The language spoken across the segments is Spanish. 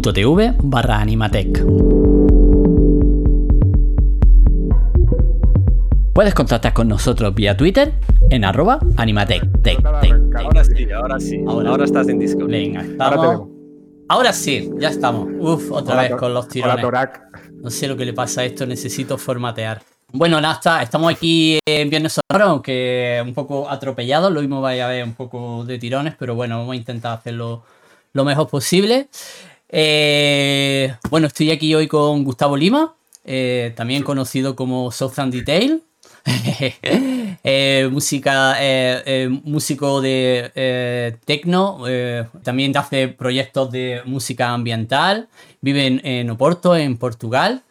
tv barra animatec. Puedes contactar con nosotros vía Twitter en arroba animatec. Ahora sí, ahora sí. Ahora, estás en Discord. Venga, estamos. Ahora, sí, ya estamos. Uf, otra vez con los tirones. No sé lo que le pasa a esto, necesito formatear. Bueno, nada, está, estamos aquí en Viernes Sonoro, aunque un poco atropellado, lo mismo vaya a ver un poco de tirones, pero bueno, vamos a intentar hacerlo lo mejor posible. Eh, bueno, estoy aquí hoy con Gustavo Lima, eh, también conocido como Southern Detail. Eh, música, músico de techno, también hace proyectos de música ambiental, vive en Oporto, en Portugal,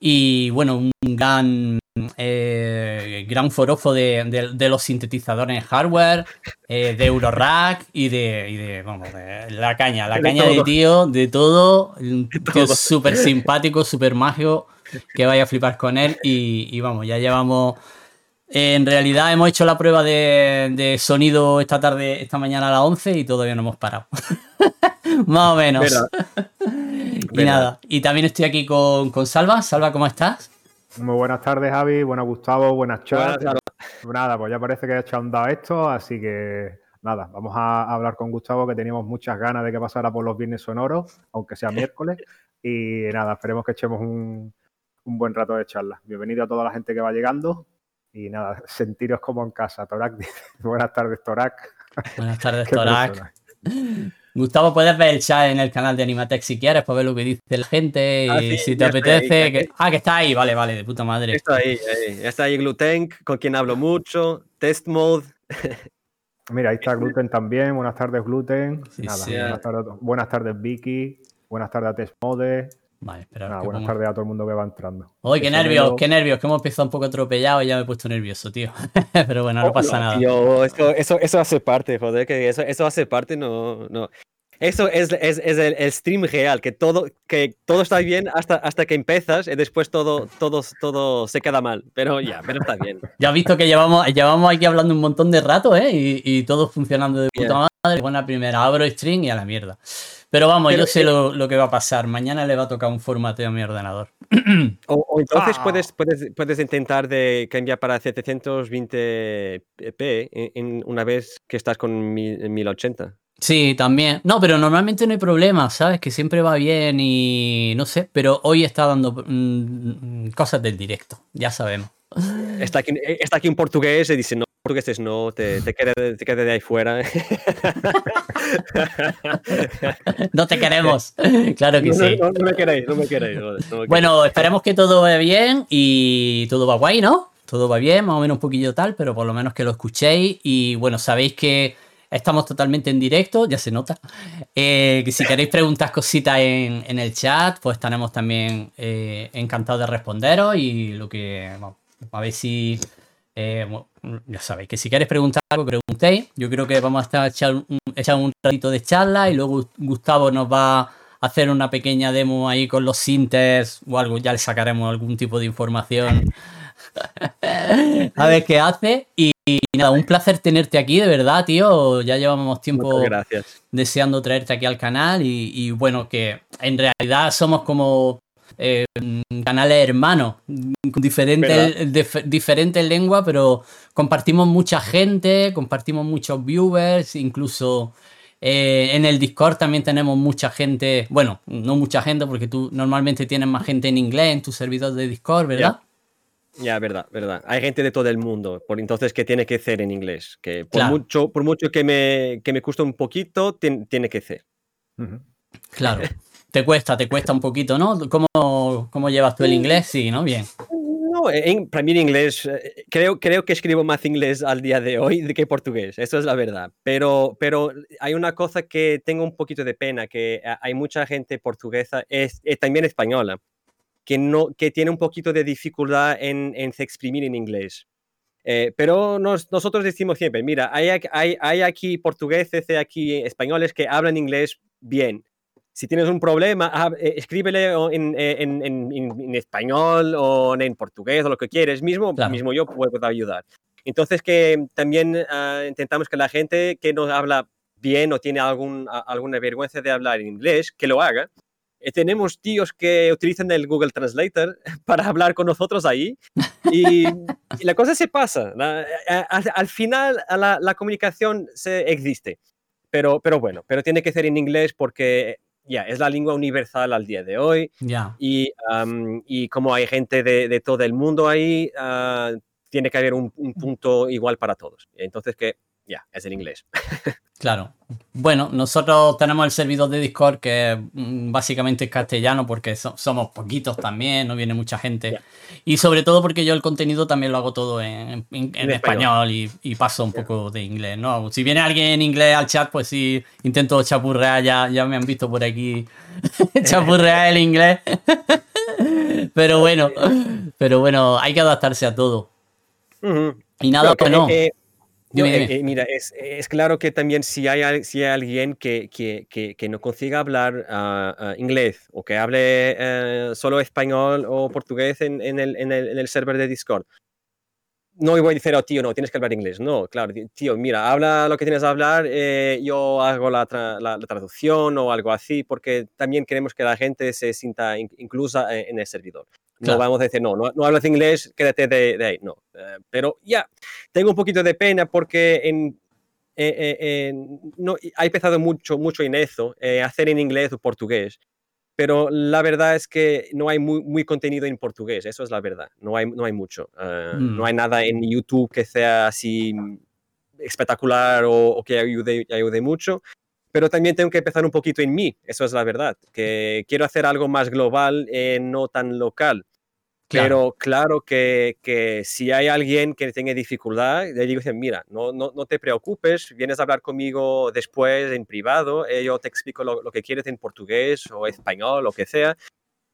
y bueno, un gran eh, gran forofo de, los sintetizadores hardware, eh, de Eurorack y de, la caña, la caña de tío, de todo. Un tío súper simpático, súper mágico, que vaya a flipar con él. Y, vamos, ya llevamos. en realidad hemos hecho la prueba de, sonido esta tarde, esta mañana a las 11 y todavía no hemos parado. Más o menos. y nada. Y también estoy aquí con, con Salva. Salva, ¿cómo estás? Muy buenas tardes, Javi. Buenas, Gustavo. Buenas, chats. Nada, pues ya parece que he hecho andado esto, así que nada, vamos a hablar con Gustavo, que teníamos muchas ganas de que pasara por los viernes sonoros, aunque sea miércoles. Y nada, esperemos que echemos un, buen rato de charla. Bienvenido a toda la gente que va llegando. Y nada, sentiros como en casa. Torak, buenas tardes, Torak. Buenas tardes, Torak. Gustavo, puedes ver el chat en el canal de Animatech si quieres para ver lo que dice la gente ah, y si te apetece. Ah, que está ahí, vale, vale, de puta madre. Está ahí, está ahí Gluten, con quien hablo mucho, Test Mode. Mira, ahí está Gluten también. Buenas tardes, Gluten. buenas, tardes, Vicky. Buenas tardes a Test Mode. Vale, espera. buenas tardes a todo el mundo que va entrando. Uy, qué nervios, qué nervios, que hemos empezado un poco atropellado y ya me he puesto nervioso, tío. Pero bueno, no oh, pasa nada. Tío, eso, eso, hace parte, joder, que eso, eso hace parte, no, no. Eso es, es, es el, stream real, que todo, que todo está bien hasta, hasta que empiezas y después todo, todo, todo se queda mal. Pero ya, pero está bien. Ya has visto que llevamos, llevamos aquí hablando un montón de rato, ¿eh? Y, y todo funcionando de puta madre. Buena primera, abro stream y a la mierda. Pero vamos, yo sé lo, lo, que va a pasar. Mañana le va a tocar un formateo a mi ordenador. O, entonces ah. puedes, puedes, puedes, intentar de cambiar para 720p en, una vez que estás con 1080. Sí, también. No, pero normalmente no hay problema, ¿sabes? Que siempre va bien y no sé, pero hoy está dando mm, cosas del directo, ya sabemos. Está aquí, está aquí en portugués y dice, no, portugueses no, te, te quedes te de ahí fuera. no te queremos, claro que sí. No, me queréis, no me queréis. bueno, esperemos que todo vaya bien y todo va guay, ¿no? Todo va bien, más o menos un poquillo tal, pero por lo menos que lo escuchéis y bueno, sabéis que Estamos totalmente en directo, ya se nota. Eh, si queréis preguntar cositas en, el chat, pues estaremos también eh, encantados de responderos y lo que, a ver si, eh, ya sabéis, que si queréis preguntar algo, preguntéis. Yo creo que vamos a estar echar un, echar un ratito de charla y luego Gustavo nos va a hacer una pequeña demo ahí con los sintes o algo, ya le sacaremos algún tipo de información a ver qué hace. Y, nada, un placer tenerte aquí, de verdad, tío. Ya llevamos tiempo deseando traerte aquí al canal. Y, bueno, que en realidad somos como eh, canales hermanos, con diferentes, diferentes lenguas, pero compartimos mucha gente, compartimos muchos viewers, incluso. Eh, en el Discord también tenemos mucha gente, bueno, no mucha gente porque tú normalmente tienes más gente en inglés en tu servidor de Discord, ¿verdad? Ya, verdad, verdad. Hay gente de todo el mundo, por entonces que tiene que ser en inglés, que por mucho, por mucho que me, que me cuesta un poquito, tiene que ser. Claro. te cuesta, te cuesta un poquito, ¿no? ¿Cómo, ¿Cómo, llevas tú el inglés? Sí, ¿no? Bien. No, en, para mí el inglés, eh, creo, creo que escribo más inglés al día de hoy que portugués, eso es la verdad. Pero, pero hay una cosa que tengo un poquito de pena, que hay mucha gente portuguesa, es, es también española, que, no, que tiene un poquito de dificultad en, en exprimir en inglés. Eh, pero nosotros decimos siempre, mira, hay, hay, hay, aquí portugueses, hay aquí españoles que hablan inglés bien. Si tienes un problema, eh, escríbele en, en, en, español o en portugués o lo que quieres. Mismo, mismo yo puedo ayudar. Entonces que también ah, intentamos que la gente que nos habla bien o tiene algún, alguna vergüenza de hablar en inglés, que lo haga tenemos tíos que utilizan el Google Translator para hablar con nosotros ahí y, la cosa se pasa. al, final la, comunicación se existe, pero, pero bueno, pero tiene que ser en inglés porque ya es la lengua universal al día de hoy y, y, como hay gente de, todo el mundo ahí, ah, tiene que haber un, punto igual para todos. Entonces que ya, es el inglés. Claro. Bueno, nosotros tenemos el servidor de Discord que mm, básicamente es castellano porque somos poquitos también, no viene mucha gente. Y sobre todo porque yo el contenido también lo hago todo en, español, y, paso un poco de inglés, ¿no? Si viene alguien en inglés al chat, pues sí, intento chapurrear, ya, ya me han visto por aquí chapurrear el inglés. pero bueno, pero bueno, hay que adaptarse a todo. Y nada, pues no. Eh, eh, mira, es, es, claro que también si hay, si hay alguien que, que, que, no consiga hablar ah, ah, inglés o que hable eh, solo español o portugués en, en, el, en, el, en, el, server de Discord, no voy a decir, oh, tío, no, tienes que hablar inglés. No, claro, tío, mira, habla lo que tienes que hablar, yo hago la, la, traducción o algo así, porque también queremos que la gente se sienta inclusa en el servidor. No vamos a decir, no, no, hablas inglés, quédate de, ahí. No. Eh, pero ya, tengo un poquito de pena porque en, eh, eh, no, ha empezado mucho, mucho en eso, hacer en inglés o portugués. Pero la verdad es que no hay muy, muy contenido en portugués, eso es la verdad. No hay, no hay mucho. No mm. hay nada en YouTube que sea así espectacular o, que ayude, ayude mucho pero también tengo que empezar un poquito en mí, eso es la verdad, que quiero hacer algo más global, no tan local. Pero claro que, que, si hay alguien que tenga dificultad, le digo, mira, no, no, no, te preocupes, vienes a hablar conmigo después en privado, eh, yo te explico lo, lo, que quieres en portugués o español, lo que sea,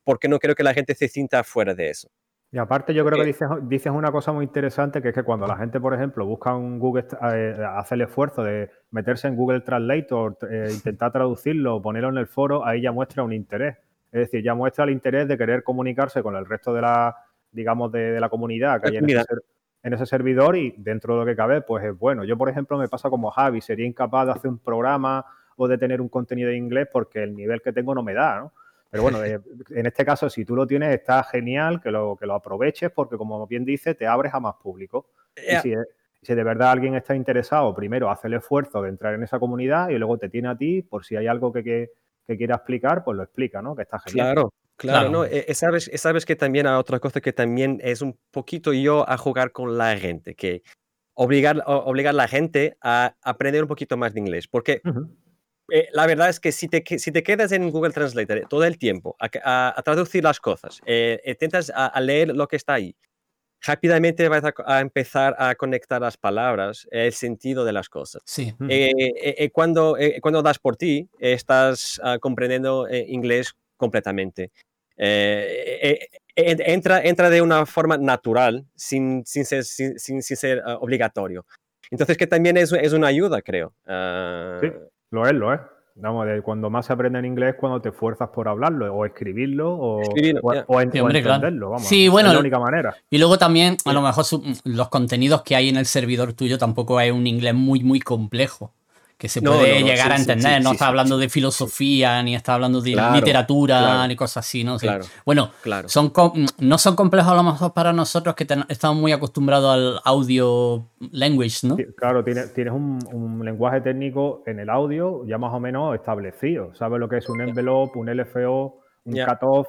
porque no creo que la gente se sienta fuera de eso. Y aparte yo creo que dices, dices una cosa muy interesante, que es que cuando la gente, por ejemplo, busca un Google, eh, hace el esfuerzo de meterse en Google Translator, eh, intentar traducirlo, ponerlo en el foro, ahí ya muestra un interés. Es decir, ya muestra el interés de querer comunicarse con el resto de la, digamos, de, la comunidad que hay en ese, servidor y dentro de lo que cabe, pues es bueno. Yo, por ejemplo, me pasa como Javi, sería incapaz de hacer un programa o de tener un contenido en inglés porque el nivel que tengo no me da, ¿no? Pero bueno, eh, en este caso, si tú lo tienes, está genial que lo, que lo aproveches porque, como bien dice, te abres a más público. Y si, si, de verdad alguien está interesado, primero hace el esfuerzo de entrar en esa comunidad y luego te tiene a ti por si hay algo que, que que quiera explicar, pues lo explica, ¿no? Que está genial. Claro, claro, ¿no? Eh, sabes, sabes que también hay otra cosa que también es un poquito yo a jugar con la gente, que obligar, obligar a la gente a aprender un poquito más de inglés, porque eh, la verdad es que si te, si te quedas en Google Translator todo el tiempo a, traducir las cosas, eh, intentas a, leer lo que está ahí, rápidamente vas a, empezar a conectar las palabras, el sentido de las cosas. Sí. Eh, eh, eh, cuando, cuando das por ti, estás ah, comprendiendo inglés completamente. entra, entra de una forma natural, sin, sin ser, sin, sin, ser ah, obligatorio. Entonces, que también es, es una ayuda, creo. Ah, sí, lo es, lo es. Vamos, de cuando más se aprende en inglés cuando te esfuerzas por hablarlo o escribirlo o, entenderlo. Vamos, sí, bueno, es la única manera. Y luego también, a lo mejor los contenidos que hay en el servidor tuyo tampoco hay un inglés muy, muy complejo que se puede llegar a entender. no está hablando de filosofía, ni está hablando de literatura, ni cosas así, ¿no? bueno, Son no son complejos a lo mejor para nosotros que estamos muy acostumbrados al audio language, ¿no? claro, tienes, tienes un, lenguaje técnico en el audio ya más o menos establecido. Sabes lo que es un envelope, un LFO, un cutoff,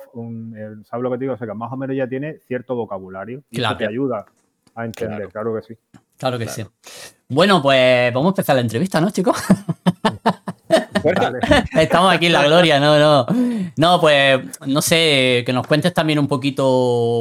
eh, ¿sabes lo que te digo? O sea, que más o menos ya tiene cierto vocabulario y eso te ayuda a entender, claro que sí. Claro que sí. Bueno, pues vamos a empezar la entrevista, ¿no, chicos? Estamos aquí en la gloria, no, no. No, pues no sé, que nos cuentes también un poquito.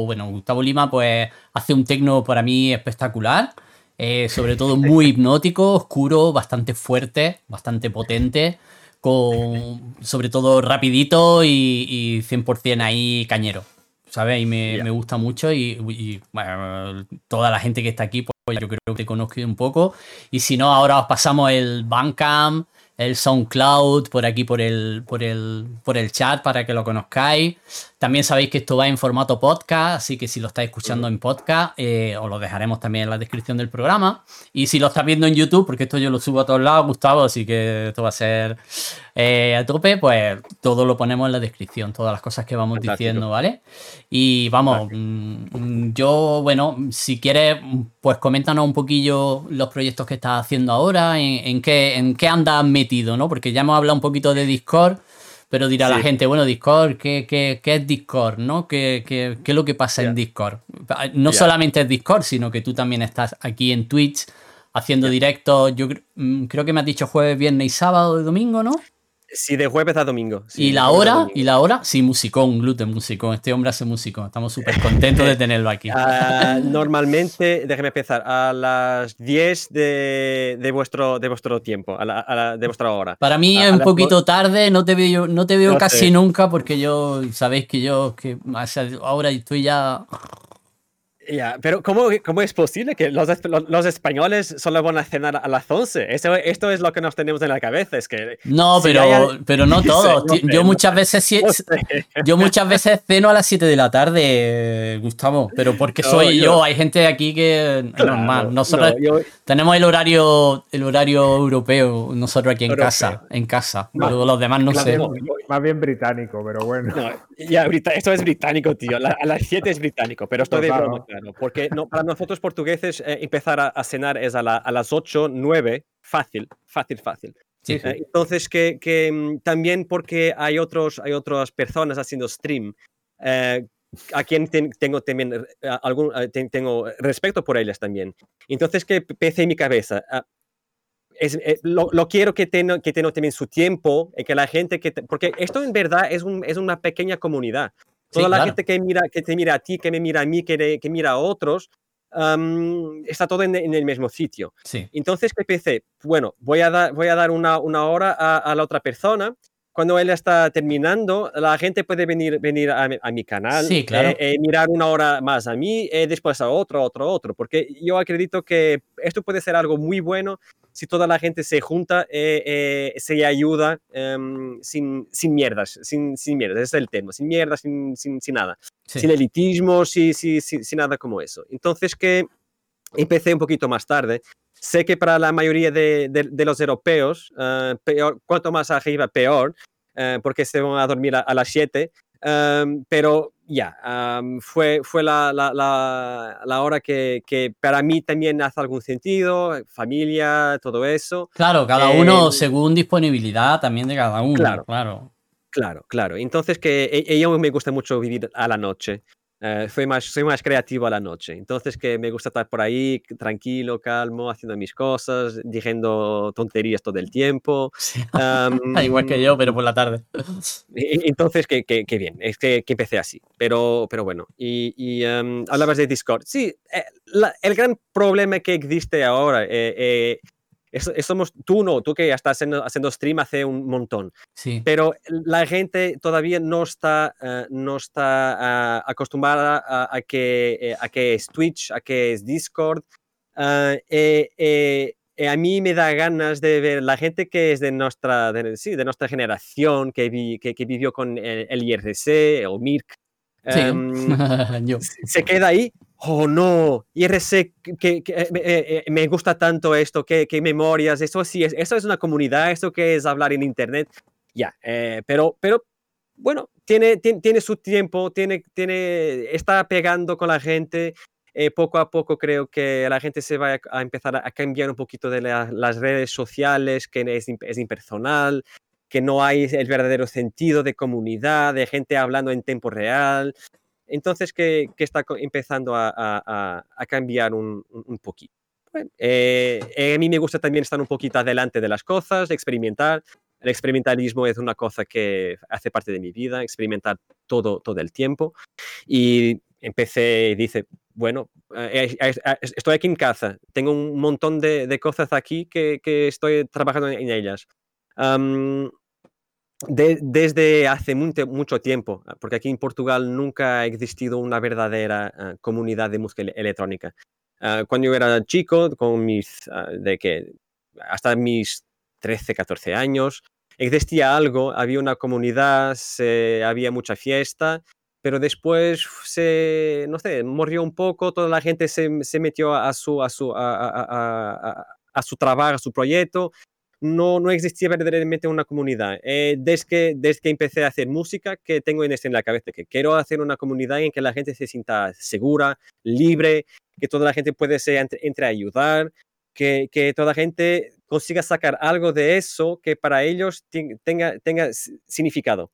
Bueno, Gustavo Lima, pues hace un tecno para mí espectacular. Eh, sobre todo muy hipnótico, oscuro, bastante fuerte, bastante potente. Con sobre todo rapidito y, y 100% ahí cañero. ¿Sabes? Y me, gusta mucho. Y, bueno, toda la gente que está aquí, pues yo creo que te conozco un poco. Y si no, ahora os pasamos el Bandcamp, el SoundCloud, por aquí por el, por el, por el chat para que lo conozcáis. También sabéis que esto va en formato podcast, así que si lo estáis escuchando en podcast, eh, os lo dejaremos también en la descripción del programa. Y si lo estás viendo en YouTube, porque esto yo lo subo a todos lados, Gustavo, así que esto va a ser eh, a tope, pues todo lo ponemos en la descripción, todas las cosas que vamos diciendo, ¿vale? Y vamos, mm, yo, bueno, si quieres, pues coméntanos un poquillo los proyectos que estás haciendo ahora, en, qué, en qué andas metido, ¿no? Porque ya hemos hablado un poquito de Discord pero dirá la gente, bueno, Discord, ¿qué, qué, qué es Discord? ¿no? ¿Qué, qué, qué es lo que pasa en Discord? No solamente es Discord, sino que tú también estás aquí en Twitch haciendo directos. Yo mm, creo que me has dicho jueves, viernes y sábado y domingo, ¿no? Sí, de jueves a domingo. ¿Y la hora? ¿Y la hora? Sí, musicón, gluten, musicón. Este hombre hace musicón. Estamos súper contentos de tenerlo aquí. Ah, normalmente, déjeme empezar, a las 10 de, de vuestro, de vuestro tiempo, a la, de vuestra hora. Para mí es un poquito tarde, no te veo, no te veo casi nunca porque yo, sabéis que yo, que ahora estoy ya pero ¿cómo, ¿cómo, es posible que los, los, españoles solo van a cenar a las 11? Esto, esto es lo que nos tenemos en la cabeza. Es que no, pero, pero no todos. yo, muchas veces, yo muchas veces ceno a las 7 de la tarde, Gustavo, pero porque soy yo, Hay gente aquí que es normal. Nosotros tenemos el horario, el horario europeo, nosotros aquí en casa. En casa. pero los demás no sé. Más bien británico, pero bueno. ya, esto es británico, tío. a las 7 es británico, pero esto de porque no, para nosotros portugueses eh, empezar a, cenar es a, las 8, 9, fácil, fácil, fácil. Eh, entonces, que, mm, también porque hay, otros, hay otras personas haciendo stream, eh, a quien tengo también algún, tengo respeto por ellas también. Entonces, que pese en mi cabeza, ah, es, lo, quiero que tenga, que tenga también su tiempo, y que la gente que... porque esto en verdad es, un, es una pequeña comunidad. Toda la gente que, mira, que te mira a ti, que me mira a mí, que, que mira a otros, está todo en, el mismo sitio. Sí. Entonces, ¿qué pensé? Bueno, voy a dar, voy a dar una, una hora a, a, la otra persona. Cuando él está terminando, la gente puede venir, venir a, a mi canal, sí, claro. Eh, eh, mirar una hora más a mí, eh, después a otro, otro, otro, porque yo acredito que esto puede ser algo muy bueno si toda la gente se junta, eh, eh, se ayuda em, sin, sin, mierdas, sin, sin mierdas, ese es el tema, sin mierdas, sin, sin, sin nada, sin elitismo, sin, sin, sin, nada como eso. Entonces que empecé un poquito más tarde. Sé que para la mayoría de, de, los europeos, uh, peor, cuanto más arriba, peor, porque se van a dormir a, a las 7, Em, pero ya, fue, fue la, la, la, hora que, que, para mí también hace algún sentido, familia, todo eso. Claro, cada uno em, según disponibilidad también de cada uno, claro. Claro, claro. claro. Entonces que ella me gusta mucho vivir a la noche. Eh, soy, más, soy más creativo a la noche. Entonces que me gusta estar por ahí tranquilo, calmo, haciendo mis cosas, diciendo tonterías todo el tiempo. Igual que yo, pero por la tarde. Entonces, qué que, bien, es que, que, empecé así. Pero, pero bueno, y, y hablabas de Discord. Sí, eh, el gran problema que existe ahora eh, somos tú no, tú que ya estás haciendo, stream hace un montón. Sí. Pero la gente todavía no está, eh, no está ah, acostumbrada a, que, eh, a que es Twitch, a que es Discord. Ah, eh, a mí me da ganas de ver la gente que es de nuestra, de, sí, de nuestra generación, que, que, vivió con el, IRC o MIRC. Sí. Em, se queda ahí oh no, IRC, que, que eh, eh, me gusta tanto esto, que, memorias, eso sí, es, eso es una comunidad, eso que es hablar en Internet, ya, eh, pero, pero bueno, tiene, tiene, su tiempo, tiene, tiene, está pegando con la gente. poco a poco creo que la gente se va a, empezar a, cambiar un poquito de las redes sociales, que es, es impersonal, que no hay el verdadero sentido de comunidad, de gente hablando en tiempo real. Entonces, que, está empezando a, cambiar un, poquito. Eh, eh, a mí me gusta también estar un poquito adelante de las cosas, experimentar. El experimentalismo es una cosa que hace parte de mi vida, experimentar todo, todo el tiempo. Y empecé, dice, bueno, eh, estoy aquí en casa, tengo un montón de, cosas aquí que, estoy trabajando en ellas desde hace mucho, tiempo, ah, porque aquí en Portugal nunca ha existido una verdadera ah, comunidad de música electrónica. Ah, cuando yo era chico, con mis, de que hasta mis 13, 14 años, existía algo, había una comunidad, había mucha fiesta, pero después se, no sé, murió un poco, toda la gente se, metió a su, a su, a, su trabajo, a su proyecto. No, no existía verdaderamente una comunidad. Eh, desde, que, desde que empecé a hacer música, que tengo en, esto en la cabeza, que quiero hacer una comunidad en que la gente se sienta segura, libre, que toda la gente puede ser entre, entre ayudar, que, que, toda la gente consiga sacar algo de eso que para ellos tenga, tenga significado.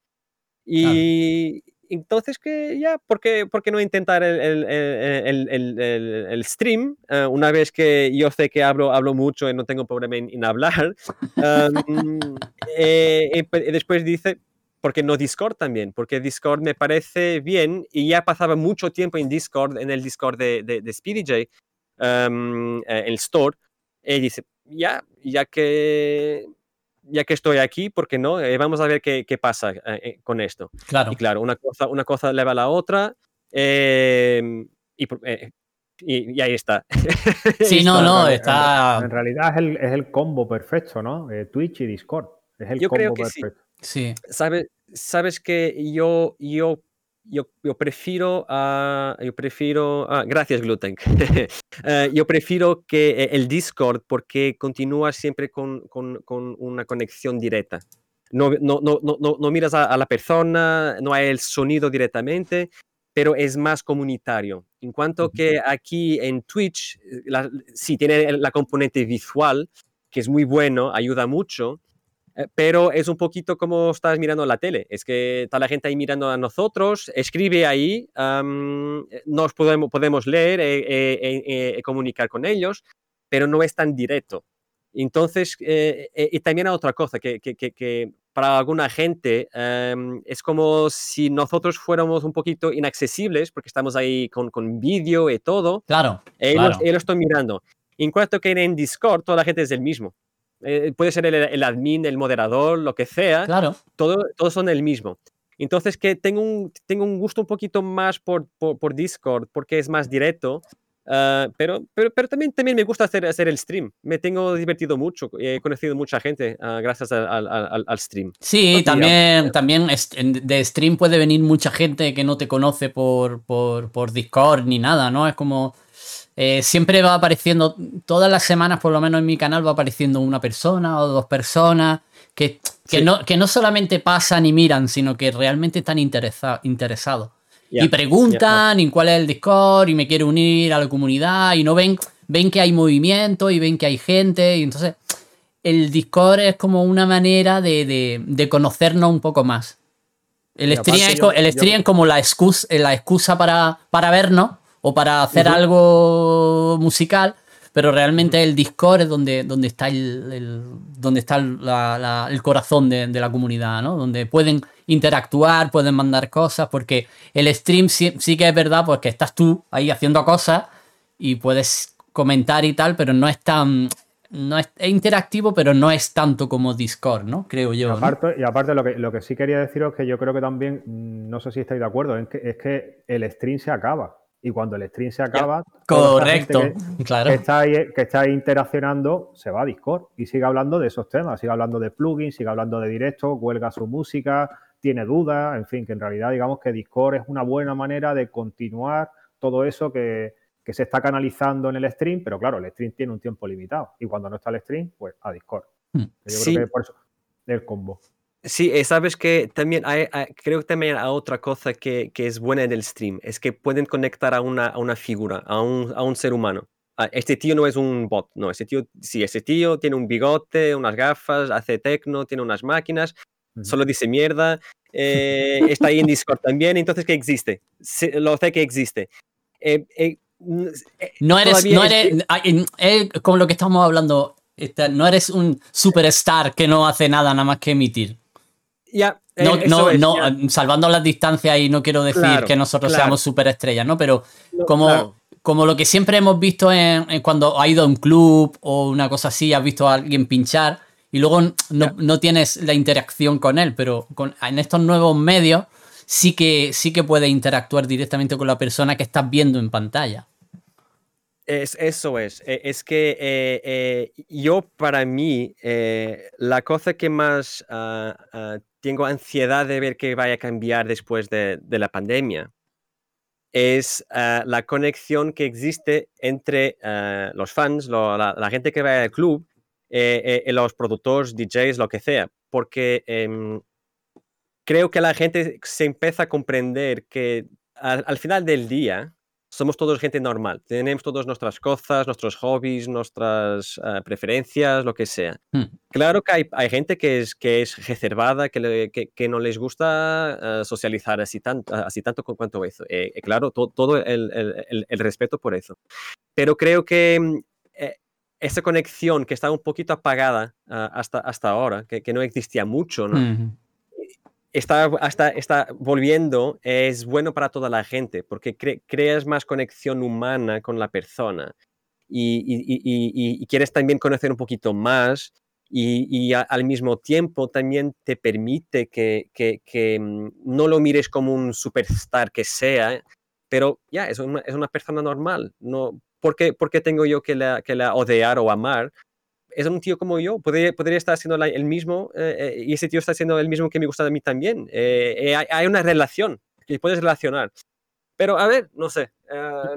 Y, entonces, que ya, ¿por qué, por qué no intentar el, el, el, el stream? Uh, una vez que yo sé que hablo, hablo mucho y no tengo problema en, en hablar. Um, eh, después dice, ¿por qué no Discord también? Porque Discord me parece bien y ya pasaba mucho tiempo en Discord, en el Discord de, de, de SpeedyJ, um, el store. Y dice, ya, ya que ya que estoy aquí, ¿por qué no? Eh, vamos a ver qué, qué pasa eh, eh, con esto. Claro. Y claro, una cosa, una cosa lleva a la otra. Em, y, y, ahí está. Sí, no, no, está. En, realidad es el, es el, combo perfecto, ¿no? Twitch y Discord. Es el yo combo creo que perfecto. Sí. sí. ¿Sabes, sabes que yo, yo yo, yo, prefiero, uh, yo prefiero, ah, gracias Gluten, uh, yo prefiero que eh, el Discord porque continúa siempre con, con, con una conexión directa. No, no, no, no, miras a, a, la persona, no hay el sonido directamente, pero es más comunitario. En cuanto que aquí en Twitch, eh, la, sí tiene la componente visual, que es muy bueno, ayuda mucho, pero es un poquito como estás mirando la tele. Es que está la gente ahí mirando a nosotros, escribe ahí, nos podemos, podemos leer, y eh, eh, comunicar con ellos, pero no es tan directo. Entonces, y también hay otra cosa, que, que, que, para alguna gente es como si nosotros fuéramos un poquito inaccesibles, porque estamos ahí con, con vídeo y todo. Claro. Ellos, ellos están mirando. En cuanto que en Discord, toda la gente es el mismo. Eh, puede ser el, admin, el moderador, lo que sea. Claro. Todo, todos son el mismo. Entonces, que tengo un, tengo un gusto un poquito más por, por, Discord, porque es más directo. Ah, pero, pero, pero, también, también me gusta hacer, hacer el stream. Me tengo divertido mucho. He conocido mucha gente uh, gracias al, al, al, stream. Sí, también, también de stream puede venir mucha gente que no te conoce por, por, por Discord ni nada, ¿no? Es como eh, siempre va apareciendo, todas las semanas por lo menos en mi canal va apareciendo una persona o dos personas que, que, no, que no solamente pasan y miran, sino que realmente están interesados. y preguntan en cuál es el Discord y me quiero unir a la comunidad y no ven, ven que hay movimiento y ven que hay gente y entonces el Discord es como una manera de, de, conocernos un poco más. El stream, es, el stream como la excusa, la excusa para, para vernos o para hacer algo musical, pero realmente el Discord es donde, donde está el, donde está el corazón de, la comunidad, ¿no? Donde pueden interactuar, pueden mandar cosas, porque el stream sí, que es verdad, pues que estás tú ahí haciendo cosas y puedes comentar y tal, pero no es tan, no es, interactivo, pero no es tanto como Discord, ¿no? Creo yo. Y aparte, y aparte lo, que, lo que sí quería deciros es que yo creo que también, mm, no sé si estáis de acuerdo, es que, es que el stream se acaba y cuando el stream se acaba, correcto, que, claro. Que está, ahí, que está interaccionando se va a Discord y sigue hablando de esos temas, sigue hablando de plugins, sigue hablando de directo, cuelga su música, tiene dudas, en fin, que en realidad digamos que Discord es una buena manera de continuar todo eso que, se está canalizando en el stream, pero claro, el stream tiene un tiempo limitado y cuando no está el stream, pues a Discord. Hmm. Yo creo que por eso el combo. Sí, eh, sabes que también hay, creo que también hay otra cosa que, que, es buena del stream, es que pueden conectar a una, a una figura, a un, a un ser humano. Ah, este tío no es un bot, no, este tío, sí, ese tío tiene un bigote, unas gafas, hace tecno, tiene unas máquinas, solo dice mierda, eh, está ahí en Discord también, entonces que existe, lo sé que existe. Eh, no eres, no eres, como lo que estamos hablando, no eres un superstar que no hace nada nada más que emitir ya. no, eh, no, no salvando las distancias y no quiero decir que nosotros seamos superestrellas, ¿no? Pero como, como lo que siempre hemos visto en, cuando ha ido a un club o una cosa así, has visto a alguien pinchar y luego no, no tienes la interacción con él, pero con, en estos nuevos medios sí que, sí que puedes interactuar directamente con la persona que estás viendo en pantalla. Es, eso es. E, es que eh, eh, yo, para mí, la cosa que más uh, tengo ansiedad de ver qué vaya a cambiar después de, la pandemia es ah, la conexión que existe entre ah, los fans, la, gente que va al club, eh, eh, los productores, DJs, lo que sea. Porque em, creo que la gente se empieza a comprender que al final del día, somos todos gente normal, tenemos todas nuestras cosas, nuestros hobbies, nuestras eh, preferencias, lo que sea. Hmm. Claro que hay, hay, gente que es, que es reservada, que, que, no les gusta eh, socializar así, tanto así tanto con cuanto eso. Eh, claro, todo el, el, el, respeto por eso. Pero creo que mm, esa conexión que está un poquito apagada hasta, hasta ahora, que, que, no existía mucho, ¿no? Está, hasta, está volviendo, es bueno para toda la gente, porque creas más conexión humana con la persona y, quieres también conocer un poquito más y, al mismo tiempo también te permite que, mm, no lo mires como un superstar que sea, pero ya, es, una, es una persona normal. No, ¿por, qué, tengo yo que la, que la odiar o amar? Es un tío como yo, podría, podría estar haciendo el mismo eh, eh, y ese tío está haciendo el mismo que me gusta de mí también. Eh, hay, una relación que puedes relacionar. Pero a ver, no sé,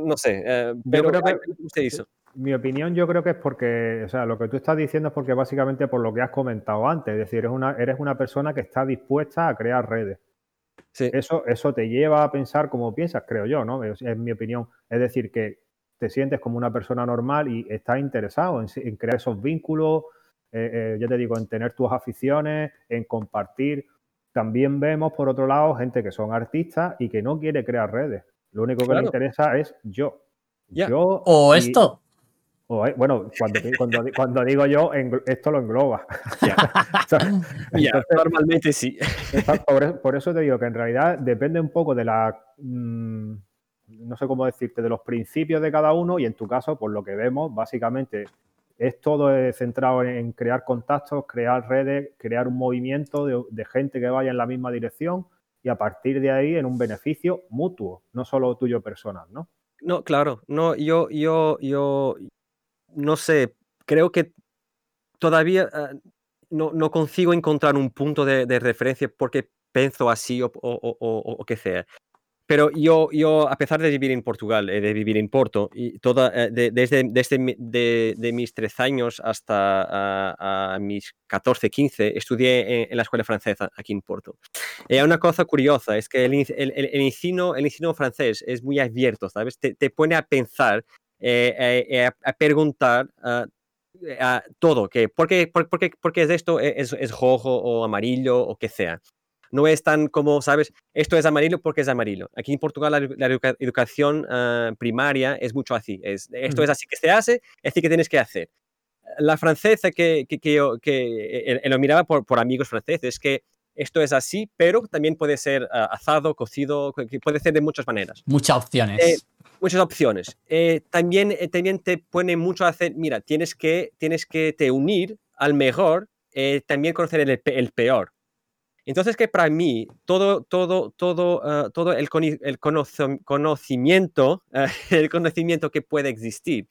no sé, pero creo que se hizo. Mi opinión yo creo que es porque, o sea, lo que tú estás diciendo es porque básicamente por lo que has comentado antes, es decir, eres una, eres una persona que está dispuesta a crear redes. Sí. Eso, eso te lleva a pensar como piensas, creo yo, ¿no? es mi opinión. Es decir, que te sientes como una persona normal y estás interesado en, crear esos vínculos, eh, eh, ya te digo, en tener tus aficiones, en compartir. También vemos, por otro lado, gente que son artistas y que no quiere crear redes. Lo único que le interesa es yo. yo o esto. Eh, bueno, cuando, cuando, digo yo, esto lo engloba. normalmente sí. Por, eso te digo que en realidad depende un poco de la... Mm, no sé cómo decirte, de los principios de cada uno y en tu caso, por lo que vemos, básicamente es todo centrado en crear contactos, crear redes, crear un movimiento de, gente que vaya en la misma dirección y a partir de ahí en un beneficio mutuo, no solo tuyo personal, ¿no? No, claro, no, yo, yo, yo, no sé, creo que todavía eh, no, no, consigo encontrar un punto de, referencia porque pienso así o, o, o, o, que sea. Pero yo, yo, a pesar de vivir en Portugal, eh, de vivir en Porto, y toda, eh, desde, desde de, de, mis tres años hasta a, mis 14, 15, estudié en, la escuela francesa aquí en Porto. Hay una cosa curiosa, es que el, el, el, ensino, el ensino francés es muy abierto, ¿sabes? Te, te pone a pensar, eh, a, preguntar a todo, que, ¿por, qué, por, qué, por, qué, es esto? ¿Es, ¿Es rojo o amarillo o qué sea? No es tan como, ¿sabes? Esto es amarillo porque es amarillo. Aquí en Portugal la, educación ah, primaria es mucho así. Es, esto es así que se hace, es así que tienes que hacer. La francesa que, que, que yo que, lo miraba por, por amigos franceses, que esto es así, pero también puede ser uh, asado, cocido, puede ser de muchas maneras. Muchas opciones. Eh, muchas opciones. Eh, también, eh, también te pone mucho a hacer, mira, tienes que, tienes que te unir al mejor, también conocer el, el peor. Entonces, que para mí todo, todo, todo, ah, todo el, el conocimiento, el conocimiento que puede existir,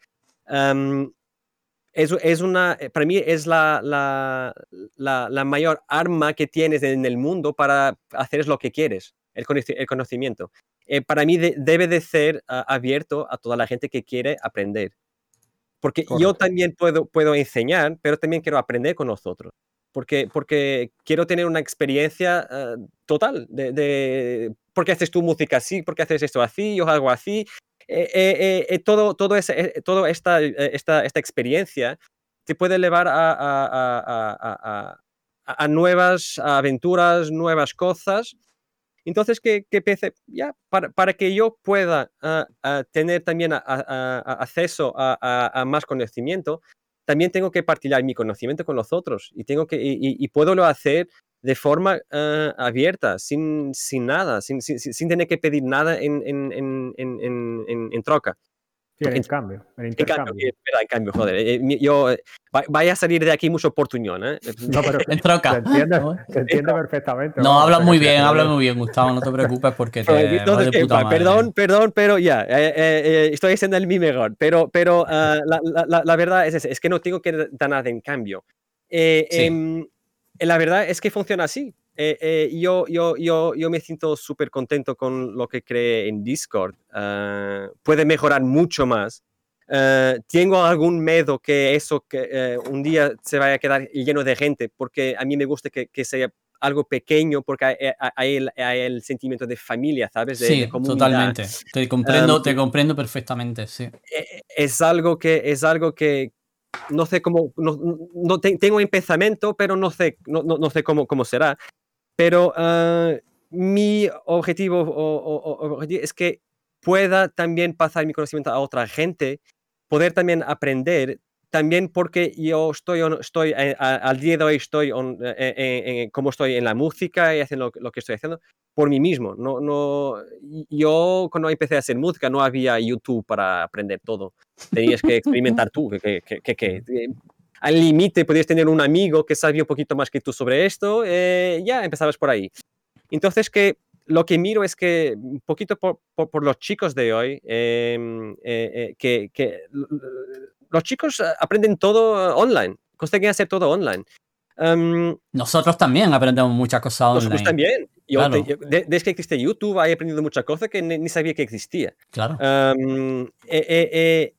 es, es, una, eh, para mí es la, la, la, mayor arma que tienes en el mundo para hacer lo que quieres, el, el conocimiento. Eh, para mí debe de ser ah, abierto a toda la gente que quiere aprender. Porque yo también puedo, puedo enseñar, pero también quiero aprender con nosotros porque, porque quiero tener una experiencia eh, total de, de, por qué haces tu música así, por qué haces esto así, yo hago así. Eh, eh, todo, todo, ese, todo esta, esta, esta experiencia te puede llevar a, a, a, a, nuevas aventuras, nuevas cosas. Entonces, que, que ya, para, para, que yo pueda tener también acceso a, más conocimiento, también tengo que partilhar mi conocimiento con los otros y, tengo que, y, y puedo lo hacer de forma uh, abierta, sin, sin nada, sin, sin, sin, tener que pedir nada en, en, en, en troca. Sí, en, cambio, en intercambio. En cambio, en cambio joder. Eh, yo, eh, vaya a salir de aquí mucho portuñón, ¿eh? No, pero en troca. Se entiende, se entiende perfectamente. No, hablas muy bien, hablas muy bien, Gustavo, no te preocupes porque te Entonces, de puta Perdón, perdón, pero ya, eh, eh, estoy haciendo el mi mejor, pero, pero uh, la, la, la, verdad es, es que no tengo que dar nada en cambio. Eh, sí. eh, la verdad es que funciona así. Yo, yo, yo, yo me siento súper contento con lo que cree en Discord. Ah, puede mejorar mucho más. Ah, tengo algún miedo que eso que un día se vaya a quedar lleno de gente, porque a mí me gusta que, que sea algo pequeño porque hay, el, el, sentimiento de familia, ¿sabes? De, sí, totalmente. Te comprendo, te comprendo perfectamente, sí. E, es algo que, es algo que no sé cómo, no, no tengo empezamiento, pero no sé, no, no sé cómo, cómo será. Pero ah, mi objetivo, o, es que pueda también pasar mi conocimiento a otra gente, poder también aprender también porque yo estoy, estoy eh, al día de hoy estoy eh, eh, como estoy en la música y haciendo lo, que estoy haciendo por mí mismo. No, no, yo cuando empecé a hacer música no había YouTube para aprender todo. Tenías que experimentar tú. Que, que, que, al límite podías tener un amigo que sabía un poquito más que tú sobre esto, ya empezabas por ahí. Entonces que lo que miro es que un poquito por, por, los chicos de hoy, em, que, que los chicos eh, aprenden todo eh, online, consiguen hacer todo online. Em, nosotros también aprendemos muchas cosas online. Nosotros también. Yo, desde que existe YouTube he aprendido muchas cosas que ni, sabía que existía. Claro. Um, eh,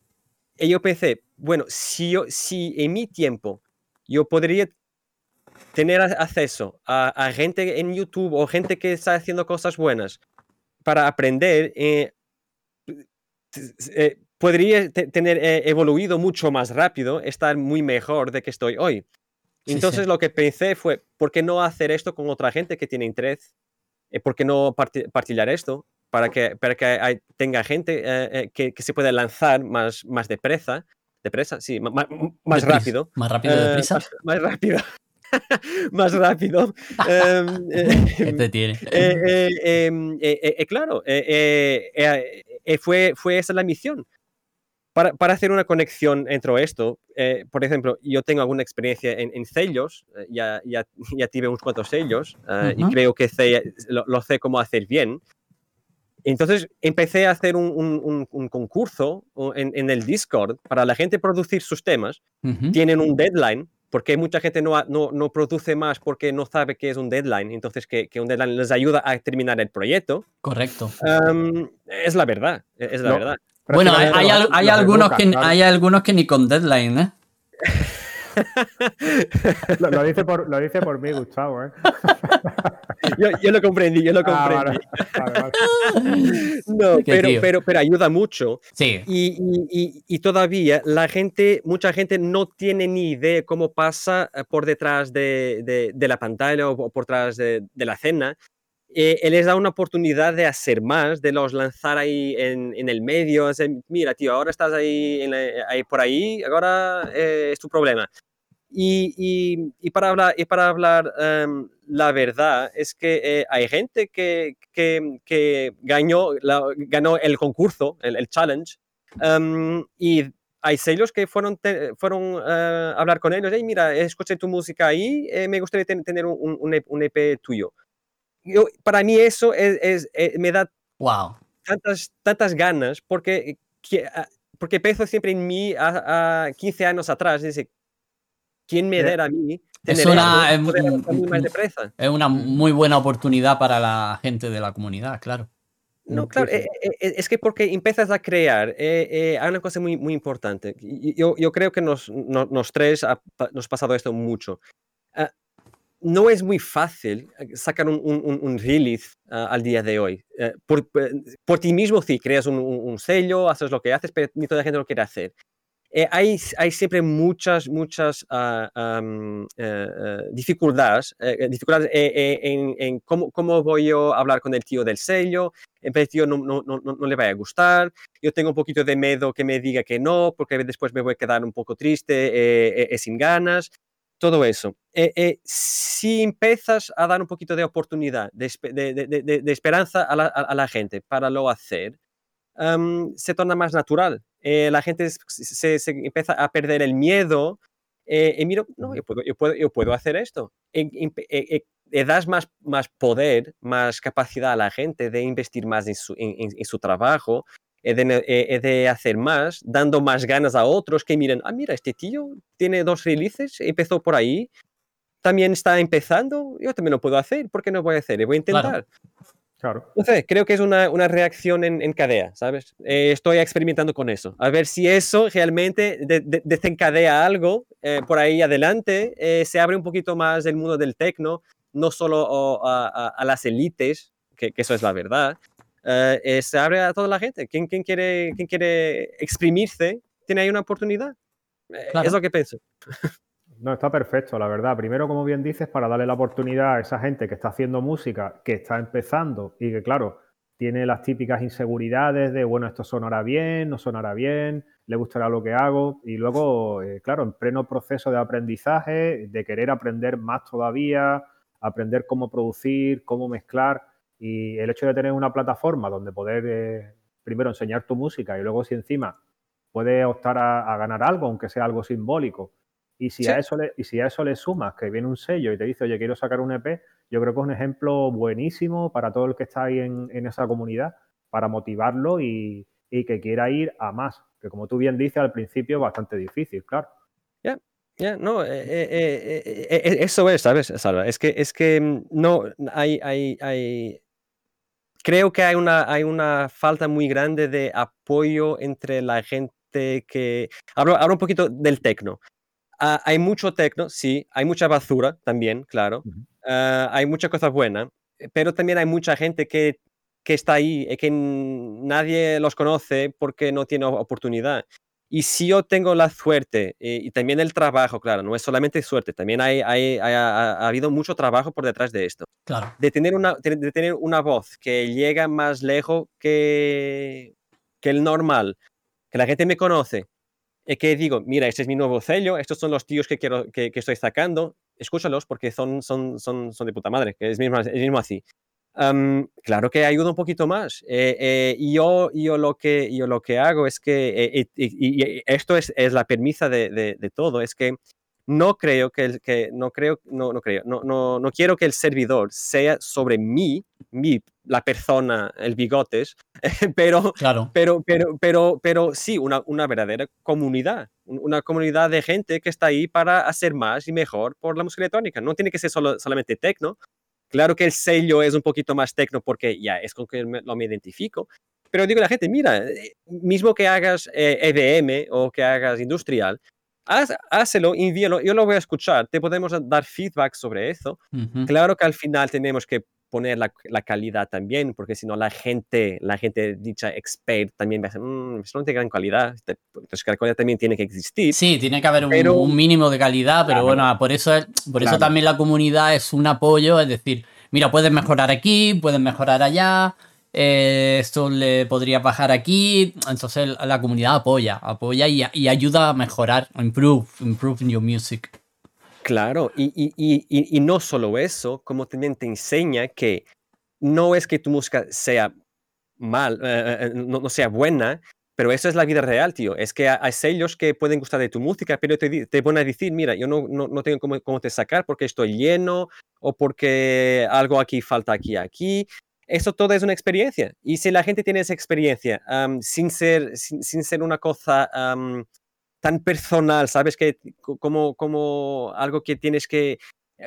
yo pensé, bueno, si, yo, si en mi tiempo yo podría tener acceso a, gente en YouTube o gente que está haciendo cosas buenas para aprender, eh, podría tener eh, evoluido mucho más rápido, estar muy mejor de que estoy hoy. Entonces lo que pensé fue, ¿por qué no hacer esto con otra gente que tiene interés? Eh, ¿Por qué no partillar esto? Para que, para que tenga gente eh, que, que, se pueda lanzar más, más depresa, depresa, sí, más, más rápido. Más rápido, deprisa. más, rápido. más rápido. este tiene. Em, claro, fue, fue esa la misión para, para, hacer una conexión entre esto, eh, por ejemplo, yo tengo alguna experiencia en, en sellos, eh, ya, ya, ya, tuve unos cuantos sellos uh, y creo que sé, lo, lo, sé cómo hacer bien. Entonces empecé a hacer un, un, un concurso en, en, el Discord para la gente producir sus temas. Uh -huh. Tienen un deadline, porque mucha gente no, no, no, produce más porque no sabe qué es un deadline. Entonces, que, que un deadline les ayuda a terminar el proyecto. Correcto. Um, es la verdad, es la no. verdad. Bueno, hay, hay, hay algunos que, hay algunos que ni con deadline, ¿eh? lo, lo, dice por, lo dice por mí, Gustavo, ¿eh? yo, yo, lo comprendí, yo lo comprendí. Ah, vale, vale, vale. no, pero, pero, pero, ayuda mucho. Sí. Y, y, y, todavía la gente, mucha gente no tiene ni idea cómo pasa eh, por detrás de, de, de la pantalla o por detrás de, de la cena eh, él les da una oportunidad de hacer más, de los lanzar ahí en, en el medio. Mira, tío, ahora estás ahí, en la, ahí por ahí, ahora eh, es tu problema. Y, y, y, para hablar, y para hablar um, la verdad es que eh, hay gente que, que, que ganó, la, ganó, el concurso, el, el challenge, um, y hay sellos que fueron, te, fueron uh, a hablar con ellos, hey, mira, escuché tu música ahí, eh, me gustaría ten, tener un, un, un EP tuyo yo, para mí eso es, es, es, eh, me da wow. tantas, tantas ganas porque, ah, porque pienso siempre en mí a, a 15 años atrás, dice, ¿quién me dará a mí? Es una, es, es una muy buena oportunidad para la gente de la comunidad, claro. No, claro, eh, eh, es que porque empiezas a crear, eh, eh, hay una cosa muy, muy importante. Yo, yo creo que nos, nos, nos tres ha, nos ha pasado esto mucho. Uh, no es muy fácil eh, sacar un, un, un release uh, al día de hoy. Uh, por, por, ti mismo sí, creas un, un, sello, haces lo que haces, pero ni toda la gente lo quiere hacer. Eh, hay, hay, siempre muchas, muchas uh, um, dificultades, dificultades en, en cómo, cómo, voy yo a hablar con el tío del sello. El tío no, no, no, no, le va a gustar. Yo tengo un poquito de miedo que me diga que no, porque después me voy a quedar un poco triste, sin ganas todo eso. Eh, eh, si empiezas a dar un poquito de oportunidad, de, de, de, de esperanza a la, a la, gente para lo hacer, um, se torna más natural. Eh, la gente se, se, empieza a perder el miedo y miro, no, yo puedo, yo puedo, yo puedo hacer esto. Le das más, más poder, más capacidad a la gente de investir más en su, en, en su trabajo, he de, he de, hacer más, dando más ganas a otros que miren, ah, mira, este tío tiene dos releases, empezó por ahí, también está empezando, yo también lo puedo hacer, ¿por qué no voy a hacer? Y voy a intentar. Claro. No sé, creo que es una, una reacción en, en, cadena, ¿sabes? Eh, estoy experimentando con eso. A ver si eso realmente desencadea algo eh, por ahí adelante. Eh, se abre un poquito más el mundo del tecno, no solo a, a, las élites, que, que, eso es la verdad. se abre a toda la gente. Quien, quien, quiere, quien quiere exprimirse, tiene ahí una oportunidad. Es lo que pienso. No, está perfecto, la verdad. Primero, como bien dices, para darle la oportunidad a esa gente que está haciendo música, que está empezando y que, claro, tiene las típicas inseguridades de, bueno, esto sonará bien, no sonará bien, le gustará lo que hago. Y luego, eh, claro, en pleno proceso de aprendizaje, de querer aprender más todavía, aprender cómo producir, cómo mezclar. Y el hecho de tener una plataforma donde poder, eh, primero, enseñar tu música y luego, si encima puedes optar a ganar algo, aunque sea algo simbólico, y si, a eso le, y si a eso le sumas que viene un sello y te dice, oye, quiero sacar un EP, yo creo que es un ejemplo buenísimo para todo el que está ahí en, esa comunidad, para motivarlo y, que quiera ir a más. Que como tú bien dices al principio, es bastante difícil, claro. Ya, ya, no, eh, eh, eh, eso es, ¿sabes, Salva? Es que, es que mm, no, hay, hay, hay, creo que hay una, hay una falta muy grande de apoyo entre la gente que... Hablo, hablo un poquito del tecno. Ah, hay mucho tecno, sí, hay mucha basura también, claro. Ah, hay mucha cosa buena, pero también hay mucha gente que, que está ahí y que nadie los conoce porque no tiene oportunidad. Y si yo tengo la suerte eh, y, también el trabajo, claro, no es solamente suerte, también hay, hay, ha, habido mucho trabajo por detrás de esto. Claro. De tener una, de tener una voz que llega más lejos que, que el normal, que la gente me conoce, que digo, mira, este es mi nuevo sello, estos son los tíos que, quiero, que, estoy sacando, escúchalos porque son, son, son, son de puta madre, que es mismo, es mismo así. claro que ayuda un poquito más. Eh, eh, y yo, yo, lo que, yo lo que hago es que, eh, y, esto es, es la permisa de, de, todo, es que no creo que, que no creo, no, no creo, no, no, no quiero que el servidor sea sobre mí, mi, la persona, el bigotes, pero, claro. pero, pero, pero, pero sí, una, una verdadera comunidad, una comunidad de gente que está ahí para hacer más y mejor por la música electrónica. No tiene que ser solo, solamente tecno. Claro que el sello es un poquito más tecno porque ya es con que lo me identifico, pero digo a la gente, mira, eh, mismo que hagas eh, e o que hagas industrial, haz, hácelo, envíalo, yo lo voy a escuchar, te podemos dar feedback sobre eso. Claro que al final tenemos que poner la, la calidad también, porque si no la gente, la gente dicha expert también va a decir, mmm, eso no tiene gran calidad, entonces la calidad también tiene que existir. Sí, tiene que haber un, mínimo de calidad, pero bueno, por eso, por eso también la comunidad es un apoyo, es decir, mira, puedes mejorar aquí, puedes mejorar allá, eh, esto le podría bajar aquí. Entonces la comunidad apoya, apoya y, y ayuda a mejorar, improve, improve your music. Claro, y, y, y, no solo eso, como también te enseña que no es que tu música sea mal, eh, eh, no, no, sea buena, pero eso es la vida real, tío. Es que hay sellos que pueden gustar de tu música, pero te, te van a decir, mira, yo no, no, no tengo cómo, cómo, te sacar porque estoy lleno o porque algo aquí falta aquí, aquí eso todo es una experiencia. Y si la gente tiene esa experiencia sin, ser, sin, ser una cosa tan personal, ¿sabes? Que como, como algo que tienes que...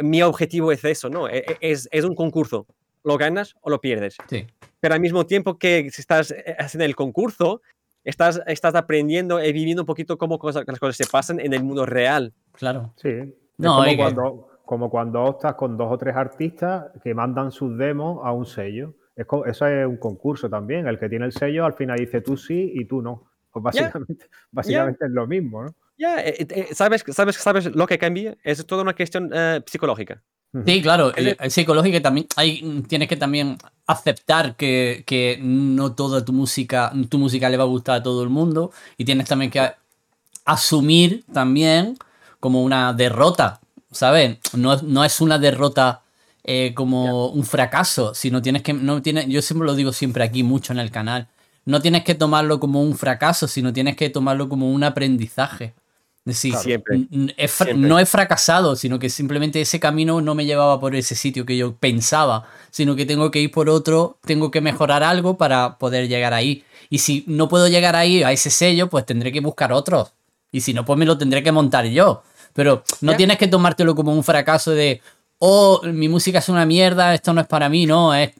Mi objetivo es eso, ¿no? E, e, es, es un concurso. Lo ganas o lo pierdes. Sí. Pero al mismo tiempo que estás en el concurso, estás, estás aprendiendo y viviendo un poquito cómo las cosas se pasan en el mundo real. Claro. Sí. No, como, cuando, como cuando optas con dos o tres artistas que mandan sus demos a un sello. eso es un concurso también. El que tiene el sello al final dice tú sí y tú no. Pues básicamente, básicamente es lo mismo, ¿no? Ya, eh, eh, ¿sabes, sabes, ¿sabes lo que cambia? Es toda una cuestión eh, psicológica. Sí, claro, el, psicológico también hay, tienes que también aceptar que, que, no toda tu música, tu música le va a gustar a todo el mundo y tienes también que asumir también como una derrota ¿sabes? No, no es una derrota eh, como un fracaso, sino tienes que, no tienes, yo siempre lo digo siempre aquí mucho en el canal, no tienes que tomarlo como un fracaso, sino tienes que tomarlo como un aprendizaje. Es decir, siempre, no he fracasado, sino que simplemente ese camino no me llevaba por ese sitio que yo pensaba, sino que tengo que ir por otro, tengo que mejorar algo para poder llegar ahí. Y si no puedo llegar ahí a ese sello, pues tendré que buscar otros. Y si no, pues me lo tendré que montar yo. Pero no tienes que tomártelo como un fracaso de, oh, mi música es una mierda, esto no es para mí, no, es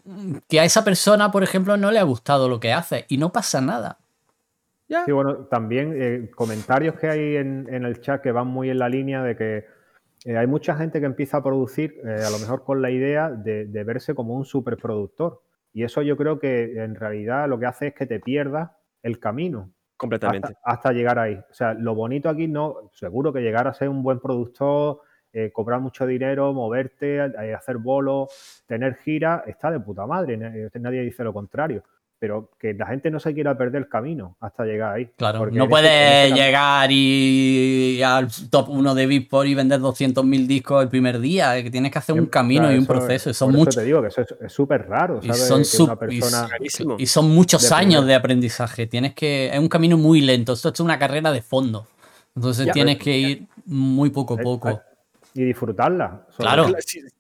que a esa persona, por ejemplo, no le ha gustado lo que hace y no pasa nada. Sí, bueno, también eh, comentarios que hay en, el chat que van muy en la línea de que eh, hay mucha gente que empieza a producir, eh, a lo mejor con la idea de, verse como un superproductor. Y eso yo creo que en realidad lo que hace es que te pierdas el camino. Completamente. Hasta, llegar ahí. O sea, lo bonito aquí no, seguro que llegar a ser un buen productor, cobrar mucho dinero, moverte, hacer bolos, tener gira, está de puta madre. Nadie dice lo contrario pero que la gente no se quiera perder el camino hasta llegar ahí. Claro, no puedes este llegar y, al top 1 de Beatport y vender 200.000 discos el primer día, que tienes que hacer un camino y un proceso. son muchos. te digo que eso es súper raro, Y son, y, son muchos años de aprendizaje. Tienes que. Es un camino muy lento. Esto es una carrera de fondo. Entonces tienes que ir muy poco a poco. Y disfrutarla. Claro.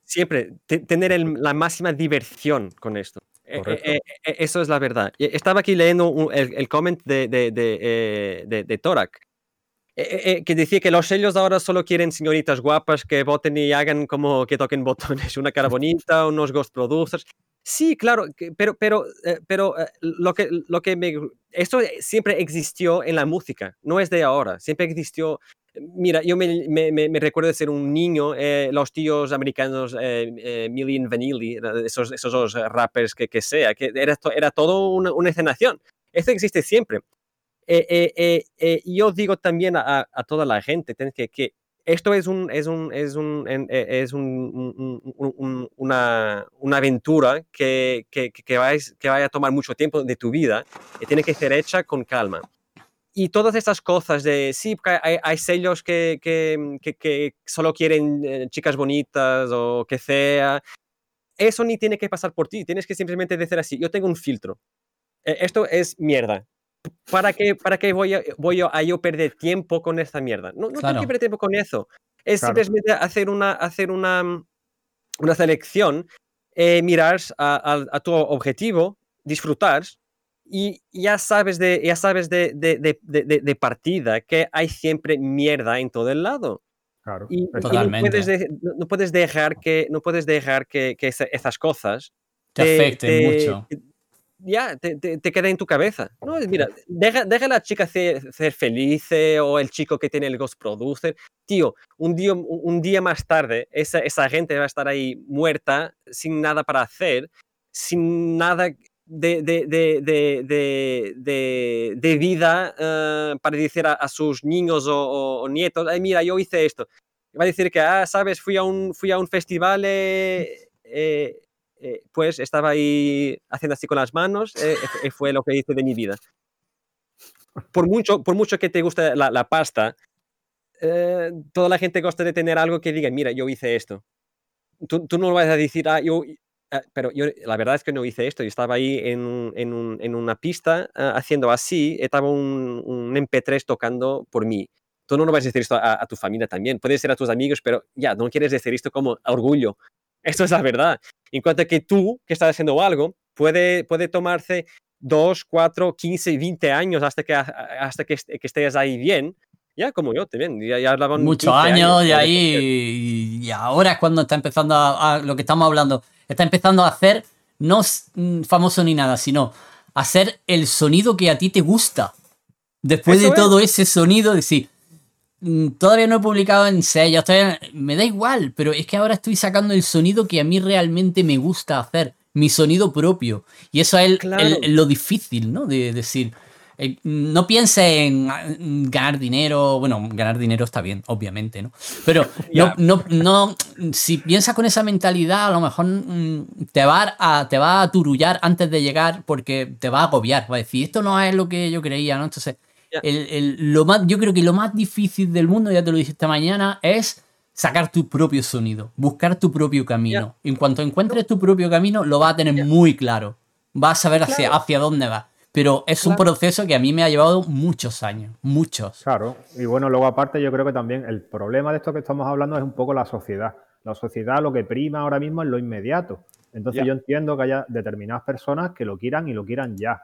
Siempre, tener la máxima diversión con esto. Eh, eh, eh, eso es la verdad. Estaba aquí leyendo el, el, comment de, de, de, de Torak, que decía que los sellos ahora solo quieren señoritas guapas que voten y hagan como que toquen botones, una cara bonita, unos ghost producers. Sí, claro, pero, pero, pero lo que, lo que me... Esto siempre existió en la música, no es de ahora, siempre existió Mira, yo me, me, me, recuerdo de ser un niño, eh, los tíos americanos, eh, eh, Million Vanilli, esos, esos dos rappers que, que sea, que era, era todo una, escenación. Esto existe siempre. yo digo también a, a, toda la gente que, que esto es, un, es, un, es, un, es un, una, una, aventura que, que, que, vais, que vaya a tomar mucho tiempo de tu vida y tiene que ser hecha con calma. Y todas estas cosas de, sí, hay, hay sellos que, que, que, solo quieren eh, chicas bonitas o que sea, eso ni tiene que pasar por ti, tienes que simplemente decir así, yo tengo un filtro, e, esto es mierda. ¿Para qué, para qué voy, a, voy a yo perder tiempo con esta mierda? No, no tengo que perder tiempo con eso. Es simplemente hacer una, hacer una, una selección, eh, mirar a, a tu objetivo, disfrutar y ya sabes de, ya sabes de, de, de, de, partida que hay siempre mierda en todo el lado. Claro, y, no, puedes no, puedes dejar que, no puedes dejar que, que esas cosas te, afecten mucho. Ya, te, te, queden en tu cabeza. No, mira, deja, deja a la chica ser, ser, feliz o el chico que tiene el Ghost Producer. Tío, un día, un día más tarde, esa, esa gente va a estar ahí muerta, sin nada para hacer, sin nada de, de, de, de, de vida uh, para decir a, a, sus niños o, o, nietos, Ay, mira, yo hice esto. Va a decir que, ah, sabes, fui a un, fui a un festival, eh, eh, eh, pues estaba ahí haciendo así con las manos, fue lo que hice de mi vida. Por mucho, por mucho que te guste la, pasta, toda la gente gusta de tener algo que diga, mira, yo hice esto. Tú, tú no vas a decir, ah, yo, Ah, pero la verdad es que no hice esto. Yo estaba ahí en, en, un, en una pista ah, haciendo así, estaba un, un, MP3 tocando por mí. Tú no lo vas a decir esto a, tu familia también, puede ser a tus amigos, pero ya, no quieres decir esto como orgullo. Esto es la verdad. En cuanto a que tú, que estás haciendo algo, puede, puede tomarse 2, 4, 15, 20 años hasta que, hasta que, que estés ahí bien, ya como yo también, ya, ya Muchos años, y ahí, y ahora es cuando está empezando a, lo que estamos hablando, está empezando a hacer, no mm, famoso ni nada, sino hacer el sonido que a ti te gusta. Después de todo ese sonido, decir, todavía no he publicado en sellos, todavía me da igual, pero es que ahora estoy sacando el sonido que a mí realmente me gusta hacer, mi sonido propio. Y eso es lo difícil, ¿no? De decir, eh, no piense en ganar dinero. Bueno, ganar dinero está bien, obviamente, ¿no? Pero no, no, no, si piensas con esa mentalidad, a lo mejor mm, te va a, te va a turullar antes de llegar porque te va a agobiar. Va a decir, esto no es lo que yo creía, ¿no? Entonces, lo más, yo creo que lo más difícil del mundo, ya te lo dije esta mañana, es sacar tu propio sonido, buscar tu propio camino. En cuanto encuentres tu propio camino, lo vas a tener muy claro. Vas a saber hacia, hacia dónde vas. Pero es un proceso que a mí me ha llevado muchos años, muchos. Claro, y bueno, luego aparte yo creo que también el problema de esto que estamos hablando es un poco la sociedad. La sociedad lo que prima ahora mismo es lo inmediato. Entonces yo entiendo que haya determinadas personas que lo quieran y lo quieran ya.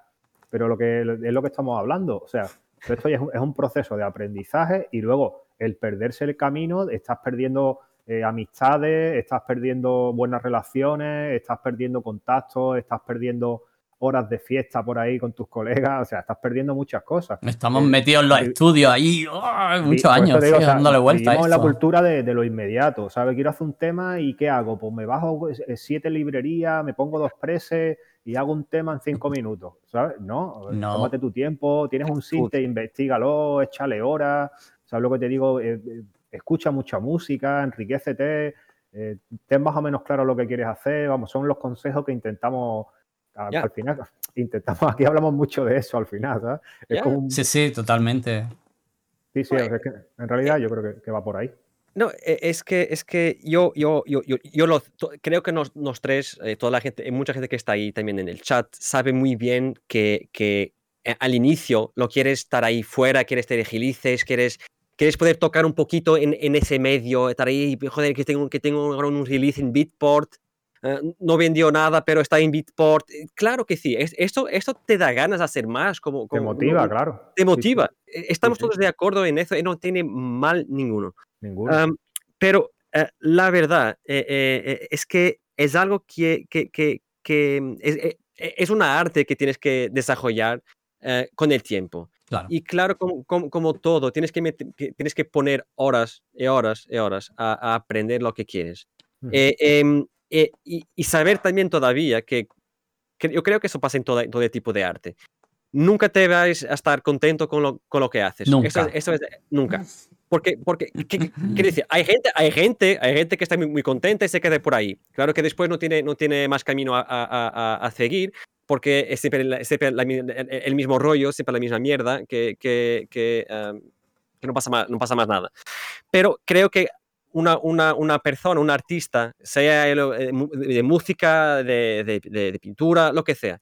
Pero lo que es lo que estamos hablando, o sea, esto ya es un, proceso de aprendizaje y luego el perderse el camino, estás perdiendo eh, amistades, estás perdiendo buenas relaciones, estás perdiendo contactos, estás perdiendo horas de fiesta por ahí con tus colegas, o sea, estás perdiendo muchas cosas. Estamos eh, metidos en los estudios ahí ¡oh! muchos años, dándole vuelta. Vivimos la cultura de, lo inmediato, ¿sabes? Quiero hacer un tema y ¿qué hago? Pues me bajo eh, siete librerías, me pongo dos preses y hago un tema en cinco minutos, ¿sabes? No, no. tómate tu tiempo, tienes un sitio, investigalo, échale horas, ¿sabes lo que te digo? Eh, escucha mucha música, enriquecete, ten más o menos claro lo que quieres hacer, vamos, son los consejos que intentamos al final intentamos, aquí hablamos mucho de eso al final, ¿sabes? Sí, sí, totalmente. Sí, sí, es que en realidad yo creo que, va por ahí. No, e, es que, es que yo, yo, yo, yo, yo lo, creo que nos, tres, eh, toda la gente, mucha gente que está ahí también en el chat, sabe muy bien que, que eh, al inicio lo quieres estar ahí fuera, quieres tener agilices, quieres, quieres poder tocar un poquito en, en, ese medio, estar ahí, joder, que tengo, que tengo un release en Beatport, eh, no vendió nada, pero está en Beatport. Eh, claro que sí, esto, esto te da ganas de hacer más. Como, te motiva, claro. Te motiva. Estamos todos de acuerdo en eso y no tiene mal ninguno. Ninguno. pero eh, la verdad es que es algo que, que, que, mm, es, es, una arte que tienes que desarrollar con el tiempo. Y claro, como, como, todo, tienes que, tienes que poner horas y horas y horas a, aprender lo que quieres. Eh, y, saber también todavía que, yo creo que eso pasa en todo, todo tipo de arte. Nunca te vais a estar contento con lo, con lo que haces. Nunca. Eso, es, nunca. Porque, porque ¿qué, decir? Hay gente, hay, gente, hay gente que está muy, contenta y se queda por ahí. Claro que después no tiene, no tiene más camino a, a, a seguir porque es siempre, el, mismo rollo, siempre la misma mierda, que, que, que, em, que no, pasa más, no pasa más nada. Pero creo que una, una, una, persona, un artista, sea eh, de, música, de, de, pintura, lo que sea,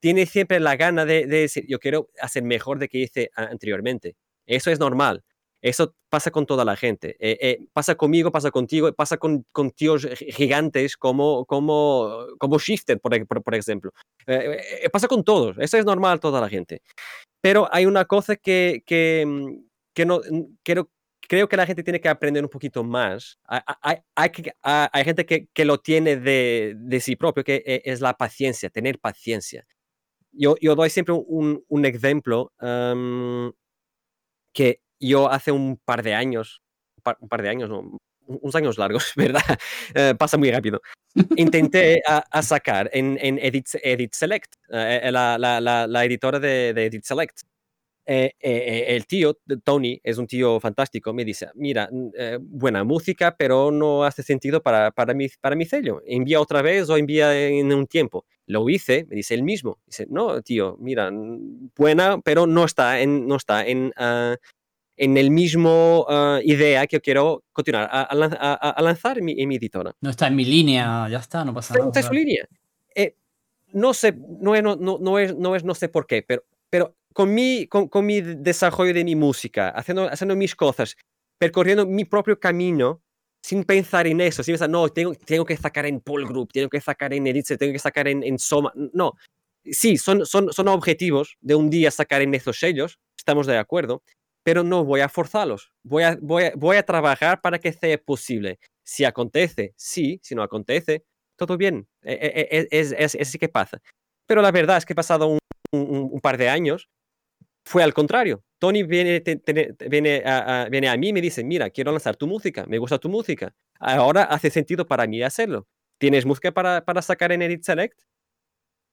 tiene siempre la gana de, decir, yo quiero hacer mejor de que hice anteriormente. Eso es normal. Eso pasa con toda la gente. Eh, eh, pasa conmigo, pasa contigo, pasa con, con tíos gigantes como, como, como Shifter, por, por, por ejemplo. pasa con todos. Eso es normal, toda la gente. Pero hay una cosa que, que, mm, que no, quiero, creo que la gente tiene que aprender un poquito más. Hay, hay, hay gente que, que, lo tiene de, de, sí propio, que e, es la paciencia, tener paciencia. Yo, yo doy siempre un, un ejemplo que yo hace un par de años, un par, de años, no, unos años largos, ¿verdad? Eh, pasa muy rápido. Intenté a, sacar en, Edit, Select, eh, la, la, editora de, Edit Select, eh, eh, el tío, Tony, es un tío fantástico, me dice, mira, eh, buena música, pero no hace sentido para, para, mi, para mi sello. Envía otra vez o envía en un tiempo. Lo hice, me dice el mismo. Dice, no, tío, mira, buena, pero no está en, no está en, uh, en el mismo uh, idea que yo quiero continuar a, a, a lanzar en mi, en mi, editora. No está en mi línea, ya está, no pasa nada. No está en su línea. no sé, no es no, no, es, no es, no sé por qué, pero, pero con mi, con, con, mi desarrollo de mi música, haciendo, haciendo mis cosas, percorriendo mi propio camino, sin pensar en eso, sin pensar, no, tengo, que sacar en Paul Group, tengo que sacar en Editze, tengo que sacar en, en Soma. No, sí, son, son, son objetivos de un día sacar en esos sellos, estamos de acuerdo, pero no voy a forzarlos, voy a, voy a, trabajar para que sea posible. Si acontece, sí, si no acontece, todo bien, e, e, e, es, es, es, que pasa. Pero la verdad es que pasado un par de años fue al contrario. Tony viene, viene, a, viene a mí y me dice, mira, quiero lanzar tu música, me gusta tu música. Ahora hace sentido para mí hacerlo. ¿Tienes música para, para sacar en Edit Select?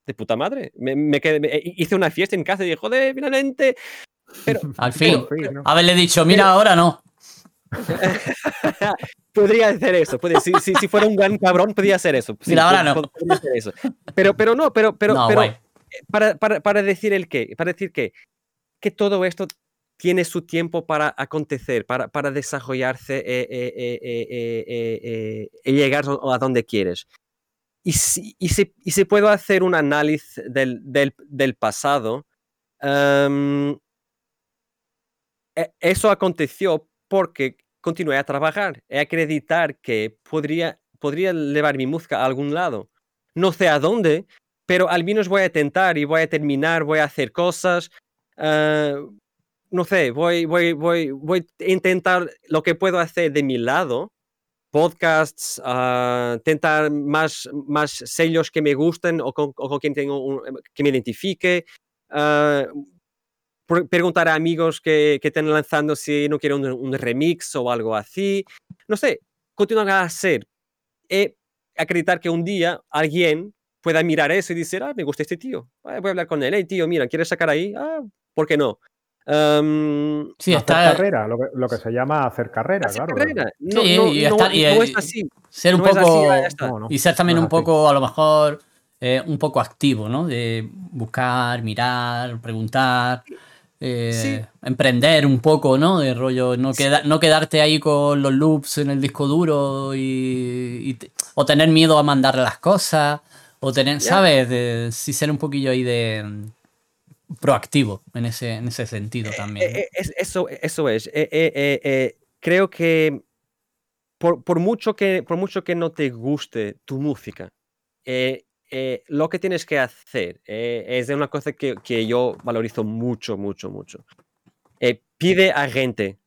De puta madre. Me, quedé, hice una fiesta en casa y dije, joder, finalmente. Pero, al fin, haberle dicho, mira, ahora no. podría hacer eso. si, si, fuera un gran cabrón, podría hacer eso. mira, ahora no. Eso. Pero, pero no, pero, pero, pero para, para, para, decir el qué, para decir que que todo esto tiene su tiempo para acontecer, para, para desarrollarse eh, eh, eh, llegar a donde quieres. Y si, y si, y si puedo hacer un análisis del, del, pasado, um, eso aconteció porque continué a trabajar, a acreditar que podría, podría llevar mi música a algún lado. No sé a dónde, pero al menos voy a intentar y voy a terminar, voy a hacer cosas, Ah, no sé, voy, voy, voy, voy a intentar lo que puedo hacer de mi lado, podcasts, uh, intentar más, más sellos que me gusten o con, quien tengo que me identifique, uh, preguntar a amigos que, que, estén lanzando si no quieren un, remix o algo así. No sé, continuar a hacer. Y acreditar que un día alguien pueda mirar eso y decir, ah, me gusta este tío. voy a hablar con él. Hey, tío, mira, ¿quieres sacar ahí? Ah, ¿por qué no? Um, sí, hacer carrera, lo que, lo que, se llama hacer carrera, claro. Carrera. No, sí, no, y, y, es así. Ser un poco. y ser también un poco, a lo mejor, eh, un poco activo, ¿no? De buscar, mirar, preguntar. Eh, emprender un poco, ¿no? De rollo, no, queda, no quedarte ahí con los loops en el disco duro y, o tener miedo a mandar las cosas, o tener, ¿sabes? De, sí ser un poquillo ahí de proactivo en ese, en ese sentido eh, también. Eh, eso, eso es. creo que por, por, mucho que por mucho que no te guste tu música, eh, lo que tienes que hacer eh, es de una cosa que, que, yo valorizo mucho, mucho, mucho. Eh, pide a gente,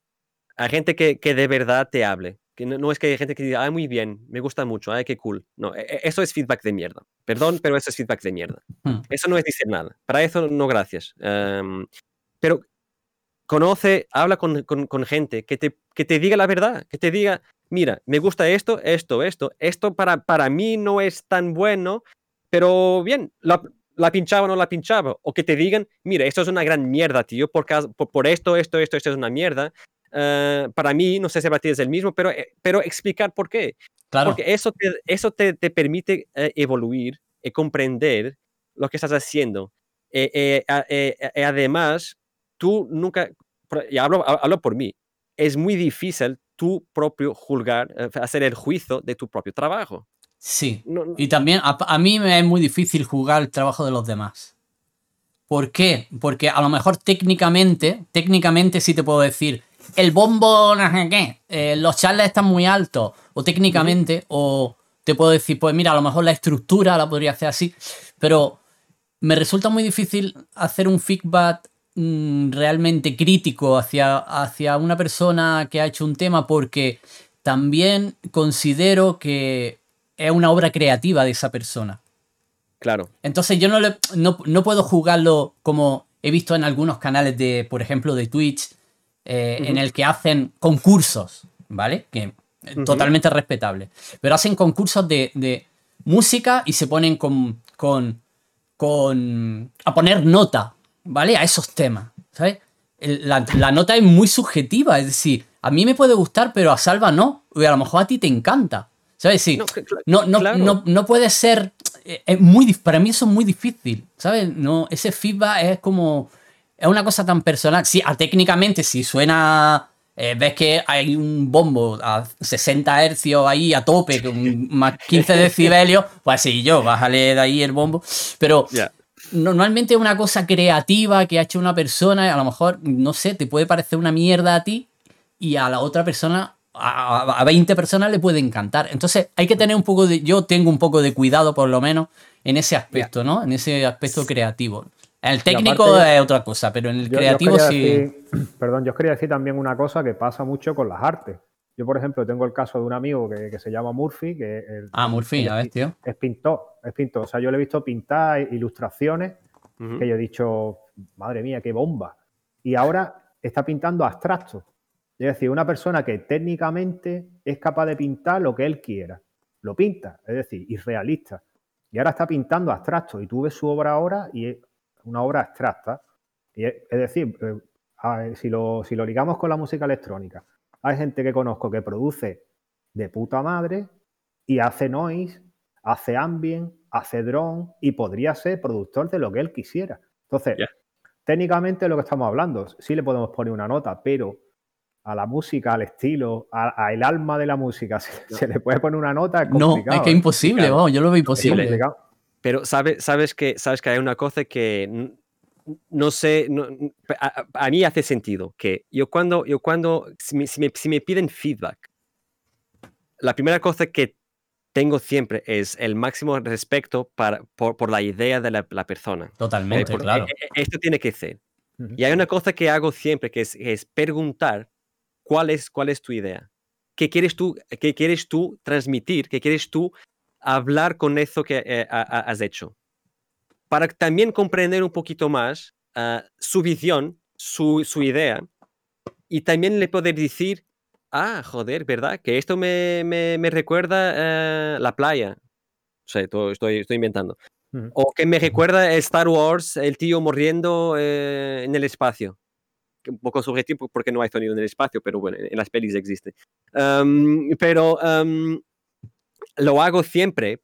a gente que, que, de verdad te hable. Que no, es que hay gente que diga, ah, muy bien, me gusta mucho, ay, qué cool. No, e, e, eso es feedback de mierda. Perdón, pero eso es feedback de mierda. Eso no es decir nada. Para eso, no gracias. Em, pero conoce, habla con, con, con, gente que te, que te diga la verdad, que te diga, mira, me gusta esto, esto, esto, esto para, para mí no es tan bueno, pero bien, la, la, pinchaba o no la pinchaba. O que te digan, mira, esto es una gran mierda, tío, por, por, esto, esto, esto, esto es una mierda. Uh, para mí, no sé si para ti es el mismo, pero, eh, pero explicar por qué. Claro. Porque eso te, eso te, te permite uh, evoluir y comprender lo que estás haciendo. Eh, además, tú nunca, y hablo, hablo por mí, es muy difícil tú propio juzgar, hacer el juicio de tu propio trabajo. Sí. Y también a, mí me es muy difícil jugar el trabajo de los demás. ¿Por qué? Porque a lo mejor técnicamente, técnicamente sí te puedo decir, el bombo, no sé qué, eh, los charles están muy altos, o técnicamente, o te puedo decir, pues mira, a lo mejor la estructura la podría hacer así, pero me resulta muy difícil hacer un feedback mm, realmente crítico hacia, hacia una persona que ha hecho un tema porque también considero que es una obra creativa de esa persona. Claro. Entonces yo no, no, puedo jugarlo como he visto en algunos canales de, por ejemplo, de Twitch, eh, en el que hacen concursos, ¿vale? Que totalmente respetable. Pero hacen concursos de, música y se ponen con, con, con, a poner nota, ¿vale? A esos temas, ¿sabes? La, la, nota es muy subjetiva, es decir, a mí me puede gustar, pero a Salva no, y a lo mejor a ti te encanta. ¿Sabes? Sí. No, no, no, no, puede ser. Eh, es muy, para mí eso es muy difícil. ¿Sabes? No, ese feedback es como. Es una cosa tan personal. Sí, técnicamente, si suena. Eh, ves que hay un bombo a 60 hercios ahí a tope, con más 15 decibelios, pues sí, yo, bájale de ahí el bombo. Pero normalmente es una cosa creativa que ha hecho una persona, y a lo mejor, no sé, te puede parecer una mierda a ti y a la otra persona a, 20 personas le puede encantar. Entonces hay que tener un poco de, yo tengo un poco de cuidado por lo menos en ese aspecto, ¿no? En ese aspecto creativo. El técnico es otra cosa, pero en el creativo sí. perdón, yo os quería decir también una cosa que pasa mucho con las artes. Yo, por ejemplo, tengo el caso de un amigo que, se llama Murphy, que ah, Murphy, ya ves, tío. Es pintor, es pintor. O sea, yo le he visto pintar ilustraciones que yo he dicho, madre mía, qué bomba. Y ahora está pintando abstractos. Es decir, una persona que técnicamente es capaz de pintar lo que él quiera. Lo pinta, es decir, irrealista. Y ahora está pintando abstracto. Y tú ves su obra ahora y es una obra abstracta. Y es, decir, eh, si, lo, si lo ligamos con la música electrónica, hay gente que conozco que produce de puta madre y hace noise, hace ambient, hace drone y podría ser productor de lo que él quisiera. Entonces, técnicamente lo que estamos hablando, sí le podemos poner una nota, pero a la música, al estilo, al alma de la música, se, le puede poner una nota. no, es que es ¿eh? imposible, vamos, yo lo veo imposible. Pero sabes, sabes, que, sabes que hay una cosa que no sé, a, mí hace sentido, que yo cuando, yo cuando si, me, si, me, piden feedback, la primera cosa que tengo siempre es el máximo respeto para, por, por la idea de la, persona. Totalmente, claro. E, e, esto tiene que ser. Y hay una cosa que hago siempre, que es, es preguntar cuál es, cuál es tu idea. ¿Qué quieres tú, qué quieres tú transmitir? ¿Qué quieres tú hablar con eso que eh, has hecho? Para también comprender un poquito más ah, su visión, su, su, idea, y también le poder decir, ah, joder, ¿verdad? Que esto me, me, me recuerda eh, la playa. O sea, estoy, estoy inventando. O que me recuerda Star Wars, el tío muriendo eh, en el espacio. Un poco subjetivo porque no hay sonido en el espacio, pero bueno, en las pelis existe. pero lo hago siempre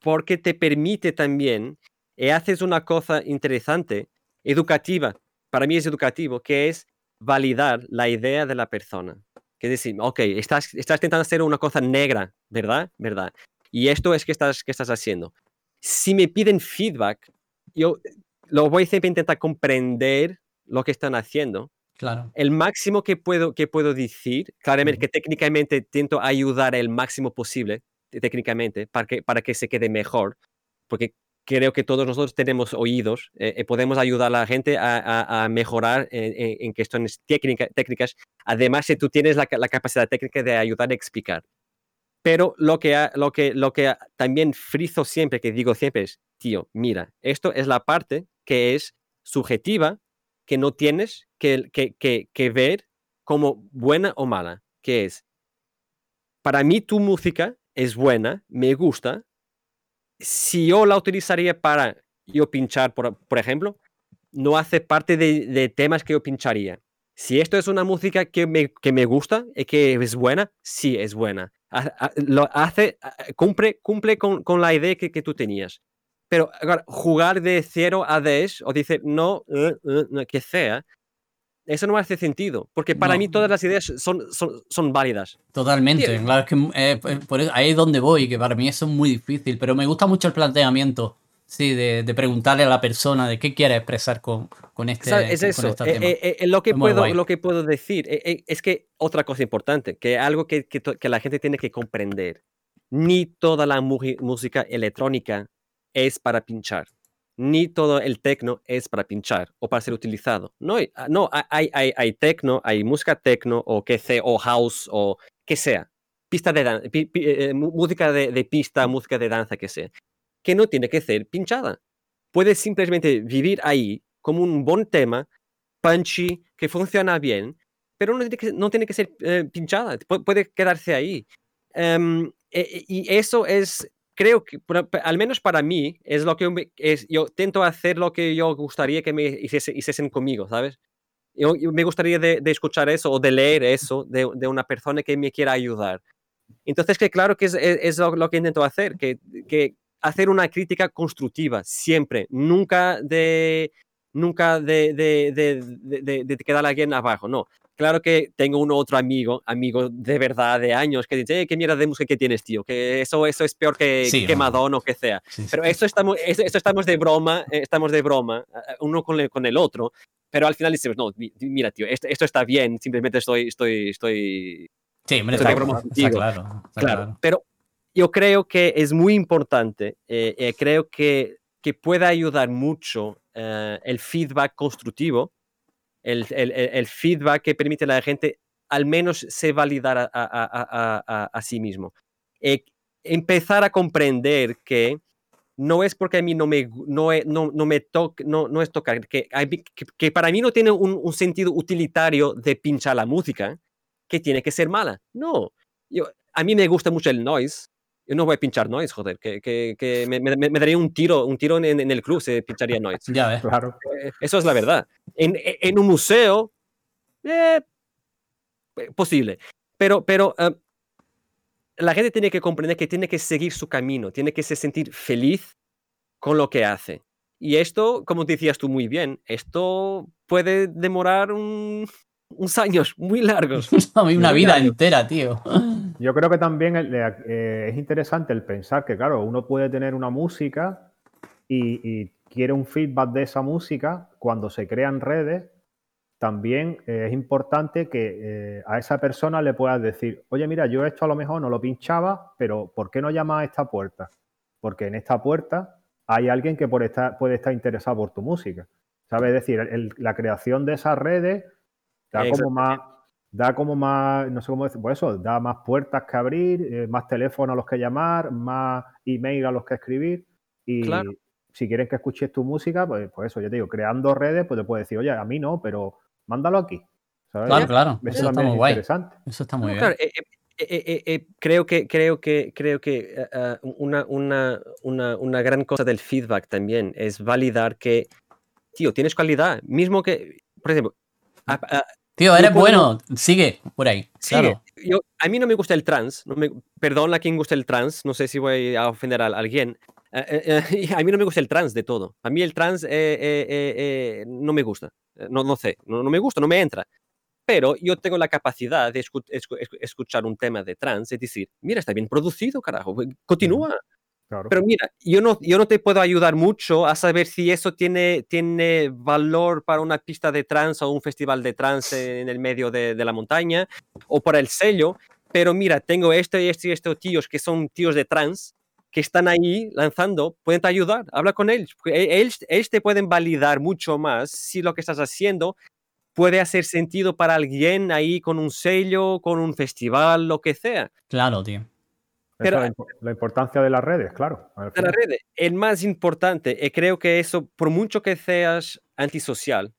porque te permite también, y haces una cosa interesante, educativa, para mí es educativo, que es validar la idea de la persona. Que es decir, ok, estás, estás intentando hacer una cosa negra, ¿verdad? ¿Verdad? Y esto es que estás, que estás haciendo si me piden feedback, yo lo voy a siempre intentar comprender lo que están haciendo. Claro. El máximo que puedo, que puedo decir, claramente que técnicamente intento ayudar el máximo posible, técnicamente, para que, para que se quede mejor, porque creo que todos nosotros tenemos oídos, eh, eh, podemos ayudar a la gente a, a, mejorar en, en, cuestiones técnicas. Además, si tú tienes la, la, capacidad técnica de ayudar a explicar. Pero lo que, lo que, lo que también frizo siempre, que digo siempre es, tío, mira, esto es la parte que es subjetiva, que no tienes que, que, que, ver como buena o mala, que es, para mí tu música es buena, me gusta, si yo la utilizaría para yo pinchar, por, por ejemplo, no hace parte de, de, temas que yo pincharía. Si esto es una música que me, que me gusta y que es buena, sí es buena lo hace, cumple, cumple con, con la idea que, que, tú tenías. Pero jugar de 0 a 10 o dice no, uh, uh, que sea, eso no hace sentido, porque para mí todas las ideas son, son, son válidas. Totalmente, claro, es que eh, por eso, ahí es donde voy, que para mí eso es muy difícil, pero me gusta mucho el planteamiento Sí, de, de, preguntarle a la persona de qué quiere expresar con, con este, es eso. Con este eh, eh, eh, lo, que puedo, lo que puedo decir es que otra cosa importante, que algo que, que, que, la gente tiene que comprender, ni toda la música electrónica es para pinchar, ni todo el techno es para pinchar o para ser utilizado. No, ah, no hay, hay, hay techno, hay música techno o que sea, o house o que sea, pista de música de, de pista, música de danza, que sea que no tiene que ser pinchada. Puede simplemente vivir ahí como un buen tema, punchy, que funciona bien, pero no tiene que, no tiene que ser eh, pinchada, puede quedarse ahí. E, e, y eso es, creo que, al menos para mí, es lo que es, yo intento hacer lo que yo gustaría que me hiciesen conmigo, ¿sabes? Yo, me gustaría de, escuchar eso o de leer eso de, de, una persona que me quiera ayudar. Entonces, que claro que es, es, lo, lo, que intento hacer, que, que hacer una crítica constructiva, siempre, nunca de, nunca de, de, de, de, quedar a alguien abajo, no. Claro que tengo un otro amigo, amigo de verdad de años, que dice, eh, ¿qué mierda de música que tienes, tío? Que eso, eso es peor que, que Madonna o que sea. Pero eso estamos, eso, estamos de broma, eh, estamos de broma, uno con el, con el otro, pero al final decimos, no, mira, tío, esto, esto está bien, simplemente estoy, estoy, estoy... Sí, me está, está, claro, está claro. Pero yo creo que es muy importante, eh, eh, creo que, que puede ayudar mucho eh, el feedback constructivo, el, el, el, feedback que permite a la gente al menos se validar a, a, a, a sí mismo. empezar a comprender que no es porque a mí no me, no, no, no me toca, no, no es tocar, que, que, que, para mí no tiene un, un, sentido utilitario de pinchar la música, que tiene que ser mala. No, yo, a mí me gusta mucho el noise, yo no voy a pinchar noise, joder, que, que, que me, me, me, daría un tiro, un tiro en, en el club si pincharía noise. Ya ves. Claro. Eh, eso es la verdad. En, en un museo, eh, posible. Pero, pero uh, la gente tiene que comprender que tiene que seguir su camino, tiene que se sentir feliz con lo que hace. Y esto, como decías tú muy bien, esto puede demorar un, unos años muy largos. una vida entera, tío. Yo creo que también eh, es interesante el pensar que, claro, uno puede tener una música y, quiere un feedback de esa música cuando se crean redes. También eh, es importante que eh, a esa persona le puedas decir, oye, mira, yo esto a lo mejor no lo pinchaba, pero ¿por qué no llamas a esta puerta? Porque en esta puerta hay alguien que por estar, puede estar interesado por tu música. ¿Sabes? Es decir, la creación de esas redes da como más, da como más, no sé cómo decir, pues eso, da más puertas que abrir, eh, más teléfonos a los que llamar, más email a los que escribir. Y si quieres que escuches tu música, pues, pues eso, yo te digo, creando redes, pues te puedes decir, oye, a mí no, pero mándalo aquí. Claro, claro. Eso, está muy guay. Eso está muy bien. Eh, eh, creo que, creo que, creo que una, una, una, una gran cosa del feedback también es validar que, tío, tienes calidad. Mismo que, por ejemplo, Tío, eres bueno, sigue por ahí. Claro. Yo, a mí no me gusta el trans, no me, perdón a quien guste el trans, no sé si voy a ofender a, alguien. a mí no me gusta el trans de todo. A mí el trans no me gusta. No, no sé, no, me gusta, no me entra pero yo tengo la capacidad de escuchar un tema de trans y decir, mira, está bien producido, carajo, continúa. Pero mira, yo no, yo no te puedo ayudar mucho a saber si eso tiene, tiene valor para una pista de trans o un festival de trans en el medio de, de la montaña o para el sello, pero mira, tengo este y este y estos tíos que son tíos de trans que están ahí lanzando, pueden te ayudar, habla con ellos. E, ellos, ellos te pueden validar mucho más si lo que estás haciendo puede hacer sentido para alguien ahí con un sello, con un festival, lo que sea. Claro, tío. Pero, la, importancia de las redes, claro. De las redes. El más importante, y creo que eso, por mucho que seas antisocial,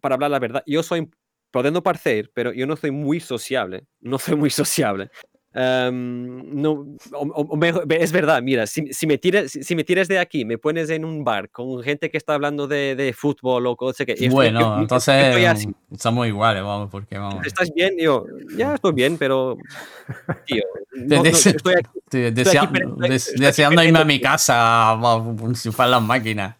para hablar la verdad, yo soy, podendo parecer, pero yo no soy muy sociable, no soy muy sociable no, es verdad, mira, si, me tiras, si, me tiras de aquí, me pones en un bar con gente que está hablando de, fútbol o cosas que... Bueno, entonces estamos iguales, vamos, porque vamos. ¿Estás bien? Yo, ya estoy bien, pero... Tío, estoy aquí, deseando irme a mi casa a enchufar las máquinas.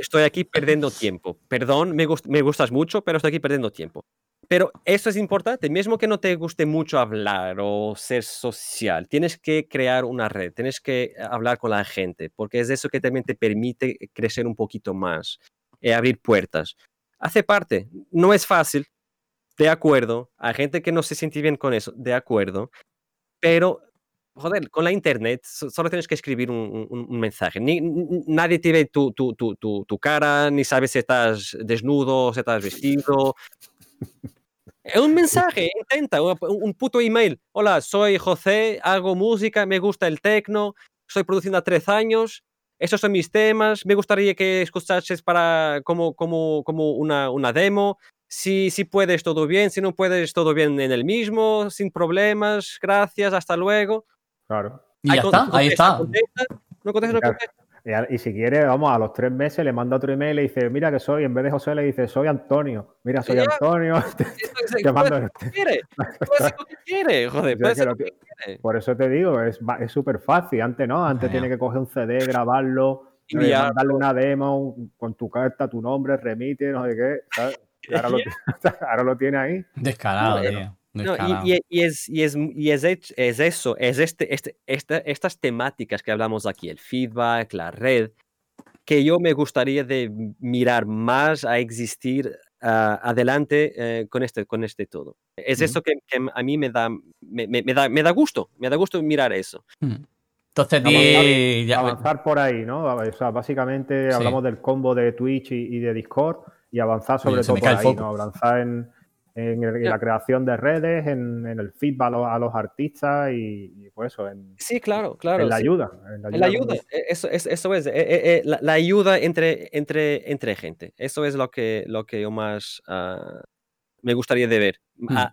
Estoy aquí, perdiendo tiempo. Perdón, me, me gustas mucho, pero estoy aquí perdiendo tiempo. Pero eso es importante, mismo que no te guste mucho hablar o ser social, tienes que crear una red, tienes que hablar con la gente, porque es eso que también te permite crecer un poquito más, y eh, abrir puertas. Hace parte, no es fácil, de acuerdo, hay gente que no se siente bien con eso, de acuerdo, pero joder, con la internet solo tienes que escribir un, mensaje. Nadie te tu, cara, ni sabes si estás desnudo, si estás vestido. Es un mensaje, intenta, un puto email. Hola, soy José, hago música, me gusta el techno, estoy produciendo a tres años, esos son mis temas, me gustaría que escuchases para, como, como, como una, una demo. Si, si puedes, todo bien, si no puedes, todo bien en el mismo, sin problemas, gracias, hasta luego. Claro. Y ya está, ahí está. no contesta, no contesta. Y, si quiere, vamos, a los tres meses le manda otro email y le dice, mira que soy, en vez de José le dice, soy Antonio. Mira, soy Antonio. te mando este. quiere? quiere? Joder, Por eso te digo, es súper fácil. Antes no, antes tiene que coger un CD, grabarlo, y eh, mandarle una demo con tu carta, tu nombre, remite, no sé qué. Ahora, lo, ahora, lo, tiene ahí. Descarado, tío y, es, y, es, y es, es, eso, es este, este, estas temáticas que hablamos aquí, el feedback, la red, que yo me gustaría de mirar más a existir ah, adelante eh, con, este, con este todo. Es eso que, a mí me da me, me, da, me da gusto, me da gusto mirar eso. Hmm. Entonces, avanzar, por ahí, ¿no? O sea, básicamente hablamos del combo de Twitch y, de Discord y avanzar sobre todo por ahí, ¿no? Avanzar en, en, la creación de redes, en, el feedback a los, artistas y, pues eso, en, sí, claro, claro, en la ayuda. En la ayuda, e, eso, es, eso es eh, eh, eh, la, ayuda entre, entre, entre gente. Eso es lo que, lo que yo más ah, me gustaría de ver. Mm, ah,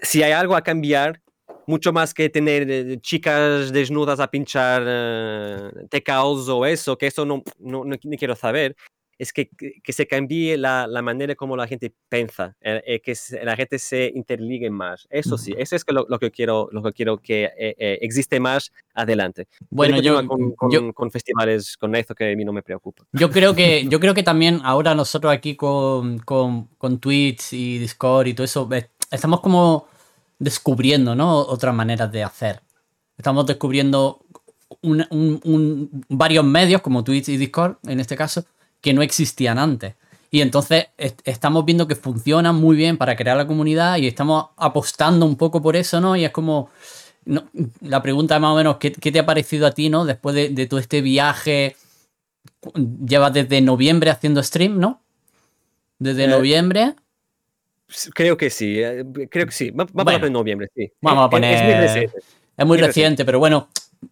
si hay algo a cambiar, mucho más que tener chicas desnudas a pinchar uh, tecaos o eso, que eso no, no, no, quiero saber es que, que se cambie la, la, manera como la gente piensa, eh, eh, que la gente se interligue más. Eso sí, eso es lo, lo que quiero, lo que quiero que eh, existe más adelante. Bueno, yo con, con, con, festivales con esto que a mí no me preocupa. Yo creo que, yo creo que también ahora nosotros aquí con, con, con Twitch y Discord y todo eso, estamos como descubriendo, ¿no? Otras maneras de hacer. Estamos descubriendo un, un, varios medios como Twitch y Discord, en este caso, que no existían antes. Y entonces estamos viendo que funcionan muy bien para crear la comunidad y estamos apostando un poco por eso, ¿no? Y es como, la pregunta más o menos, ¿qué, te ha parecido a ti, ¿no? Después de, todo este viaje llevas desde noviembre haciendo stream, ¿no? Desde eh, noviembre. Creo que sí, eh, creo que sí. Vamos a poner noviembre, sí. Vamos a poner. Es, muy reciente, es muy reciente pero bueno,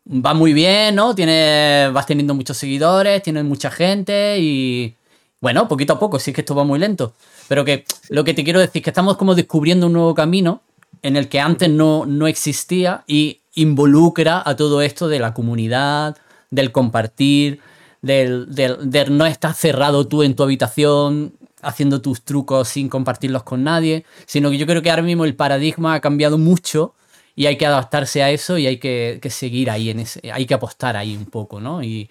va muy bien, ¿no? Tiene, vas teniendo muchos seguidores, tienes mucha gente y. Bueno, poquito a poco, sí que esto va muy lento. Pero que lo que te quiero decir es que estamos como descubriendo un nuevo camino en el que antes no, no existía y involucra a todo esto de la comunidad, del compartir, del, del, no estar cerrado tú en tu habitación haciendo tus trucos sin compartirlos con nadie, sino que yo creo que ahora mismo el paradigma ha cambiado mucho y hay que adaptarse a eso y hay que, seguir ahí, en ese, hay que apostar ahí un poco, ¿no? Y,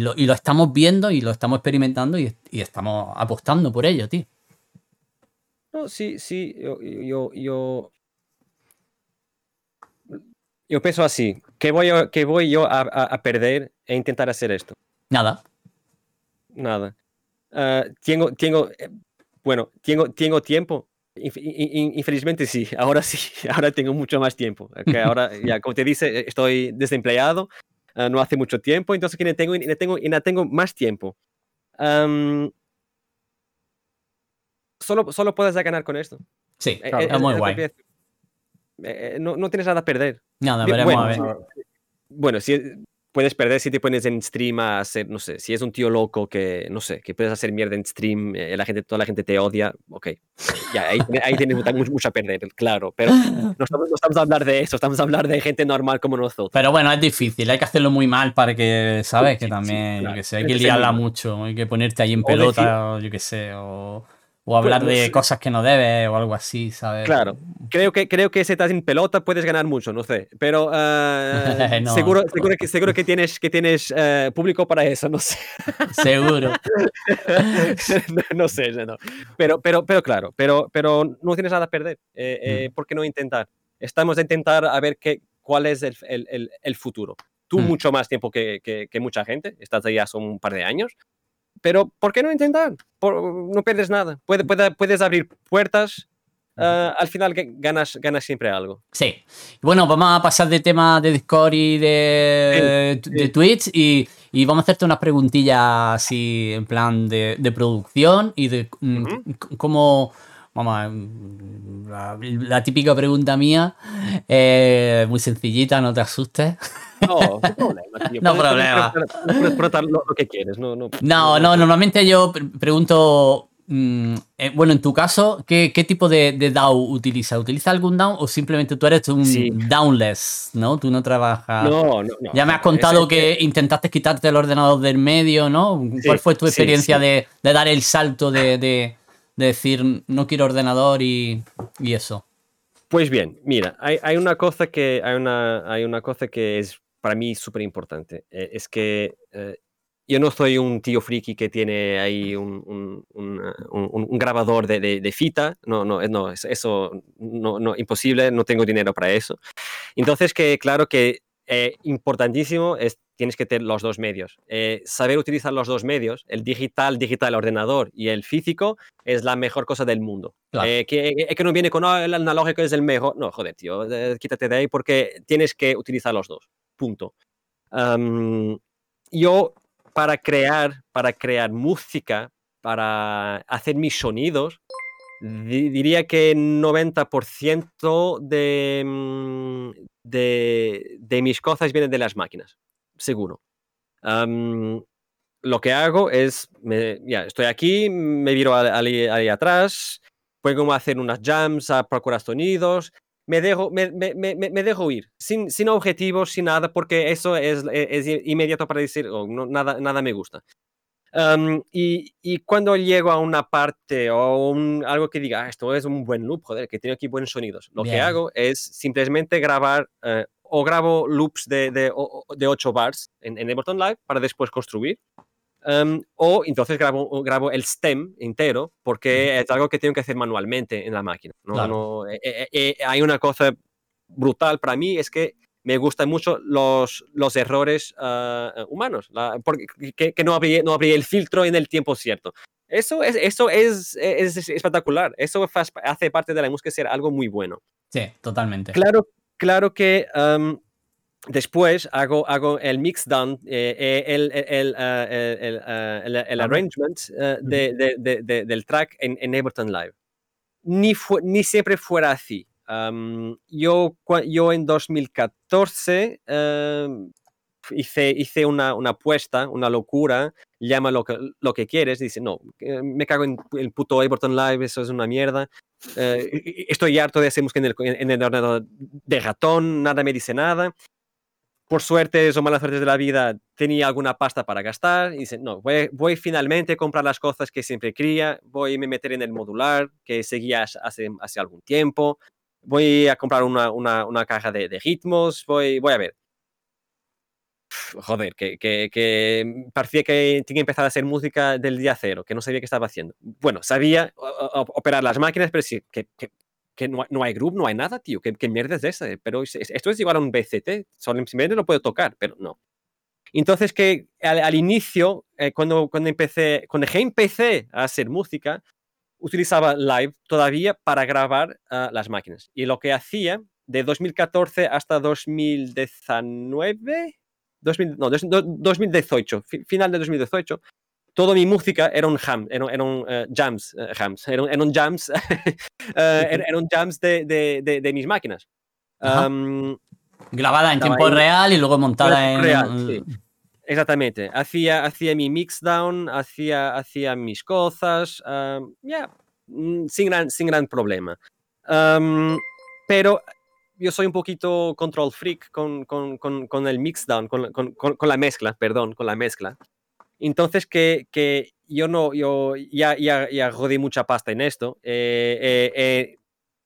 lo, estamos viendo y lo estamos experimentando y, estamos apostando por ello, tío. No, sí, sí, yo, yo, yo, yo pienso así, ¿qué voy, voy yo a, perder e intentar hacer esto? Nada. Nada. Ah, tengo, tengo, eh, bueno, tengo, tengo tiempo. Infelizmente sí, ahora sí, ahora tengo mucho más tiempo. Que ahora, ya, como te dice, estoy desempleado, ah, no hace mucho tiempo, entonces que tengo, tengo, tengo más tiempo. solo, solo puedes ganar con esto. Sí, eh, es, muy guay. Eh, no, no, tienes nada a perder. Nada, veremos bueno, a ver. Bueno, si puedes perder si te pones en stream a hacer, no sé, si es un tío loco que, no sé, que puedes hacer mierda en stream, eh, la gente, toda la gente te odia, ok. Ya, ahí, ahí tienes mucho, a perder, claro. Pero no estamos, no estamos a hablar de eso, estamos a hablar de gente normal como nosotros. Pero bueno, es difícil, hay que hacerlo muy mal para que, ¿sabes? que también, yo que sé, hay que liarla mucho, hay que ponerte ahí en pelota, o yo qué sé, o o hablar pues, de cosas que no debes o algo así, ¿sabes? Claro, creo que, creo que si estás en pelota puedes ganar mucho, no sé, pero eh, seguro, seguro, que, seguro que tienes, que tienes eh, público para eso, no sé. Seguro. no, sé, no. Pero, pero, pero claro, pero, pero no tienes nada a perder, eh, mm. ¿por qué no intentar? Estamos a intentar a ver qué, cuál es el, el, el, futuro. Tú mm. mucho más tiempo que, que, que mucha gente, estás ahí hace un par de años, pero ¿por qué no intentar? no pierdes nada. puedes abrir puertas. Ah, al final ganas, ganas siempre algo. Sí. Bueno, vamos a pasar de tema de Discord y de, de Twitch y, vamos a hacerte unas preguntillas así en plan de, producción y de mm, cómo... Vamos a, la, típica pregunta mía, eh, muy sencillita, no te asustes. No, problema, No problema. Puedes preguntar lo, que quieres. No, no, no, no normalmente yo pregunto. Mm, eh, bueno, en tu caso, ¿qué, qué tipo de, de, DAO utiliza? ¿Utiliza algún DAO o simplemente tú eres un downless, ¿no? Tú no trabajas. No, no, no. Ya me has contado que, intentaste quitarte el ordenador del medio, ¿no? ¿Cuál fue tu experiencia de, de, dar el salto de, de, decir no quiero ordenador y, y eso? Pues bien, mira, hay, hay, una cosa que hay una, hay una cosa que es para mí súper importante. Eh, es que eh, yo no soy un tío friki que tiene ahí un, un, un, grabador de, de, fita, no, no, no, eso no, no, imposible, no tengo dinero para eso. Entonces, que claro que eh, importantísimo es tienes que tener los dos medios. saber utilizar los dos medios, el digital, digital, ordenador y el físico, es la mejor cosa del mundo. que, que, no viene con oh, el analógico es el mejor. No, joder, tío, quítate de ahí porque tienes que utilizar los dos punto. yo para crear, para crear música, para hacer mis sonidos, diría que 90% de, mm, de, de, mis cosas vienen de las máquinas, seguro. lo que hago es, ya, estoy aquí, me viro ahí, atrás, puedo hacer unas jams a procurar sonidos, me dejo, me, me, me, dejo ir, sin, sin objetivos, sin nada, porque eso es, es, inmediato para decir, oh, no, nada, nada me gusta. y, y, cuando llego a una parte o un, algo que diga, ah, esto es un buen loop, joder, que tiene aquí buenos sonidos, lo que hago es simplemente grabar eh, o grabo loops de, de, de 8 bars en, en Ableton Live para después construir Em, o entonces grabo, grabo el stem entero porque es algo que tengo que hacer manualmente en la máquina. ¿no? Eh, eh, eh, hay una cosa brutal para mí, es que me gustan mucho los, los errores humanos, porque, que, no, abrí, no abrí el filtro en el tiempo cierto. Eso es, eso es, es, espectacular. Eso hace parte de la música ser algo muy bueno. Sí, totalmente. Claro, claro que em, después hago, hago el mixdown, eh, el, el, el, el, arrangement del track en, en Ableton Live. Ni, ni siempre fuera así. yo, yo en 2014 hice, hice una, una, apuesta, una locura, llama lo que, lo que quieres, dice, no, me cago en el puto Ableton Live, eso es una mierda, eh, estoy harto de hacer música en el, en el ordenador de ratón, nada me dice nada. Por suerte o malas suertes de la vida, tenía alguna pasta para gastar y dice, no, voy, voy finalmente a comprar las cosas que siempre quería, voy a me meter en el modular que seguía hace, hace algún tiempo, voy a comprar una, una, una caja de, de ritmos, voy, voy a ver joder, que, que, parecía que tenía que empezar a hacer música del día cero, que no sabía qué estaba haciendo. Bueno, sabía operar las máquinas, pero sí, que, que no, hay groove, no hay nada, tío. ¿Qué, qué mierda es esa? Pero esto es igual a un BCT, simplemente lo puedo tocar, pero no. Entonces, que al, inicio, eh, cuando, cuando, empecé, cuando empecé a hacer música, utilizaba Live todavía para grabar ah, las máquinas. Y lo que hacía de 2014 hasta 2019, 2000, no, 2018, final de 2018, toda mi música era un ham, era, un uh, jams, uh, hams, era, un jams, uh, era, un jams de, de, de, mis máquinas. Um, Grabada en tiempo real y luego montada en... Real, sí. Exactamente. Hacía, hacía mi mixdown, hacía, hacía mis cosas, um, ya, yeah, sin, gran, sin gran problema. Um, pero yo soy un poquito control freak con, con, con, el mixdown, con, con, la mezcla, perdón, con la mezcla. Entonces que, que yo no, yo ya, ya, ya rodé mucha pasta en esto. Eh, eh, eh,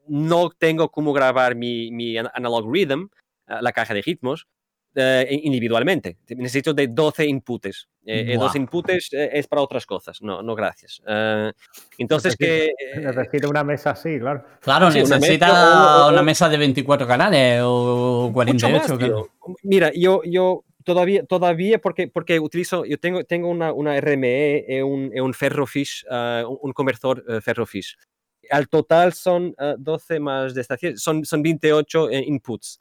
no tengo cómo grabar mi, mi analog rhythm, la caja de ritmos, individualmente. Necesito de 12 inputs. Eh, 12 inputs es para otras cosas. No, no gracias. entonces que... Necesita una mesa así, claro. Claro, necesita una mesa, de 24 canales o 48. Mira, yo, yo todavía, todavía porque, porque utilizo, yo tengo, tengo una, una RME, un, un Ferrofish, un conversor Ferrofish. Al total son 12 más de estación, son, son 28 inputs.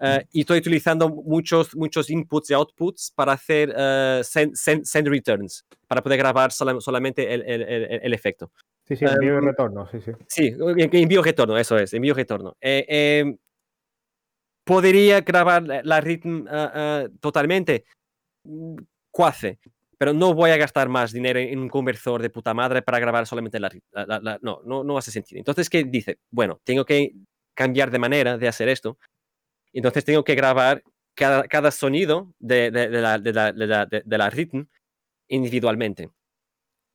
Eh, y estoy utilizando muchos, muchos inputs y outputs para hacer uh, send, send, returns, para poder grabar solamente el, el, el, efecto. Sí, sí, envío y em, retorno, sí, sí. Sí, envío y retorno, eso es, envío y retorno. Eh, eh, ¿Podría grabar la ritmo uh, totalmente? Cuace, pero no voy a gastar más dinero en un conversor de puta madre para grabar solamente la, la, la no, no, no hace sentido. Entonces, ¿qué dice? Bueno, tengo que cambiar de manera de hacer esto entonces tengo que grabar cada, cada sonido de, de, de, la, de, la, de, la, ritmo individualmente.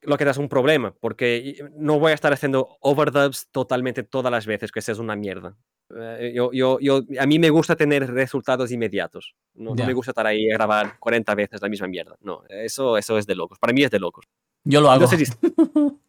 Lo que da es un problema, porque no voy a estar haciendo overdubs totalmente todas las veces, que eso es una mierda. Eh, yo, yo, yo, a mí me gusta tener resultados inmediatos. No, no, me gusta estar ahí a grabar 40 veces la misma mierda. No, eso, eso es de locos. Para mí es de locos. Yo lo hago.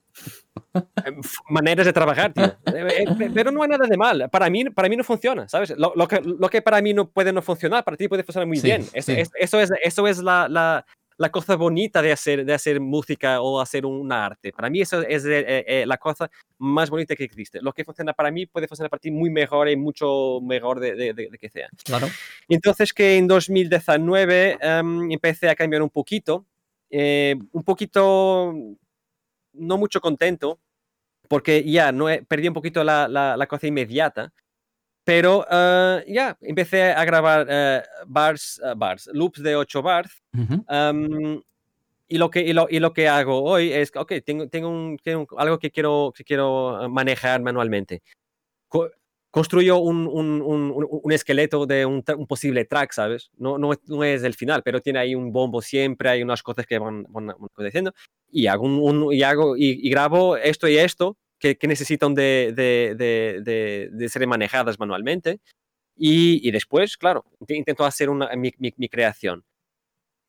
maneras de trabajar, tío. Eh, eh, pero no hay nada de mal. Para mí, para mí no funciona, ¿sabes? Lo, lo, que, lo que para mí no puede no funcionar, para ti puede funcionar muy bien. Eso, es, eso es, eso es la, la, la, cosa bonita de hacer, de hacer música o hacer un arte. Para mí eso es eh, la cosa más bonita que existe. Lo que funciona para mí puede funcionar para ti muy mejor y mucho mejor de, de, de, que sea. Claro. Entonces que en 2019 em, empecé a cambiar un poquito. un poquito no mucho contento porque ya no he, perdí un poquito la, la, cosa inmediata. Pero uh, ya empecé a grabar uh, bars, uh, bars, loops de 8 bars. um, y, lo que, y, lo, y lo que hago hoy es, ok, tengo, tengo, un, tengo algo que quiero, que quiero manejar manualmente. Co construyo un, un, un, un, esqueleto de un, posible track, ¿sabes? No, no, no, es el final, pero tiene ahí un bombo siempre, hay unas cosas que van, van, diciendo y hago, y, hago y, grabo esto y esto que, que necesitan de, de, de, de, ser manejadas manualmente. Y, y, después, claro, intento hacer una, mi, mi, creación.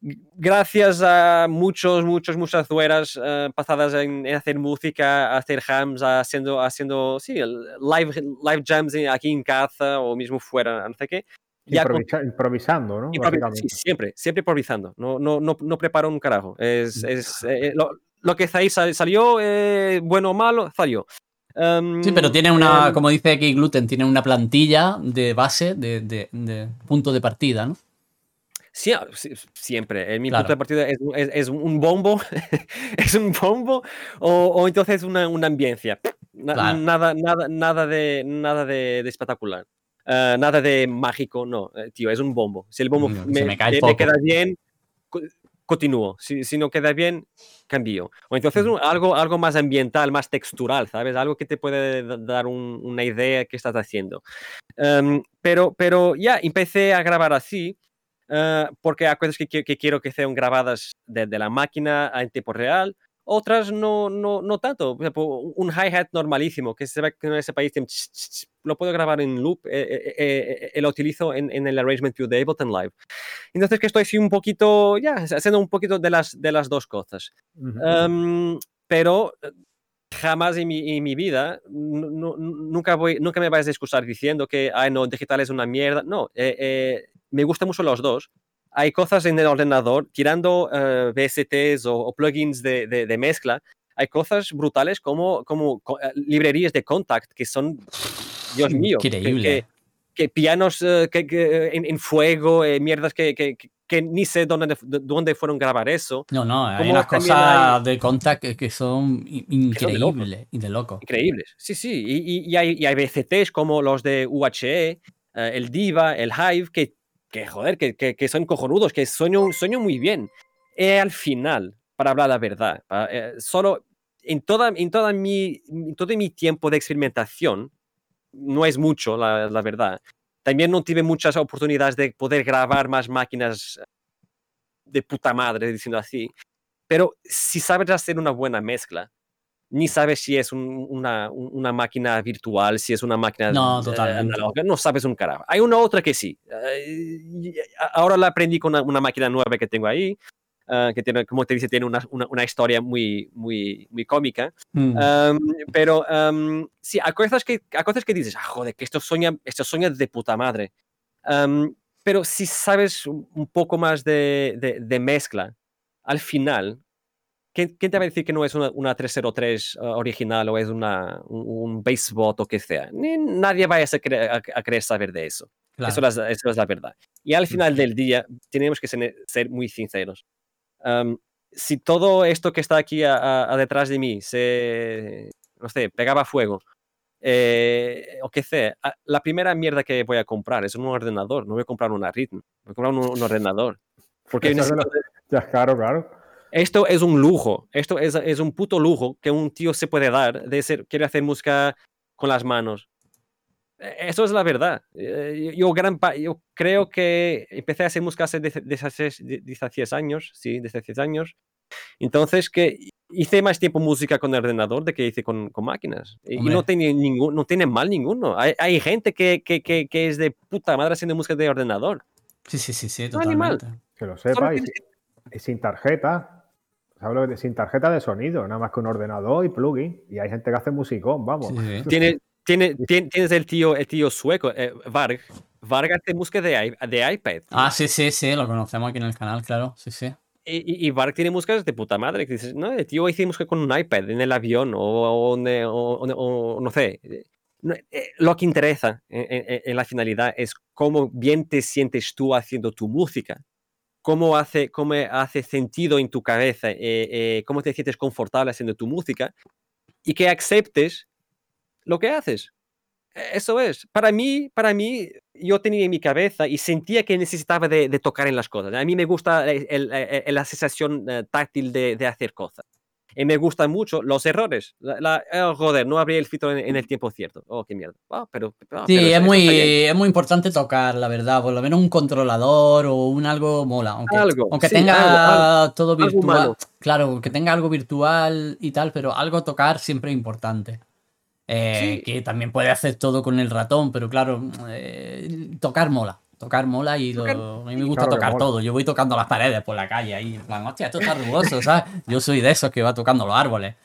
Gracias a muchos, muchos, muchas dueras uh, pasadas en, en, hacer música, hacer jams, haciendo, haciendo sí, live, live jams aquí en casa o mismo fuera, no sé qué, Improvisa improvisando, ¿no? Sí, siempre, siempre improvisando. No, no, no, no preparo un carajo. Es, es eh, lo, lo, que salió, eh, bueno o malo, salió. Em, sí, pero tiene una, em, como dice aquí Gluten, tiene una plantilla de base, de, punto de partida, ¿no? Sí, ah, siempre. Mi punto de partida es, un bombo, es un bombo, o, entonces es una, una ambiencia. Nada, nada, nada de, nada de, espectacular. Eh, nada de mágico, no, eh, tío, es un bombo. Si el bombo me, queda bien, continúo. Si, si, no queda bien, cambio. O entonces algo, algo más ambiental, más textural, ¿sabes? Algo que te puede dar una idea que estás haciendo. Em, pero, pero ya, empecé a grabar así. Uh, porque hay cosas que, que, quiero que sean grabadas desde la máquina en tiempo real, otras no, no, no tanto. un hi-hat normalísimo, que se ve que en ese país lo puedo grabar en loop, eh, eh, eh, lo utilizo en, en, el Arrangement View de Ableton Live. Entonces que estoy un poquito, ya, haciendo un poquito de las, de las dos cosas. Em, pero jamás en mi, en mi vida, nunca, voy, nunca me vais a excusar diciendo que, ay, no, digital es una mierda. No, me gustan mucho los dos hay cosas en el ordenador, tirando uh, VSTs o, plugins de, de, mezcla, hay cosas brutales como, como eh, librerías de contact que son, Dios mío, increíble. Que, pianos eh, que, en, fuego, mierdas que, que, ni sé dónde, dónde fueron grabar eso. No, no, hay unas cosas de contact que son increíbles y de loco. Increíbles, sí, sí. Y, y, hay, y hay VCTs como los de UHE, el Diva, el Hive, que que joder, que, que, son cojonudos, que sueño, sueño muy bien. Y al final, para hablar la verdad, eh, solo en, toda, en, toda mi, todo mi tiempo de experimentación, no es mucho, la, la, verdad. También no tuve muchas oportunidades de poder grabar más máquinas de puta madre, diciendo así. Pero si sabes hacer una buena mezcla, ni sabes si es una, una, máquina virtual, si es una máquina no, totalmente. no sabes un carajo. Hay una otra que sí. ahora la aprendí con una, máquina nueva que tengo ahí, ah, que tiene, como te dice, tiene una, una, historia muy, muy, muy cómica. Mm. pero sí, hay cosas, que, hay cosas que dices, ah, joder, que esto sueña, esto sueña de puta madre. pero si sabes un poco más de, de, de mezcla, al final ¿Quién, te va a decir que no es una, una 303 uh, original o es una, un, basebot o que sea? Ni, nadie va a, a, querer saber de eso. Eso, es, eso, es, la verdad. Y al final del día tenemos que ser, muy sinceros. si todo esto que está aquí a, detrás de mí se, no sé, pegaba fuego, eh, o que sea, la primera mierda que voy a comprar es un ordenador, no voy a comprar una ritmo, voy a comprar un, ordenador. Porque Ya, claro, claro. Esto es un lujo, esto es, es, un puto lujo que un tío se puede dar de ser, quiere hacer música con las manos. E, eso es la verdad. Eh, yo, gran yo creo que empecé a hacer música hace 16 años, sí, 16 años. Entonces, que hice más tiempo música con el ordenador de que hice con, con máquinas. Y, no tiene, ningún, no tiene mal ninguno. Hay, hay gente que, que, que, que, es de puta madre haciendo música de ordenador. Sí, sí, sí, sí, totalmente. Que lo sepa. y sin tarjeta, Hablo de, sin tarjeta de sonido, nada más que un ordenador y plugin. Y hay gente que hace musicón, vamos. Tiene, tiene, tienes el tío, el tío sueco, eh, Varg. Varg hace música de, de iPad. Ah, sí, sí, sí, lo conocemos aquí en el canal, claro. Sí, sí. Y, y, Varg tiene músicas de puta madre. Que dices, no, el tío hice música con un iPad en el avión o, o, no sé. Eh, lo que interesa en, en, la finalidad es cómo bien te sientes tú haciendo tu música cómo hace, cómo hace sentido en tu cabeza, eh, eh, cómo te sientes confortable haciendo tu música y que aceptes lo que haces. E, eso es. Para mí, para mí, yo tenía en mi cabeza y sentía que necesitaba de, tocar en las cosas. A mí me gusta la sensación eh, táctil de, de hacer cosas y me gustan mucho los errores. La, oh, joder, no abrí el filtro en, el tiempo cierto. Oh, qué mierda. Ah, pero, ah, sí, es, muy, es muy importante tocar, la verdad. Por lo menos un controlador o un algo mola. Aunque, algo, aunque tenga todo virtual. Claro, que tenga algo virtual y tal, pero algo tocar siempre es importante. Eh, que también puede hacer todo con el ratón, pero claro, eh, tocar mola tocar mola y a mí me gusta tocar todo. Yo voy tocando las paredes por la calle ahí, en plan, hostia, esto está rugoso, ¿sabes? Yo soy de esos que va tocando los árboles.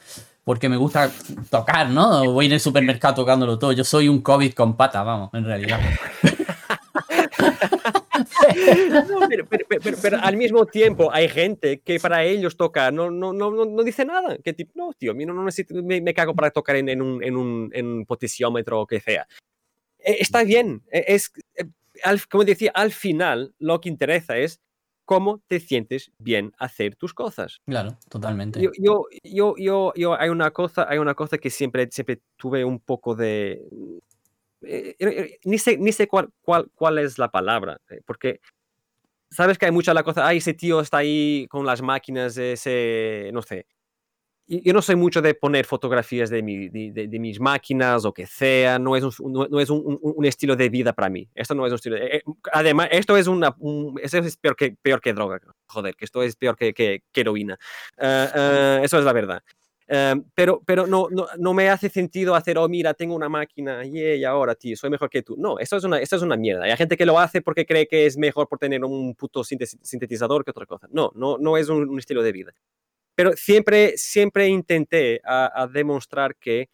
Porque me gusta tocar, ¿no? Voy en el supermercado tocándolo todo. Yo soy un COVID con pata, vamos, en realidad. pero, al mismo tiempo hay gente que para ellos toca, no, no, no, no dice nada. Que tipo, no, tío, a mí no, necesito, me, cago para tocar en, un, en, un, en un potenciómetro o que sea. E, está bien, e, es, e, como decía, al final lo que interesa es cómo te sientes bien hacer tus cosas. Claro, totalmente. Yo, yo, yo, yo, yo hay una cosa, hay una cosa que siempre, siempre tuve un poco de, eh, eh, eh, ni sé, ni sé cuál, cuál, cuál es la palabra, porque sabes que hay mucha la cosa, ay, ese tío está ahí con las máquinas, ese, no sé. Yo no soy mucho de poner fotografías de, mi, de, mis máquinas o que sea, no es, un, no, es un, un, estilo de vida para mí. Esto no es un estilo. además, esto es una. eso es peor que, peor que droga. Joder, que esto es peor que, que, heroína. eso es la verdad. Em, pero pero no, no, no, me hace sentido hacer, oh, mira, tengo una máquina, y ahora, tío, soy mejor que tú. No, eso es, una, eso es una mierda. Hay gente que lo hace porque cree que es mejor por tener un puto sintetizador que otra cosa. No, no, no es un, estilo de vida. Pero siempre, siempre intenté a, demostrar que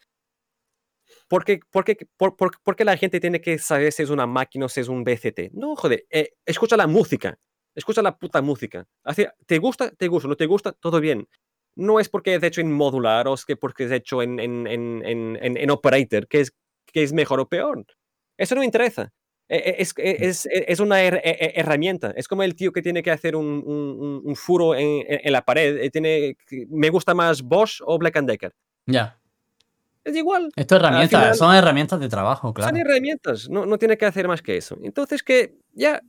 ¿Por qué, por, por, por, qué, la gente tiene que saber si es una máquina o si es un BCT? No, joder, eh, escucha la música, escucha la puta música. Así, ¿Te gusta? ¿Te gusta? ¿No te gusta? Todo bien no es porque es hecho en modular o es que porque es hecho en, en, en, en operator, que es, que es mejor o peor. Eso no interesa. E, e, es, e, mm. es, es, una herramienta. Es como el tío que tiene que hacer un, un, un furo en, la pared. Eh, tiene, me gusta más Bosch o Black Decker. Ya. Es igual. Esto es herramientas, son herramientas de trabajo, claro. Son herramientas, no, no tiene que hacer más que eso. Entonces, que ya,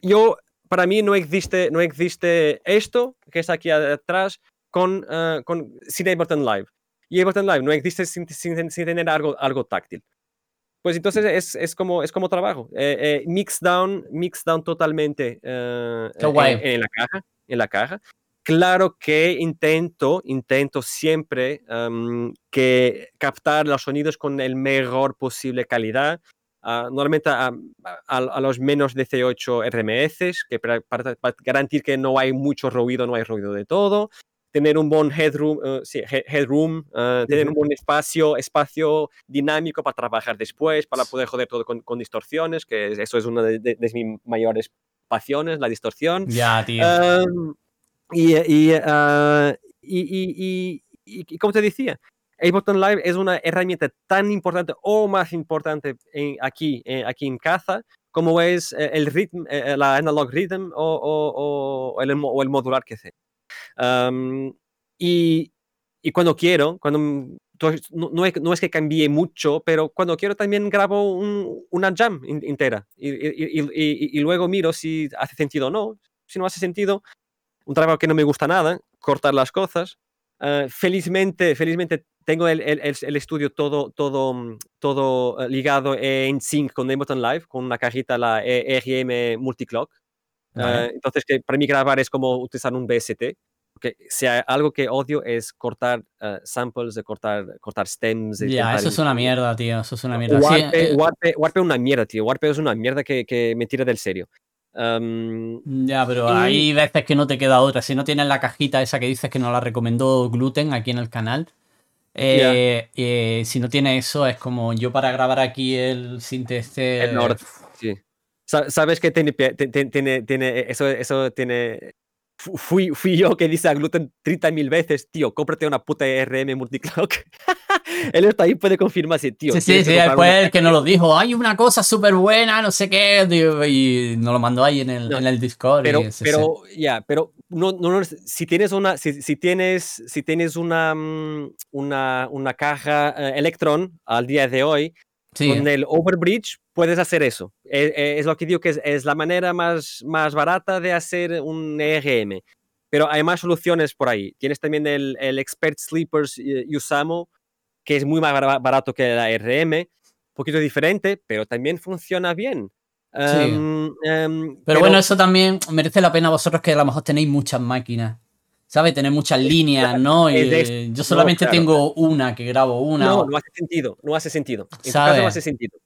yo para mí no existe, no existe esto que está aquí atrás con, uh, con sin Live. Y Ableton Live no existe sin, sin, sin tener algo, algo táctil. Pues entonces es, es, como, es como trabajo. Eh, eh, mix down, mix down totalmente uh, en, en, la caja, en la caja. Claro que intento, intento siempre um, que captar los sonidos con el mejor posible calidad normalmente a, los menos de C8 RMS, que para, para, garantir que no hay mucho ruido, no hay ruido de todo. Tener un buen headroom, uh, sí, headroom uh, tener un buen espacio, espacio dinámico para trabajar después, para poder joder todo con, con distorsiones, que eso es una de, mis mayores pasiones, la distorsión. Ya, tío. y, y, uh, y, y, y, como te decía, Ableton Live es una herramienta tan importante o más importante en, aquí, eh, aquí en casa como es eh, el ritmo, la analog rhythm o, o, o, el, o el, modular que sea. Y, y, cuando quiero, cuando no, no, es, no, es, que cambie mucho, pero cuando quiero también grabo un, una jam entera y, y, y, luego miro si hace sentido o no. Si no hace sentido, un trabajo que no me gusta nada, cortar las cosas. felizmente, felizmente tengo el, el, el, estudio todo, todo, mm, todo eh, ligado en sync con Ableton Live, con una cajita, la ERM Multiclock. Uh, entonces, que para mí grabar es como utilizar un BST. Porque si hay algo que odio es cortar uh, samples, cortar, cortar stems. Ya, eso es una mierda, tío. Eso es una mierda. Warp, sí, Warp, es una mierda, tío. Warp es una mierda que, que me tira del serio. Um, ya, pero hay veces que no te queda otra. Si no tienes la cajita esa que dices que nos la recomendó Gluten aquí en el canal, eh, eh, si no tiene eso, es como yo para grabar aquí el sinteste. El Nord, sí. Sabes que tiene, tiene, tiene, eso, eso tiene. Fui, fui yo que dice a Gluten 30.000 veces, tío, cómprate una puta RM multiclock. Él está ahí, puede confirmarse, tío. Sí, sí, sí, después el que nos lo dijo, hay una cosa súper buena, no sé qué, y nos lo mandó ahí en el, en el Discord. Pero, pero, ya, pero no, no, si tienes una, si, si tienes, si tienes una, mm, una, una caja uh, Electron al día de hoy, con el Overbridge puedes hacer eso. Es, e, es, lo que digo que es, es, la manera más, más barata de hacer un ERM. Pero hay más soluciones por ahí. Tienes también el, el Expert Sleepers eh, Usamo, que es muy más barato que la RM, un poquito diferente, pero también funciona bien. Em, em, pero, bueno, eso también merece la pena vosotros que a lo mejor tenéis muchas máquinas. ¿Sabes? Tener muchas líneas, ¿no? Y, yo solamente tengo una que grabo una. No, no hace sentido, no hace sentido. En caso no hace sentido.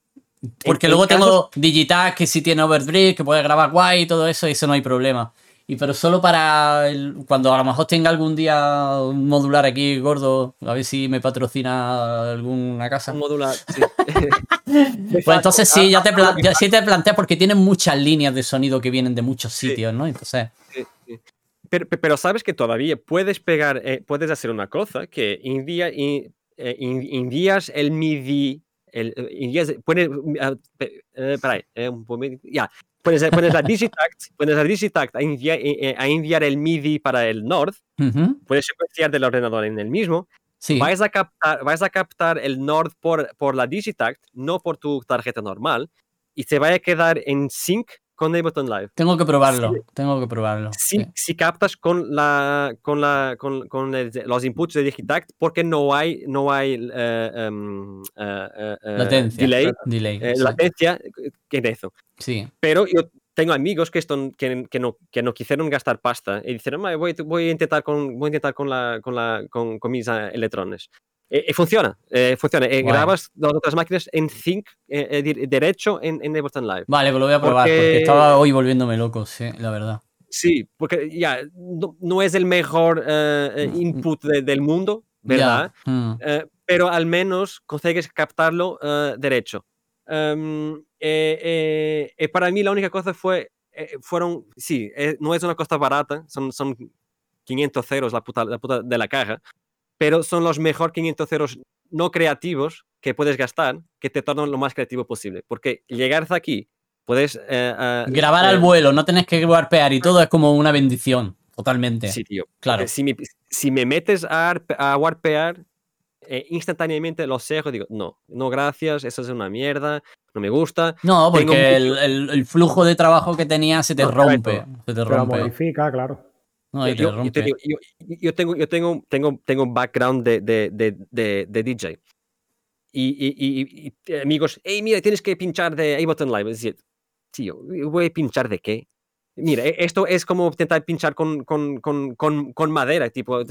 Porque luego tengo digital que sí tiene overdrive, que puede grabar guay y todo eso, y eso no hay problema. y pero solo para cuando a lo mejor tenga algún día un modular aquí gordo, a ver si me patrocina alguna casa. Un modular, sí. pues entonces sí, ya te, sí te planteas porque tienen muchas líneas de sonido que vienen de muchos sitios, ¿no? Entonces... Pero, sabes que todavía puedes pegar, eh, puedes hacer una cosa que envía, eh, envías el MIDI, el, envías, pones, uh, ya, Pones, la Digitact, pones la Digitact a enviar, eh, eh, a enviar, el MIDI para el Nord, puedes secuenciar del ordenador en el mismo. Sí. Vais, a captar, vais a captar el Nord por, por la Digitact, no por tu tarjeta normal, y se va a quedar en sync con Ableton Live. Tengo que probarlo, tengo que probarlo. Si, si captas con, la, con, la, con, con los inputs de Digitact, porque no hay, no hay eh, em, latencia, delay, delay latencia que es eso. Sí. Pero yo tengo amigos que, están, que, que, no, que no quisieron gastar pasta y dijeron, voy, voy, a intentar con, voy a intentar con, la, con, la, con, con mis electrones. Eh, funciona, eh, funciona. Eh, grabas las otras máquinas en Sync derecho en, en Ableton Live. Vale, pues lo voy a probar porque... estaba hoy volviéndome loco, sí, la verdad. Sí, porque ya no, es el mejor mm, input del mundo, ¿verdad? Mm. pero al menos consigues captarlo derecho. Em, para mí la única cosa fue, fueron, sí, no es una cosa barata, son, son 500 ceros la puta, la puta de la caja, pero son los mejor 500 euros no creativos que puedes gastar que te tornan lo más creativo posible. Porque llegar hasta aquí, puedes... Eh, eh, Grabar al eh, vuelo, no tenés que warpear y todo es como una bendición, totalmente. Sí, tío. Claro. Si me, si me metes a, a warpear, instantáneamente lo cejo, digo, no, no gracias, eso es una mierda, no me gusta. No, porque el, el, flujo de trabajo que tenía se te rompe. Se te rompe. modifica, claro yo, tengo, yo tengo, tengo, tengo un background de, de, de, de DJ. Y, y, y, amigos, hey, mira, tienes que pinchar de Ableton Live. Es decir, tío, ¿voy a pinchar de qué? Mira, e, esto es como intentar pinchar con, con, con, con, madera, tipo, eh,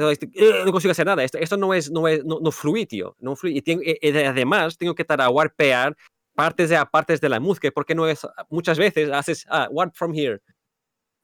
no consigo hacer nada. Esto, esto no es, no es, no, no fluye, tío. No fluye. Y, tengo, además, tengo que estar a warpear partes de partes de la música, porque no es, muchas veces haces, ah, warp from here,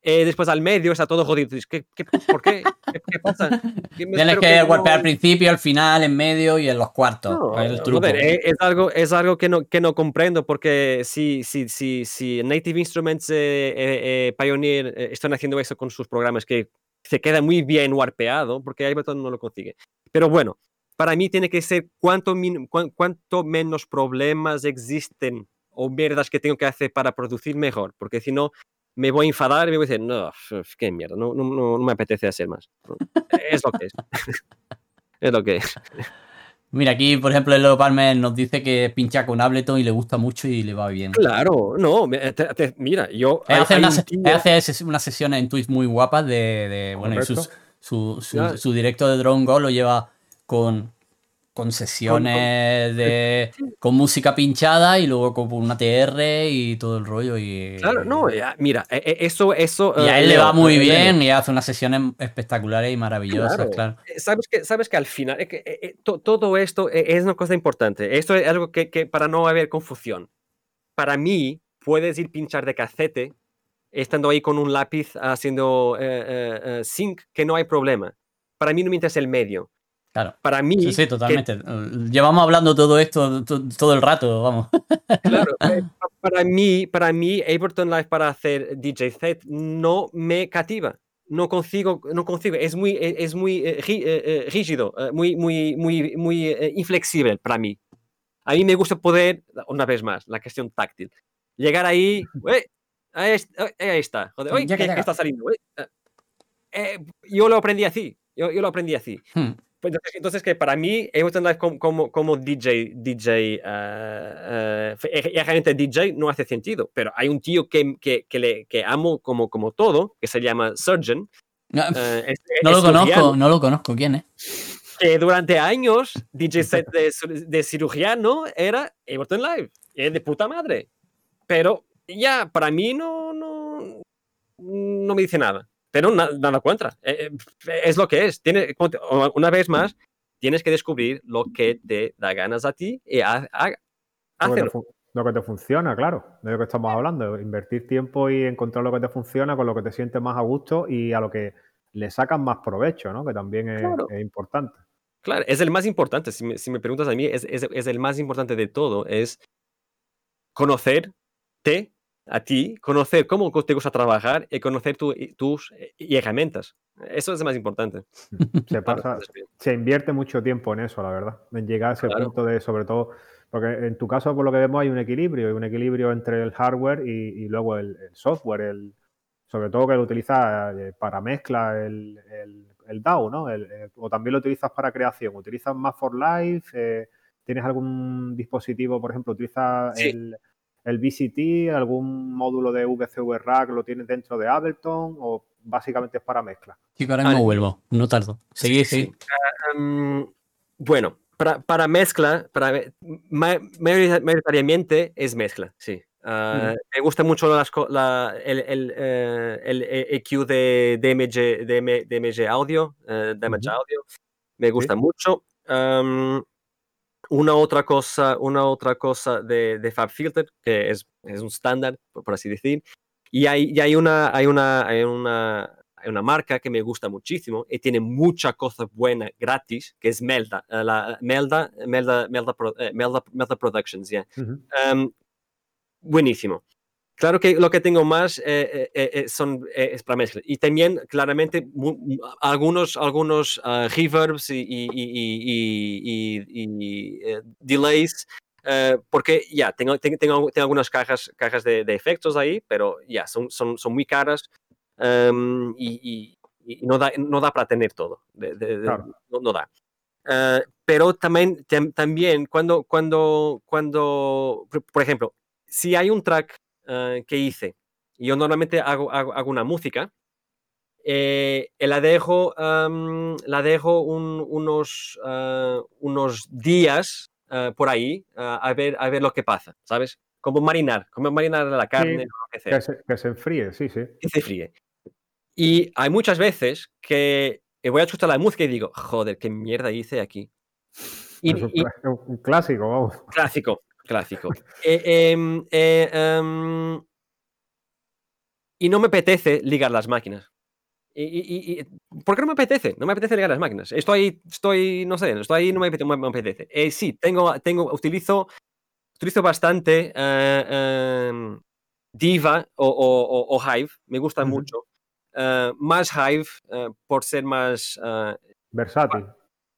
eh, después al medio está todo jodido. ¿Qué, qué, por qué? ¿Qué, pasa? Tienes que, golpear al principio, al final, en medio y en los cuartos. Eh, es, algo, es algo que no, que no comprendo porque si, si, si, si Native Instruments eh, Pioneer están haciendo eso con sus programas que se queda muy bien warpeado porque Ableton no lo consigue. Pero bueno, para mí tiene que ser cuánto, cuánto menos problemas existen o mierdas que tengo que hacer para producir mejor, porque si no, me voy a enfadar y me voy a decir, no, qué mierda, no, no, no, me apetece hacer más. Es lo que es. es lo que es. Mira, aquí, por ejemplo, el Palmer nos dice que pincha con Ableton y le gusta mucho y le va bien. Claro, no, mira, yo... hace, una, sesión en Twitch muy guapas de, de bueno, y su, su, su, directo de Drone Go lo lleva con con sesiones de con música pinchada y luego con una TR y todo el rollo y claro no mira e, e, eso eso y a él le va muy bien y hace unas sesiones espectaculares y maravillosas claro, eh, sabes que sabes que al final que, todo esto es una cosa importante esto es algo que, para no haber confusión. Para mí puedes ir pinchar de cacete estando ahí con un lápiz haciendo eh, eh, sync que no hay problema. Para mí no me interesa el medio Claro. Para mí. Sí, sí, totalmente. Llevamos hablando todo esto todo el rato, vamos. Claro, eh, para mí, para mí, Ableton Live para hacer DJ set no me cativa. No consigo, no consigo. Es muy, e, es muy eh, eh, rígido, muy, muy, muy, muy inflexible para mí. A mí me gusta poder, una vez más, la cuestión táctil. Llegar ahí, ahí, está, joder, ¿qué, está saliendo? yo lo aprendí así, yo, yo lo aprendí así. Hmm. Pues entonces, que para mí, Ableton Live como, como, DJ, DJ, uh, uh, DJ no hace sentido, pero hay un tío que, que, que, le, que amo como, como todo, que se llama Surgeon. No, uh, no lo conozco, no lo conozco, ¿quién es? Que durante años DJ set de, de cirujano era Ableton Live, es de puta madre. Pero ya, para mí no, no, no me dice nada pero nada contra. Eh, eh, es lo que es. Tiene, una vez más, tienes que descubrir lo que te da ganas a ti y hacerlo. lo que te funciona, claro, de lo que estamos hablando. Invertir tiempo y encontrar lo que te funciona, con lo que te sientes más a gusto y a lo que le sacas más provecho, ¿no? Que también es, importante. Claro, es el más importante. Si me, preguntas a mí, es, el más importante de todo. Es conocerte a ti, conocer cómo te gusta trabajar y conocer tus herramientas. Eso es lo más importante. Se, pasa, se invierte mucho tiempo en eso, la verdad. En llegar a ese punto de, sobre todo, porque en tu caso, por lo que vemos, hay un equilibrio, hay un equilibrio entre el hardware y, luego el, software, el, sobre todo que lo utilizas eh, para mezcla, el, el, DAO, ¿no? o también lo utilizas para creación. ¿Utilizas más for life? Eh, ¿Tienes algún dispositivo, por ejemplo, utilizas el, el VCT, algún módulo de VCV Rack lo tienes dentro de Ableton o básicamente es para mezcla? Sí, ahora mismo vuelvo, no tardo. Seguí, sí, ah, bueno, para, mezcla, para, mayoritariamente es mezcla, sí. Ah, me gusta mucho el, el, eh, EQ de DMG, DMG Audio, uh, Audio. Me gusta mucho. Una otra cosa, una otra cosa de, de FabFilter, que es, es un estándar, por, así decir. Y hay, y hay, una, hay, una, hay una hay una marca que me gusta muchísimo y tiene mucha cosa buena gratis, que es Melda, eh, la Melda, Melda, Melda, eh, Melda, Melda Productions, ya. Em, buenísimo. Claro que lo que tengo más eh, son, es para mezcla. Y también, claramente, algunos, algunos uh, reverbs y, y, y, delays, porque ya, tengo, tengo, tengo, algunas cajas, cajas de, de efectos ahí, pero ya, son, son, son muy caras Em, y, no, da, no da para tener todo, no, da. Eh, pero también, también cuando, cuando, cuando, por ejemplo, si hay un track eh, que hice, yo normalmente hago, hago, una música, eh, la dejo, em, la dejo unos, unos días por ahí a, ver, a ver lo que pasa, ¿sabes? Como marinar, como marinar la carne. que, se, que, se, enfríe, sí, sí. Que se fríe. Y hay muchas veces que voy a escuchar la música y digo, joder, qué mierda hice aquí. Y, un, clásico, vamos. Clásico, clásico. Eh, em, eh, em, y no me apetece ligar las máquinas. Y, ¿Por qué no me apetece? No me apetece ligar las máquinas. Estoy, estoy no sé, estoy ahí, no me apetece. Eh, sí, tengo, tengo, utilizo, utilizo bastante em, Diva o, Hive, me gusta mucho. Más Hive por ser más versátil.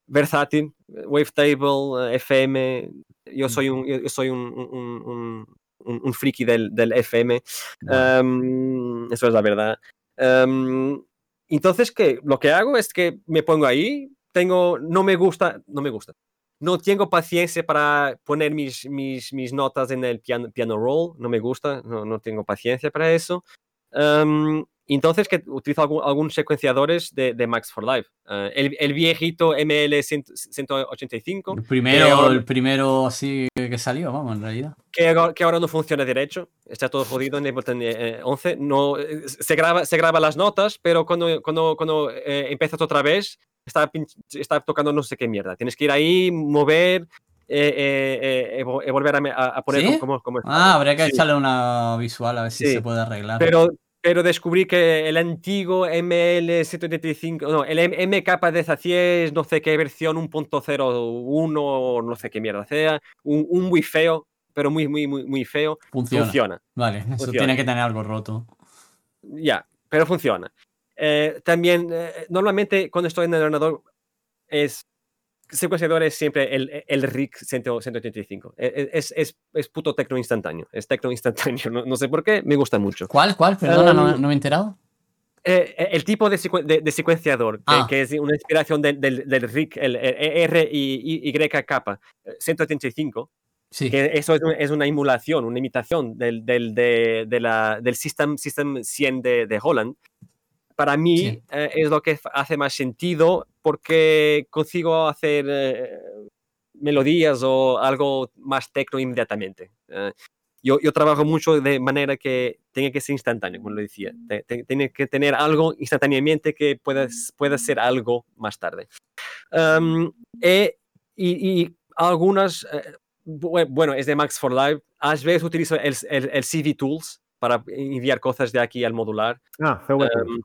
Versátil, Wavetable, FM. Yo soy un, yo soy un, un, friki del, del FM. Em, eso es la verdad. Em, entonces, ¿qué? Lo que hago es que me pongo ahí, tengo, no me gusta, no me gusta. No tengo paciencia para poner mis, mis, mis notas en el piano, piano roll, no me gusta, no, no tengo paciencia para eso. Um, entonces, que utilizo algunos secuenciadores de, de, Max for Life. Eh, el, el, viejito ML185. El primero, el primero así que salió, vamos, en realidad. Que, que, ahora no funciona derecho. Está todo jodido en Ableton 11. No, eh, se, graba, se graba las notas, pero cuando, cuando, cuando eh, empiezas otra vez, está, está tocando no sé qué mierda. Tienes que ir ahí, mover, eh, eh, volver a, a poner como, como, Ah, habría que echarle una visual a ver si se puede arreglar. Pero pero descubrí que el antiguo ML785, no, el MK de Zacies, no sé qué versión 1.01, no sé qué mierda sea, un, muy feo, pero muy, muy, muy, muy feo, funciona. Vale, eso tiene que tener algo roto. Ya, pero funciona. Eh, también, eh, normalmente cuando estoy en el ordenador, es secuenciador es siempre el, el RIC 185. E, e, es, es, es, puto tecno instantáneo. Es tecno instantáneo. No, sé por qué, me gusta mucho. ¿Cuál? ¿Cuál? Perdona, no, no, me he enterado. Eh, eh, el tipo de, de, secuenciador, ah. que, es una inspiración del, del, RIC, el, R y, y, K 185. Sí. Que eso es, es, una emulación, una imitación del, del, de, de la, del System, System 100 de, de Holland para mí eh, es lo que hace más sentido porque consigo hacer eh, melodías o algo más tecno inmediatamente. Eh, yo, yo, trabajo mucho de manera que tiene que ser instantáneo, como lo decía. Tiene que tener algo instantáneamente que pueda, pueda ser algo más tarde. y, y, algunas, bueno, es de Max for Live. A veces utilizo el, el, CV Tools para enviar cosas de aquí al modular. Ah, CV Tools. Em,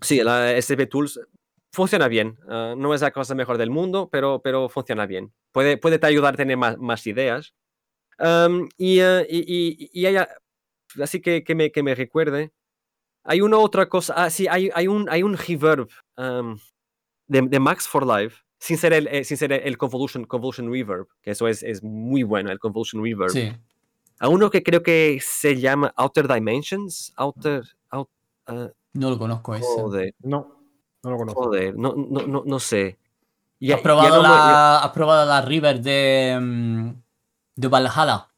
sí, la CV Tools funciona bien. Ah, no es la cosa mejor del mundo, pero, pero funciona bien. Puede, puede te ayudar a tener más, más ideas. Em, y, uh, y, y, y así que, que, me, que me recuerde. Hay una otra cosa. Ah, sí, hay, hay, un, hay un reverb um, de, de, Max for Live, sin ser el, eh, sin ser el convolution, convolution reverb, que eso es, es muy bueno, el convolution reverb. Sí. A uno que creo que se llama Outer Dimensions. Outer. Out, uh, no lo conozco ese. Joder. No, no lo conozco. Joder, no, no, no, no sé. ¿Has, probado no, la, ya... ¿Has probado la River de, mm, de Valhalla?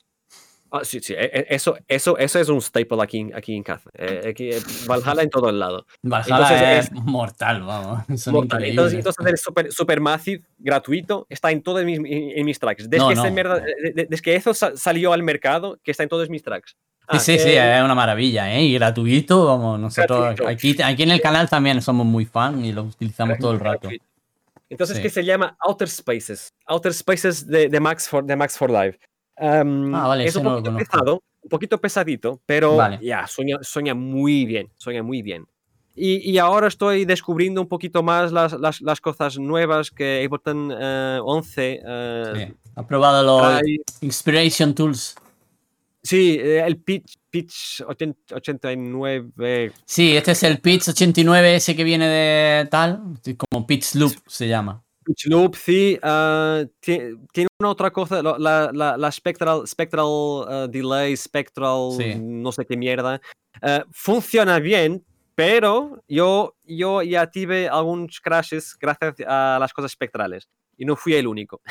Ah, sí, sí, e, e, eso, eso, eso es un staple aquí, aquí en casa. Eh, aquí, eh, Valhalla en todo el lado. Valhalla entonces, es, es, mortal, vamos. Son mortal. Entonces, entonces el super, Supermassive, gratuito, está en todos mis, en mis tracks. Desde, no, que, no. Mierda, desde que eso salió al mercado, que está en todos mis tracks. Ah, sí, sí, eh, es una maravilla, ¿eh? Y gratuito, vamos, nosotros gratuito. Aquí, aquí en el canal también somos muy fan y lo utilizamos todo el rato. Entonces, sí. que se llama Outer Spaces. Outer Spaces de, de, Max, for, de Max for Live. Um, ah, vale, es un no poquito pesado, un poquito pesadito, pero vale. ya, sueña, sueña muy bien, sueña muy bien. Y, y, ahora estoy descubriendo un poquito más las, las, las cosas nuevas que Ableton uh, 11. Uh, sí. Ha probado los. Inspiration Tools. Sí, el Pitch, pitch 89. Sí, este es el Pitch 89, ese que viene de tal, como Pitch Loop se llama. Pitch Loop, sí. Uh, tiene una otra cosa, la, la, la Spectral, spectral uh, Delay, Spectral, sí. no sé qué mierda. Uh, funciona bien, pero yo, yo ya tuve algunos crashes gracias a las cosas espectrales. Y no fui el único.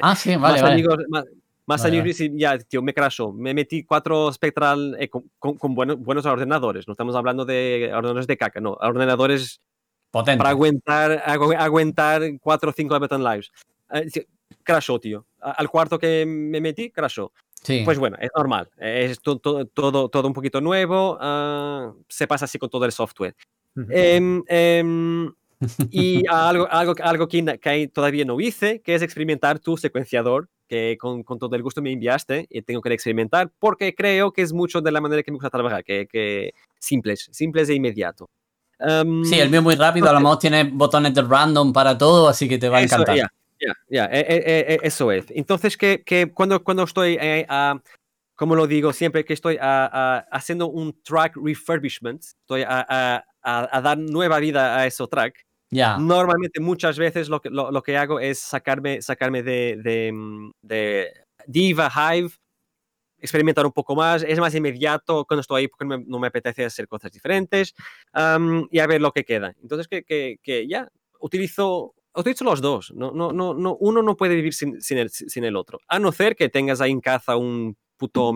Ah, sí, vale, más vale. Amigos, más, más vale, amigos vale. ya, tío, me crashó. Me metí cuatro Spectral eh, con, con, con buenos, buenos ordenadores. No estamos hablando de ordenadores de caca, no. Ordenadores Potente. para aguantar, agu aguantar 4 o 5 Ableton Lives. Uh, crashó, tío. Al cuarto que me metí, crashó. Sí. Pues bueno, es normal. Es to to todo, todo un poquito nuevo. Uh, se pasa así con todo el software. Uh -huh. eh, eh, y algo, algo, algo que, que, todavía no hice, que es experimentar tu secuenciador, que con, con, todo el gusto me enviaste y tengo que experimentar, porque creo que es mucho de la manera que me gusta trabajar, que, que simples, simples e inmediato. Um, sí, el mío muy rápido, a lo mejor tiene botones de random para todo, así que te va a encantar. Ya, ya, ya, eso es. Entonces, que, que cuando, cuando estoy, eh, uh, como lo digo siempre, que estoy uh, uh, haciendo un track refurbishment, estoy a, a, dar nueva vida a ese track, yeah. normalmente muchas veces lo que, lo, que hago es sacarme, sacarme de, de, de Diva, Hive, experimentar un poco más, es más inmediato cuando estoy ahí porque me, no me apetece hacer cosas diferentes um, y a ver lo que queda. Entonces, que, que, que ya, utilizo, utilizo los dos. No, no, no, no, uno no puede vivir sin, sin, el, sin el otro. A no ser que tengas ahí en caza un puto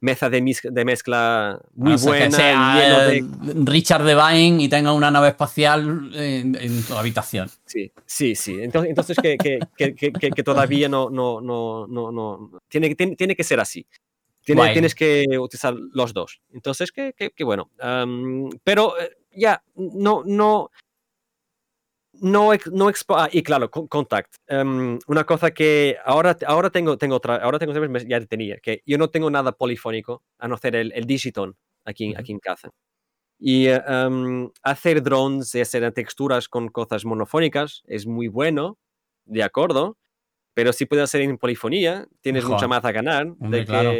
meza de, de mezcla muy buena. Que sea, de... Richard Devine y tenga una nave espacial en, en, tu habitación. Sí, sí, sí. Entonces, entonces que, que, que, que, todavía no, no, no, no, no. Tiene, tiene, tiene que ser así. Tiene, tienes que utilizar los dos. Entonces, que, bueno. Um, pero eh, ya, no, no, no, no ah, y claro, contact. Um, una cosa que ahora, ahora tengo, tengo otra, ahora tengo, ya tenía, que yo no tengo nada polifónico a no ser el, el digiton aquí, uh -huh. aquí en casa. Y um, hacer drones y hacer texturas con cosas monofónicas es muy bueno, de acuerdo, pero si puedes hacer en polifonía, tienes Joder. mucha más a ganar Hombre, de claro.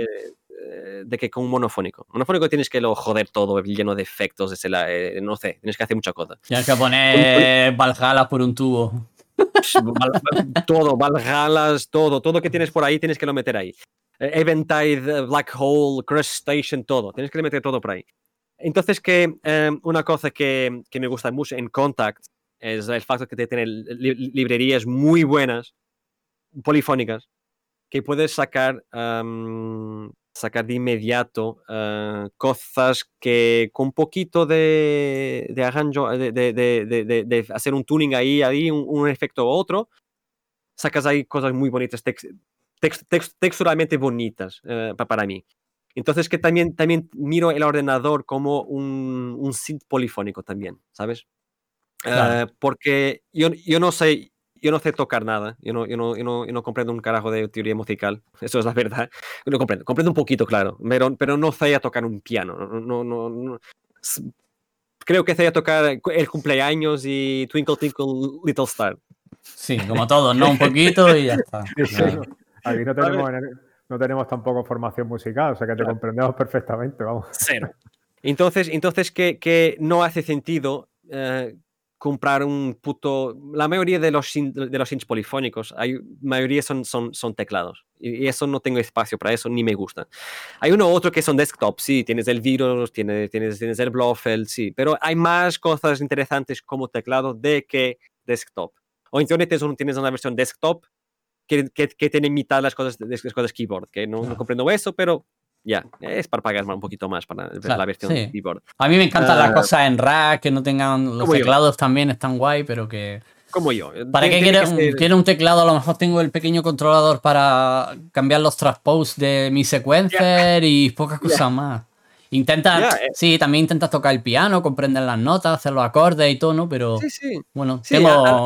Que de que con un monofónico. Monofónico tienes que lo joder todo, lleno de efectos, de la, eh, no sé, tienes que hacer mucha cosa. Tienes que poner Valhalla por un tubo. todo, Valhallas, todo, todo que tienes por ahí tienes que lo meter ahí. Eventide, Black Hole, Crush Station, todo. Tienes que meter todo por ahí. Entonces, que eh, una cosa que, que, me gusta mucho en Contact es el facto que te tiene li librerías muy buenas, polifónicas, que puedes sacar um, sacar de inmediato uh, cosas que con un poquito de, de arranjo, de, de, de, de, hacer un tuning ahí, ahí un, un, efecto u otro, sacas ahí cosas muy bonitas, tex, tex, tex, texturalmente bonitas uh, para mí. Entonces que también, también miro el ordenador como un, un synth polifónico también, ¿sabes? Claro. Uh, porque yo, yo no sé yo no sé tocar nada, yo no, yo, no, yo, no, yo no, comprendo un carajo de teoría musical, eso es la verdad. No comprendo, comprendo un poquito, claro, pero, pero no sé tocar un piano. No, no, no, Creo que sé a tocar el cumpleaños y Twinkle Twinkle Little Star. Sí, como todos, ¿no? Un poquito y ya está. Aquí no tenemos, no tenemos tampoco formación musical, o sea que te comprendemos perfectamente, vamos. Cero. Entonces, entonces que, que no hace sentido eh, comprar un puto... La mayoría de los, de los synths polifónicos, hay mayoría son, son, son teclados. Y, eso no tengo espacio para eso, ni me gusta. Hay uno u otro que son desktop, sí, tienes el virus, tienes, tienes, tienes el Blofeld, sí, pero hay más cosas interesantes como teclado de que desktop. O en Internet tienes una versión desktop que, que, que tiene mitad las cosas, las cosas keyboard, que no, no comprendo eso, pero ya, es para pagar un poquito más para la versión de keyboard. A mí me encantan las ah, cosas en rack, que no tengan los teclados también están guay, pero que... Como yo. ¿Para qué quiero, un teclado? A lo mejor tengo el pequeño controlador para cambiar los transpose de mi sequencer y pocas cosas más. Intenta, eh. sí, también intentas tocar el piano, comprender las notas, hacer los acordes y todo, ¿no? Pero sí, sí. bueno,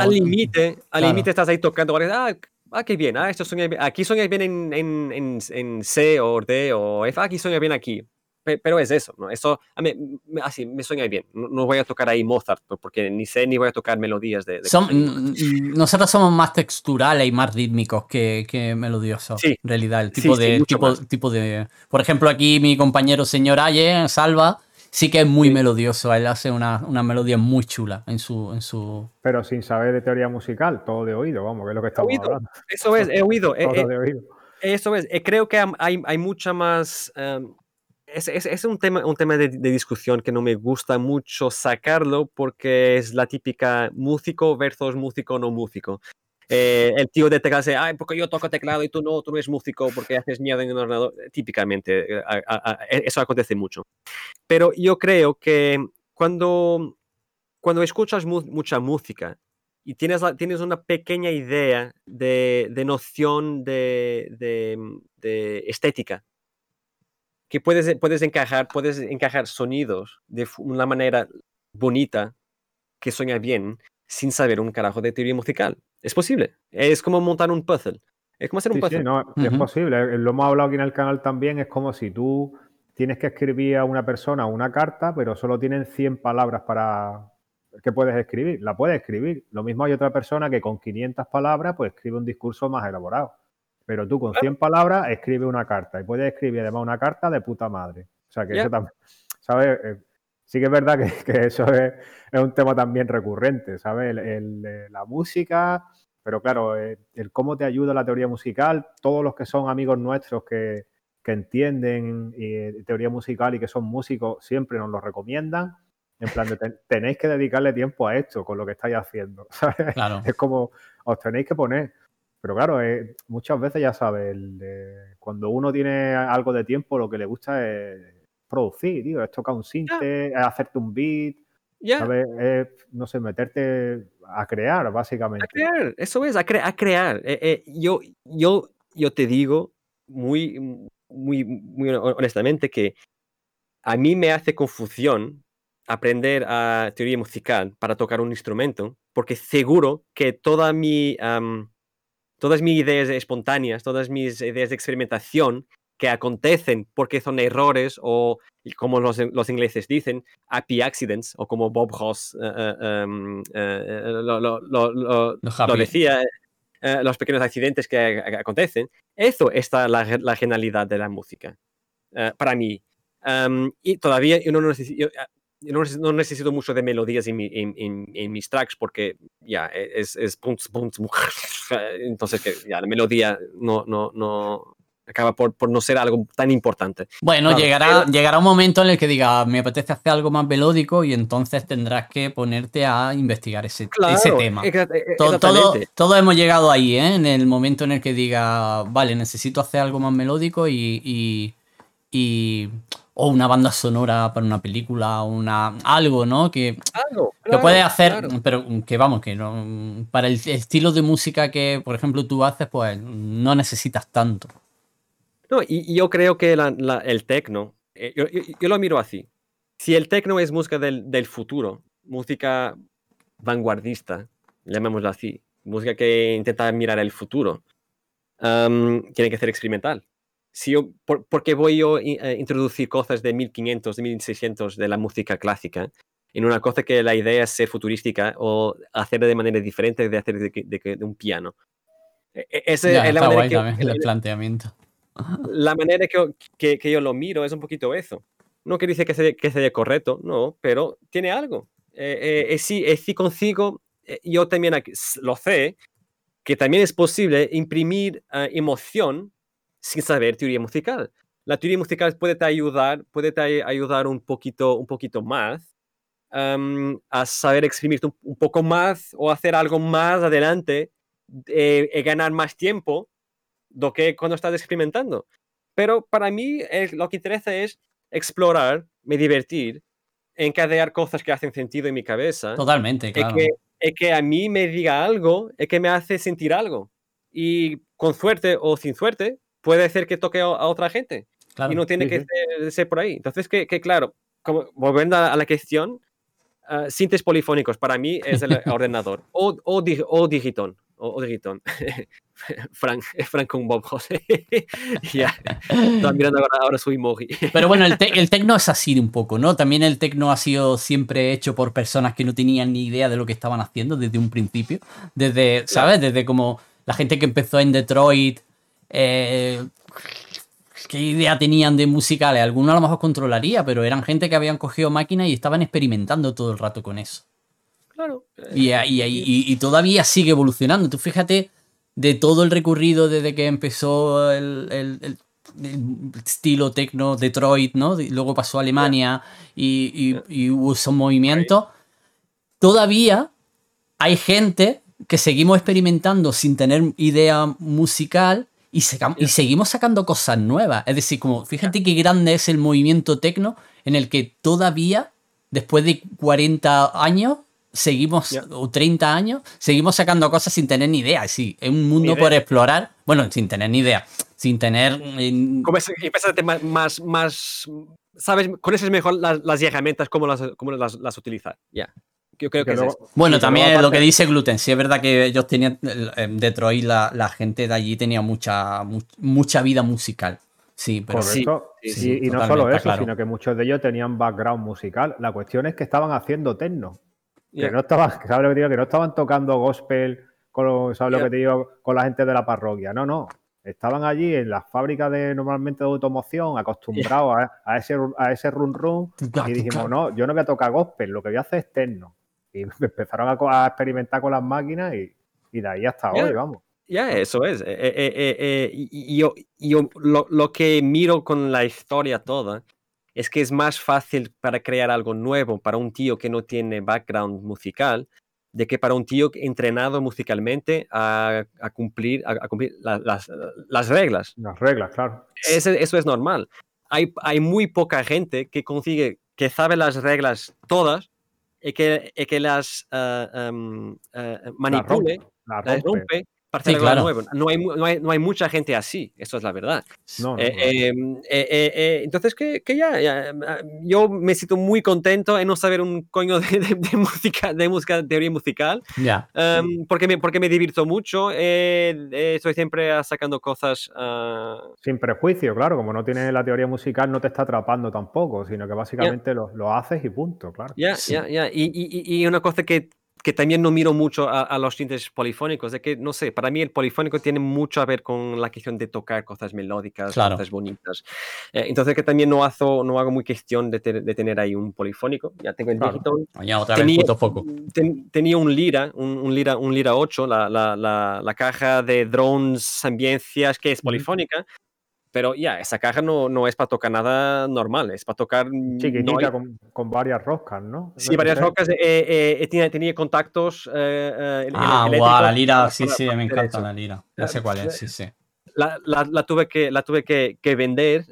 al límite, al límite estás ahí tocando, ah, ah, qué bien, ah, esto suena bien. aquí suena bien en, en, en, en, C o D o F, aquí suena bien aquí. Pero es eso, ¿no? Eso, mí, así, me suena bien. No, voy a tocar ahí Mozart, porque ni sé ni voy a tocar melodías de... nosotros somos más texturales y más rítmicos que, que melodiosos, en realidad. El tipo, de, tipo, tipo de... Por ejemplo, aquí mi compañero señor Aye, Salva, sí que es muy melodioso. Él hace una, una, melodía muy chula en su, en su. Pero sin saber de teoría musical, todo de oído, vamos, que es lo que estamos hablando. Eso es, he oído. todo de oído. Eso es, creo que hay, hay mucha más. Em, es, es, es, un tema, un tema de, de, discusión que no me gusta mucho sacarlo porque es la típica músico versus músico no músico. Eh, el tío de teclado dice, ay, porque yo toco teclado y tú no, tú no eres músico porque haces mierda en un ordenador. Típicamente, eh, e, eso acontece mucho. Pero yo creo que cuando, cuando escuchas mucha música y tienes, tienes una pequeña idea de, de noción de, de, estética, que puedes, puedes, encajar, puedes encajar sonidos de una manera bonita que suena bien sin saber un carajo de teoría musical. Es posible. Es como montar un puzzle. Es como hacer un puzzle. Sí, no, Es posible. Lo hemos hablado aquí en el canal también. Es como si tú tienes que escribir a una persona una carta, pero solo tienen 100 palabras para que puedes escribir. La puedes escribir. Lo mismo hay otra persona que con 500 palabras pues escribe un discurso más elaborado. Pero tú con 100 palabras escribes una carta y puedes escribir además una carta de puta madre. O sea que eso también, ¿sabes? Eh, sí que es verdad que, eso es, un tema también recurrente, ¿sabes? la música, pero claro, el, cómo te ayuda la teoría musical, todos los que son amigos nuestros que, entienden eh, teoría musical y que son músicos siempre nos lo recomiendan. En plan, de tenéis que dedicarle tiempo a esto con lo que estáis haciendo. ¿sabes? Es como os tenéis que poner. Pero claro, eh, muchas veces ya sabes, cuando uno tiene algo de tiempo, lo que le gusta es producir, tío, es tocar un sinte, es hacerte un beat, ¿sabes? Es, no sé, meterte a crear, básicamente. A crear, eso es, a, a crear. Eh, eh, yo, yo, yo te digo muy, muy, muy honestamente que a mí me hace confusión aprender a teoría musical para tocar un instrumento, porque seguro que toda mi, todas mis ideas espontáneas, todas mis ideas de experimentación que acontecen porque son errores o, como los, los ingleses dicen, happy accidents, o como Bob Ross eh, eh, em, eh, lo, lo, lo, decía, los pequeños accidentes que acontecen. Eso es la, la genialidad de la música, para mí. Em, y todavía yo no necesito... no necesito mucho de melodías en, en, en, mis tracks porque ya es, es entonces que ya la melodía no, no, no, acaba por, por, no ser algo tan importante. Bueno, llegará, llegará un momento en el que diga, me apetece hacer algo más melódico y entonces tendrás que ponerte a investigar ese, ese tema. Todo, todo, hemos llegado ahí, ¿eh? en el momento en el que diga, vale, necesito hacer algo más melódico y, y, o una banda sonora para una película, una algo, ¿no? Que, algo, que puedes hacer, pero que vamos, que no, para el estilo de música que, por ejemplo, tú haces, pues no necesitas tanto. No, y, yo creo que el tecno, eh, yo, lo miro así. Si el tecno es música del, futuro, música vanguardista, llamémoslo así, música que intenta mirar el futuro, tiene que ser experimental. Si yo, por, qué voy yo a eh, introducir cosas de 1500, de 1600 de la música clásica en una cosa que la idea es ser futurística o hacerla de manera diferente de hacer de, un piano? E, e, ese es la manera que, el planteamiento. La manera que, que, yo lo miro es un poquito eso. No que dice que sea, que sea correcto, no, pero tiene algo. Eh, eh, sí, sí consigo, yo también lo sé, que también es posible imprimir emoción sin saber teoría musical. La teoría musical puede te ayudar, puede te ayudar un poquito, un poquito más a saber exprimirte un, poco más o hacer algo más adelante, eh, ganar más tiempo do que cuando estás experimentando. Pero para mí lo que interesa es explorar, me divertir, encadear cosas que hacen sentido en mi cabeza. Totalmente, claro. Y que, que a mí me diga algo, es que me hace sentir algo. Y con suerte o sin suerte, puede ser que toque a, otra gente. y no tiene que ser, por ahí. Entonces, que, que claro, como, volviendo a, la cuestión, uh, sintes polifónicos para mí es el ordenador o, o, o digitón. O, digitón. Frank, Frank con Bob José. ya, están mirando ahora, ahora, su emoji. Pero bueno, el, el tecno es así de un poco, ¿no? También el tecno ha sido siempre hecho por personas que no tenían ni idea de lo que estaban haciendo desde un principio. Desde, ¿sabes? Desde como la gente que empezó en Detroit eh, qué idea tenían de musicales. Algunos a lo mejor controlaría, pero eran gente que habían cogido máquinas y estaban experimentando todo el rato con eso. Claro. Y, y, todavía sigue evolucionando. Tú fíjate de todo el recurrido desde que empezó el, estilo techno Detroit, ¿no? Luego pasó a Alemania y, hubo esos movimientos. Todavía hay gente que seguimos experimentando sin tener idea musical y, seguimos sacando cosas nuevas. Es decir, como fíjate qué grande es el movimiento tecno en el que todavía, después de 40 años, seguimos, o 30 años, seguimos sacando cosas sin tener ni idea. Sí, es un mundo por explorar. Bueno, sin tener ni idea. Sin tener. Como es, más, más, más, ¿Sabes? Conoces mejor las, las herramientas, cómo las, cómo las, las utilizar. Ya. Yo creo que, Bueno, también lo que dice Gluten, sí es verdad que ellos tenían, en Detroit la, gente de allí tenía mucha, mucha vida musical. Sí, pero sí, y no solo eso, sino que muchos de ellos tenían background musical. La cuestión es que estaban haciendo techno. Que no estaban, ¿sabes lo que digo? Que no estaban tocando gospel con, ¿sabes lo que te digo? con la gente de la parroquia. No, no. Estaban allí en las fábricas de normalmente de automoción, acostumbrados a, ese, a ese run run. Y dijimos, no, yo no voy a tocar gospel, lo que voy a hacer es techno. Y empezaron a, experimentar con las máquinas y, y de ahí hasta hoy, vamos. Ya, eso es. Eh, eh, eh, y yo, yo lo, lo, que miro con la historia toda es que es más fácil para crear algo nuevo para un tío que no tiene background musical de que para un tío entrenado musicalmente a, a cumplir, a, cumplir las, las, reglas. Las reglas, claro. eso es normal. Hay, hay muy poca gente que consigue, que sabe las reglas todas y que, y que las uh, manipule, las rompe, no hay, no, hay, no hay mucha gente así, eso es la verdad. Eh, em, eh, eh, entonces, que, que ya, yo me siento muy contento en no saber un coño de, de, música, de música, teoría musical, ya. Em, porque, me, porque me divierto mucho, estoy siempre sacando cosas... Ah, Sin prejuicio, claro, como no tienes la teoría musical, no te está atrapando tampoco, sino que básicamente lo, lo, haces y punto, claro. Ya, ya, ya. Y, y, y una cosa que que también no miro mucho a, los tintes polifónicos, de que, no sé, para mí el polifónico tiene mucho a ver con la cuestión de tocar cosas melódicas, cosas bonitas. Eh, entonces que también no hago, no hago muy cuestión de, de tener ahí un polifónico. Ya tengo el claro. otra tenía, foco. tenía un Lira, un, Lira, un Lira 8, la, la, la, la, caja de drones, ambiencias, que es polifónica, pero ya, esa caja no, no es para tocar nada normal, es para tocar... Chiquitita, con, con, varias roscas, ¿no? Sí, varias roscas. Eh, eh, eh tenía, tenía, contactos. Eh, ah, guau, la lira, sí, sí, me encanta la lira. Ya sé cuál es, sí, sí. La, la, la tuve que, la tuve que, que vender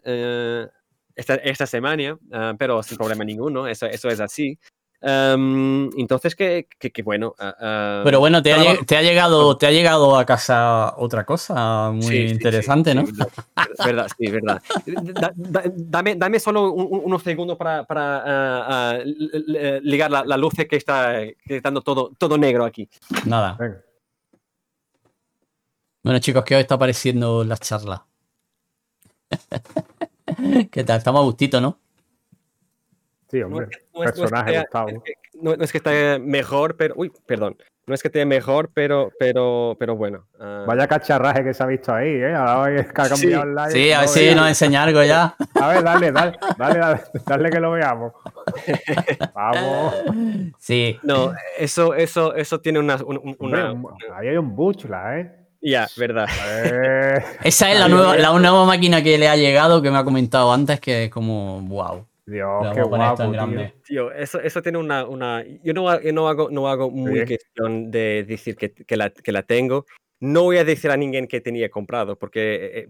esta, esta, semana, pero sin problema ninguno, eso, eso es así. Em, entonces, que, bueno. Pero bueno, te ha, te ha, llegado, te ha llegado a casa otra cosa muy interesante, ¿no? verdad, sí, verdad. dame, dame solo unos segundos para, para ligar la, luz que está, que todo, todo negro aquí. Nada. Bueno, chicos, ¿qué os está pareciendo la charla? ¿Qué tal? Estamos a gustito, ¿no? Sí, hombre. personaje, no, es que esté mejor, pero. Uy, perdón. No es que esté mejor, pero, pero, pero bueno. Ah. Vaya cacharraje que se ha visto ahí, ¿eh? Ahora que ha cambiado el live. Sí, a ver si nos enseña algo ya. A ver, dale, dale, dale, dale, que lo veamos. Vamos. Sí. No, eso, eso, eso tiene una. ahí hay un buchla, ¿eh? Ya, verdad. Esa es la nueva, la nueva máquina que le ha llegado que me ha comentado antes, que es como, wow. Dios, qué guapo, tío. eso, eso tiene una, una... Yo no, no hago, no hago muy cuestión de decir que, que, la, que, la, tengo. No voy a decir a ninguém que tenía comprado, porque, eh, eh,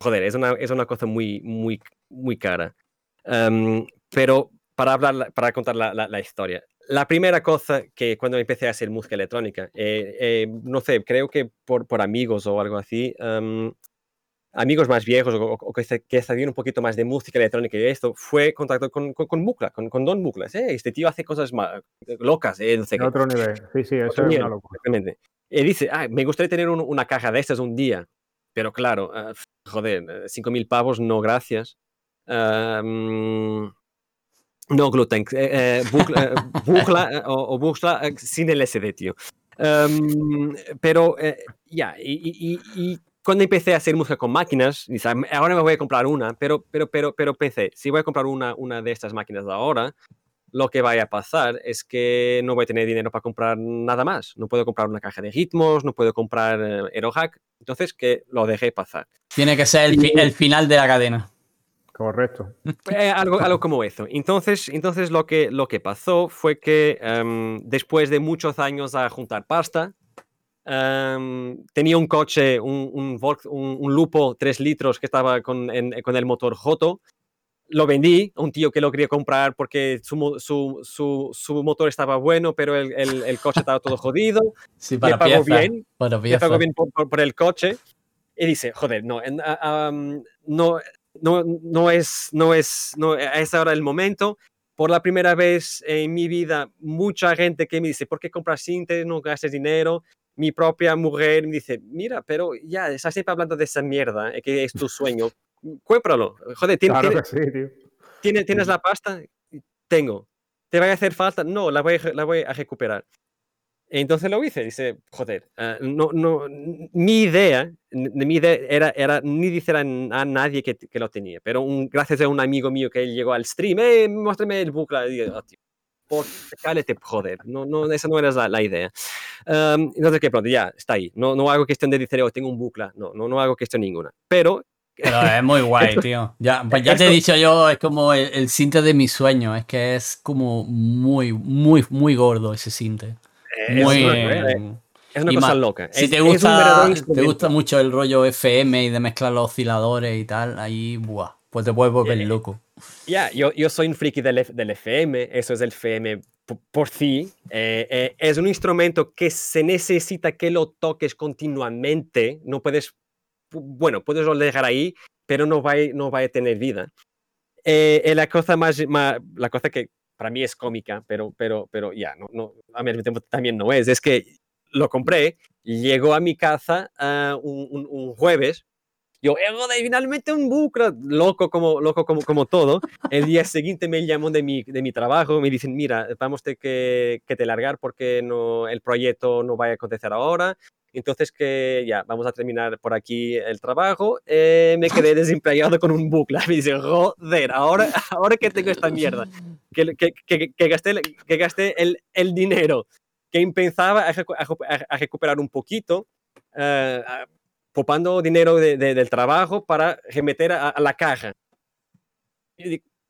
joder, es una, es una cosa muy, muy, muy cara. Em, pero para, hablar, para contar la, la, historia, la primera cosa que cuando empecé a hacer música electrónica, eh, no sé, creo que por, por amigos o algo así, um, amigos más viejos o, que, que, sabían un poquito más de música electrónica y esto, fue contacto con, con, con Bucla, con, con, Don Bucla. ¿eh? Este tío hace cosas más, locas. ¿eh? en otro nivel, sí, sí, eso es una locura. Y dice, ah, me gustaría tener una caja de estas un día, pero claro, uh, joder, 5.000 pavos, no gracias. no gluten, eh, bucla, o, o bucla sin LSD, tío. Um, pero ya, y, y, y, cuando empecé a hacer música con máquinas, ahora me voy a comprar una, pero, pero, pero, pero pensé, si voy a comprar una, una de estas máquinas ahora, lo que vaya a pasar es que no voy a tener dinero para comprar nada más. No puedo comprar una caja de ritmos, no puedo comprar eh, Aerohack. Entonces, que lo dejé pasar. Tiene que ser el, el final de la cadena. Correcto. Eh, algo, algo como eso. Entonces, entonces lo, que, lo que pasó fue que em, después de muchos años a juntar pasta, tenía un coche, un, un, Lupo 3 litros que estaba con, con, el motor Joto. Lo vendí a un tío que lo quería comprar porque su, su, su, motor estaba bueno, pero el, el, coche estaba todo jodido. Sí, para me pagó bien. Me pagó bien por, el coche. Y dice, joder, no, no, no, no es, no es, no, es ahora el momento por la primera vez en mi vida, mucha gente que me dice, ¿por qué compras cintas? No gastes dinero mi propia mujer me dice, mira, pero ya, estás siempre hablando de esa mierda, eh, que es tu sueño, cómpralo. Joder, ¿tienes, ¿tienes, la pasta? Tengo. ¿Te va a hacer falta? No, la voy a, la voy a recuperar. Entonces lo hice, dice, joder, ah, no, no, mi idea, mi idea era, era ni decir a, nadie que, que, lo tenía, pero un, gracias a un amigo mío que llegó al stream, eh, muéstrame el bucle, y, oh, por cállate, joder, no, no, esa no era la, la idea. Um, entonces, que pronto, ya, está ahí. No, no hago cuestión de decir, oh, tengo un bucle, no, no, no hago cuestión ninguna. Pero... Pero es muy guay, tío. Ya, pues ya te he dicho yo, es como el, el cinte de mi sueño, es que es como muy, muy, muy gordo ese cinte. Muy... Es una, cosa loca. Si te, gusta, te gusta mucho el rollo FM y de mezclar los osciladores y tal, ahí, buah, pues te puedes volver loco. Ya, yo, yo soy un friki del, del FM, eso es el FM por, sí. Eh, eh, es un instrumento que se necesita que lo toques continuamente, no puedes, bueno, puedes dejar ahí, pero no va, no va a tener vida. Eh, la cosa más, la cosa que para mí es cómica, pero, pero, pero ya, no, no, a mí también no es, es que lo compré, llegó a mi casa ah, un, un jueves, yo, de finalmente un bucle, loco como, loco como, como todo. El día siguiente me llamó de mi, de mi trabajo, me dicen, mira, vamos a que, que te largar porque no, el proyecto no va a acontecer ahora. Entonces que ya, vamos a terminar por aquí el trabajo. Eh, me quedé desempleado con un bucle. Me dice, joder, ahora, ahora que tengo esta mierda, que, que, que, que gasté, que gasté el, el dinero, que empezaba a, recuperar un poquito, uh, popando dinero de, de, del trabajo para remeter a la caja.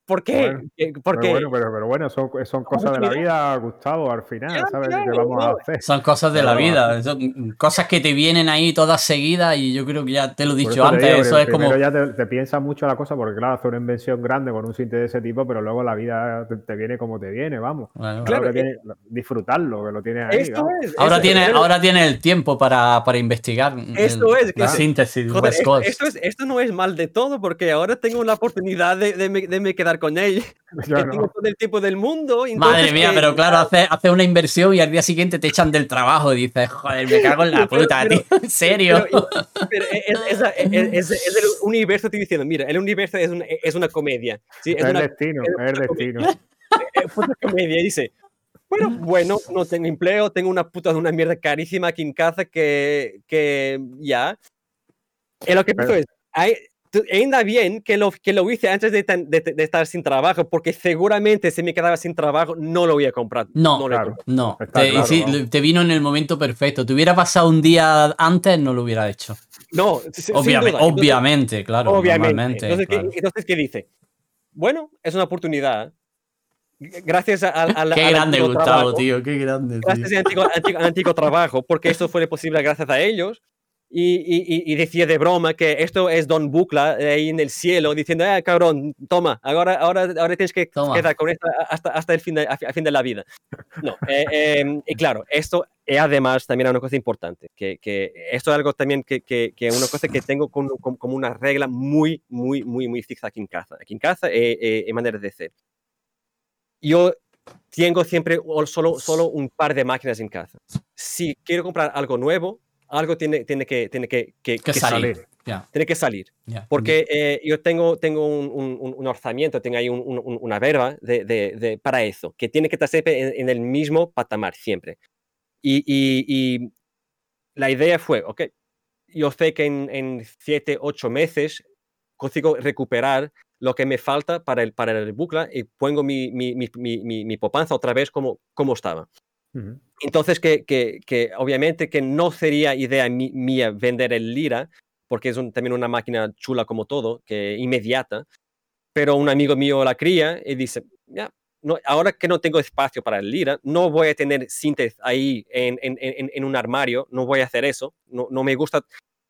¿Por qué? Porque... Pero bueno, pero, pero bueno, son, son cosas de la vida, Gustavo, al final, ¿sabes? ¿Qué vamos a hacer? Son cosas de la vida, son cosas que te vienen ahí todas seguidas y yo creo que ya te lo he dicho antes, eso es como... ya te, te piensas mucho la cosa porque claro, hace una invención grande con un sinte de ese tipo, pero luego la vida te, viene como te viene, vamos. claro, que disfrutarlo, que lo tienes ahí. ahora, tiene, ahora tiene el tiempo para, para investigar esto es, la síntesis. Joder, esto, es, esto no es mal de todo porque ahora tengo la oportunidad de, de, me, de me quedar quedar con él, que tengo todo el tiempo del mundo. Madre mía, pero claro, haces hace una inversión y al día siguiente te echan del trabajo y dices, joder, me cago en la puta, tío. ¿En serio? Pero, es, es, el universo, estoy diciendo, mira, el universo es una, es una comedia. ¿sí? Es, el destino, es el destino. Es una comedia, dice. Bueno, bueno, no tengo empleo, tengo una puta de una mierda carísima aquí en casa que, que ya. Lo que pasó es, hay, anda bien que lo, que lo hice antes de, de, estar sin trabajo, porque seguramente si me quedaba sin trabajo no lo voy a comprar. No, no, no. Te, te, vino en el momento perfecto. Te hubiera pasado un día antes, no lo hubiera hecho. No, obviamente, obviamente claro. Obviamente. Entonces, ¿qué, dice? Bueno, es una oportunidad gracias al, Qué grande, Gustavo, tío, qué grande. Gracias al antiguo, trabajo, porque esto fue posible gracias a ellos. Y, y, decía de broma que esto es Don Bucla ahí en el cielo diciendo, ah, cabrón, toma, ahora, ahora, ahora tienes que quedar con esto hasta, hasta el fin de, fin de la vida. No, eh, em, y claro, esto es además también una cosa importante, que, que esto es algo también que, que, que una cosa que tengo como, como, una regla muy, muy, muy, muy fija aquí en casa. Aquí en casa, eh, eh, en manera de ser yo tengo siempre solo, solo un par de máquinas en casa. Si quiero comprar algo nuevo, algo tiene, tiene, que, tiene que, que, salir. Tiene que salir. Porque eh, yo tengo, tengo un, un, un, orzamiento, tengo ahí una verba de, de, de, para eso, que tiene que estar siempre en, el mismo patamar, siempre. Y, y, y, la idea fue, ok, yo sé que en, en siete, ocho meses consigo recuperar lo que me falta para el, para el bucla y pongo mi, mi, mi, mi popanza otra vez como, como estaba. Entonces, que, que, que, obviamente que no sería idea mía vender el Lira, porque es también una máquina chula como todo, que inmediata, pero un amigo mío la cría y dice, ya, no, ahora que no tengo espacio para el Lira, no voy a tener síntesis ahí en, en, en, en, un armario, no voy a hacer eso, no, no, me gusta,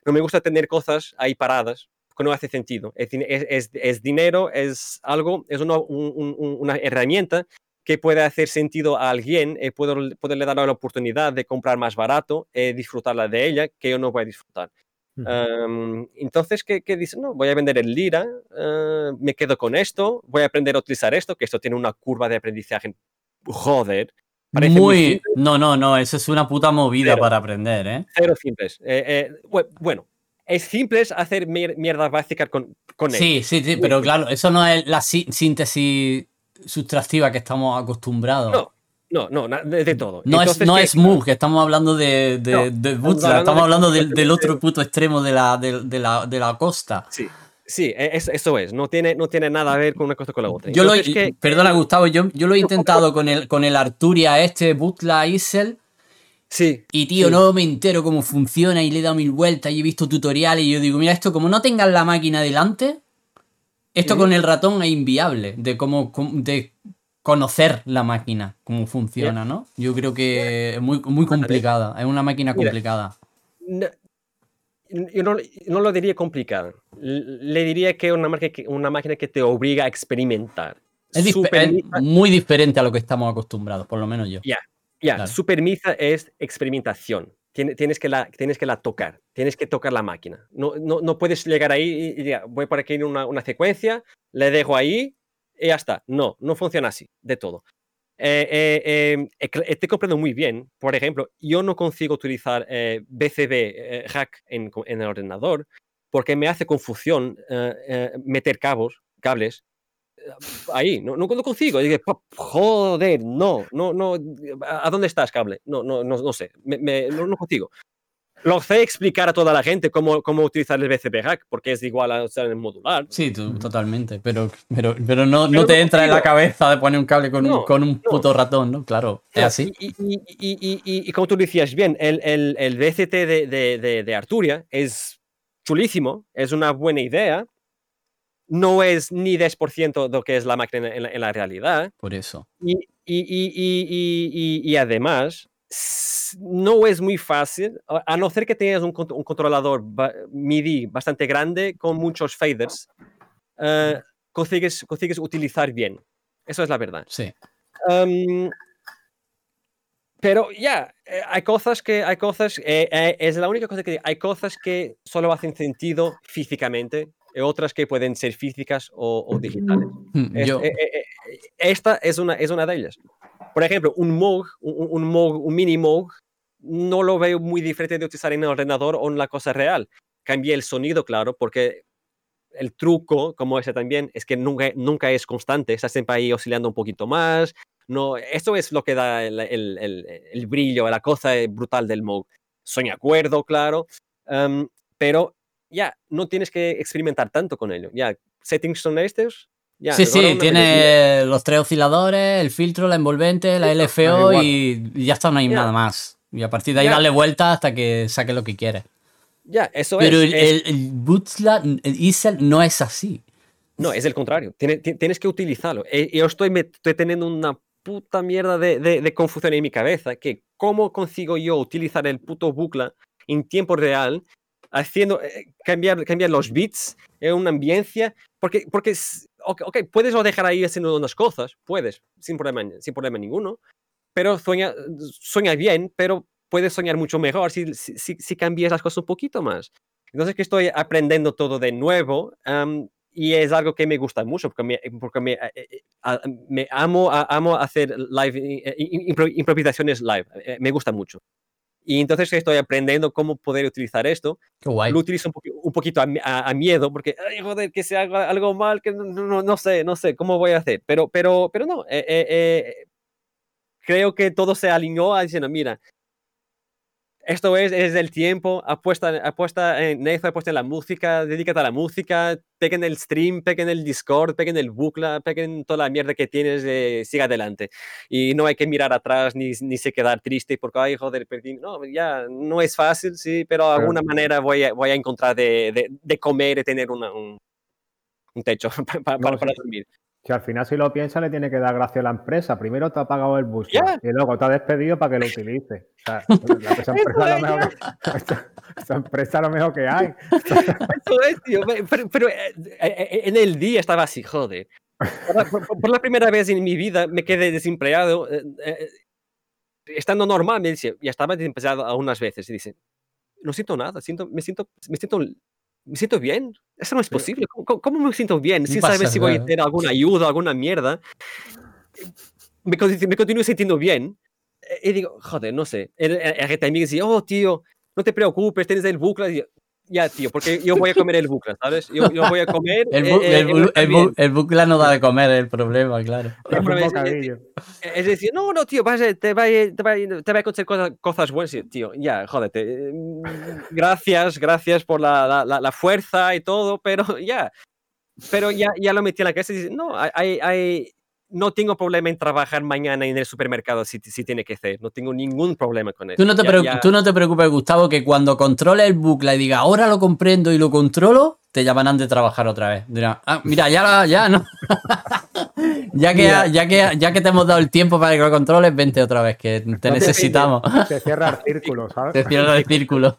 no me gusta tener cosas ahí paradas, no hace sentido. Es, es, es dinero, es algo, es una, una, herramienta que puede hacer sentido a alguien, eh, puedo, poderle dar la oportunidad de comprar más barato, eh, disfrutarla de ella, que yo no voy a disfrutar. entonces, ¿qué, ¿qué, dice? No, voy a vender el Lira, uh, me quedo con esto, voy a aprender a utilizar esto, que esto tiene una curva de aprendizaje. Joder. Muy, muy no, no, no, eso es una puta movida para aprender, ¿eh? Cero simples. Eh, eh, bueno, es simple hacer mierda básica con, con él. Sí, sí, sí, pero claro, eso no es la síntesis sustractiva que estamos acostumbrados. No. No, no, de, todo. No es, no es que estamos hablando de, de, estamos hablando del, otro puto extremo de la, de, la, de la costa. Sí, sí, e, eso es, no tiene, no tiene nada a ver con una cosa con la otra. Yo lo, que, perdona, Gustavo, yo, yo lo he intentado con el, con el Arturia este, Butla Isel, Sí. Y tío, no me entero cómo funciona y le he dado mil vueltas y he visto tutoriales y yo digo, mira, esto como no tengas la máquina delante, esto con el ratón es inviable de cómo de conocer la máquina, cómo funciona, ¿no? Yo creo que es muy, muy complicada, es una máquina complicada. yo no, lo diría complicada, le diría que es una, una máquina que te obliga a experimentar. Es, muy diferente a lo que estamos acostumbrados, por lo menos yo. Ya, ya, su permisa es experimentación. Tienes que, la, tienes que la tocar, tienes que tocar la máquina. No, no, no puedes llegar ahí y, voy por aquí en una, una, secuencia, le dejo ahí y ya está. No, no funciona así, de todo. Eh, eh, eh, estoy comprendo muy bien. Por ejemplo, yo no consigo utilizar BCB hack en, en, el ordenador porque me hace confusión meter cabos, cables ahí, no, no, consigo. Y dije, joder, no, no, no, ¿a dónde estás, cable? No, no, no, no sé, me, no, no, consigo. Lo sé explicar a toda la gente cómo, cómo utilizar el BCP hack, porque es igual a usar el modular. Sí, totalmente, pero, pero, pero no, no te entra en la cabeza de poner un cable con, un, con un puto ratón, ¿no? Claro, es así. Y, y, y, y, como tú decías bien, el, el, el BCT de, de, de Arturia es chulísimo, es una buena idea, no es ni 10% de lo que es la máquina en la, realidad. Por eso. Y, y, y, y, además, no es muy fácil, a no ser que tengas un, controlador MIDI bastante grande con muchos faders, uh, consigues, consigues utilizar bien. Eso es la verdad. Sí. pero ya, eh, hay cosas que, hay cosas, eh, es la única cosa que hay cosas que solo hacen sentido físicamente otras que pueden ser físicas o, digitales. Mm, esta es una, es una de ellas. Por ejemplo, un Moog, un, un mini Moog, no lo veo muy diferente de utilizar en el ordenador o en la cosa real. Cambié el sonido, claro, porque el truco, como ese también, es que nunca, nunca es constante, está siempre ahí oscilando un poquito más. No, esto es lo que da el, el, el, brillo, la cosa brutal del Moog. Soy de acuerdo, claro, em, pero ya, no tienes que experimentar tanto con ello. Ya, settings son estos, sí, sí, tiene los tres osciladores, el filtro, la envolvente, la LFO y ya está, no hay nada más. Y a partir de ahí darle vuelta hasta que saque lo que quiere. Ya, eso Pero es. Pero el, el, el Isel no es así. No, es el contrario. Tienes, que utilizarlo. Eh, yo estoy, estoy teniendo una puta mierda de, de, confusión en mi cabeza, que cómo consigo yo utilizar el puto bucle en tiempo real, haciendo, eh, cambiar, cambiar los bits en una ambiencia, porque, porque ok, puedes dejar ahí haciendo unas cosas, puedes, sin problema, sin problema ninguno, pero sueña, sueña bien, pero puedes soñar mucho mejor si, si, si, cambias las cosas un poquito más. Entonces que estoy aprendiendo todo de nuevo y es algo que me gusta mucho porque me, porque me, eh, eh, me amo, amo hacer live, eh, improvisaciones live, me gusta mucho. Y entonces estoy aprendiendo cómo poder utilizar esto. Lo utilizo un, poquito a, miedo porque, ay, joder, que se haga algo mal, que no, no, no, sé, no sé cómo voy a hacer. Pero, pero, pero no, creo que todo se alineó a diciendo, mira, esto es, es el tiempo, apuesta, apuesta en eso, apuesta en la música, dedícate a la música, peguen el stream, peguen el Discord, peguen el bucle, peguen toda la mierda que tienes, eh, siga adelante. Y no hay que mirar atrás ni, ni se quedar triste porque, ay, joder, perdí. No, ya no es fácil, sí, pero de alguna manera voy a, voy a encontrar de, de, de comer y tener una, un, un, techo para, para, para dormir. Si al final si lo piensa le tiene que dar gracias a la empresa. Primero te ha pagado el bus y luego te ha despedido para que lo utilice. O sea, esa, empresa lo mejor que, empresa lo mejor que hay. Eso es, tío. Pero, eh, eh, en el día estaba así, joder. Por, la primera vez en mi vida me quedé desempleado. Eh, estando normal, me dice, ya estaba desempleado algunas veces. Y dice, no siento nada, siento, me, siento, me siento me siento bien. Eso no es posible. ¿Cómo, me siento bien? Sin saber si voy a tener alguna ayuda, alguna mierda. Me, me continúo sintiendo bien. Eh, y digo, joder, no sé. El, el, el, dice, oh, tío, no te preocupes, tienes el bucle ya, tío, porque yo voy a comer el bucle, ¿sabes? Yo, yo voy a comer. el, bu eh, el, el, el, bucle no da de comer, el problema, claro. Es, es, decir, no, no, tío, vas a, te, va, te, va, te va a acontecer cosas, cosas buenas, tío. Ya, jódete. Mm, gracias, gracias por la, la, la fuerza y todo, pero ya. Pero ya, ya lo metí en la cabeza y dice, no, hay, hay, no tengo problema en trabajar mañana en el supermercado si, si tiene que ser. No tengo ningún problema con eso. Tú no, te tú no te preocupes, Gustavo, que cuando controle el bucle y diga, ahora lo comprendo y lo controlo, te llamarán de trabajar otra vez. Dirán, ah, mira, ya, ya, ¿no? ya, que, ya, que, ya que te hemos dado el tiempo para que lo controles, vente otra vez, que te necesitamos. Te, cierra el círculo, ¿sabes? Te cierra el círculo.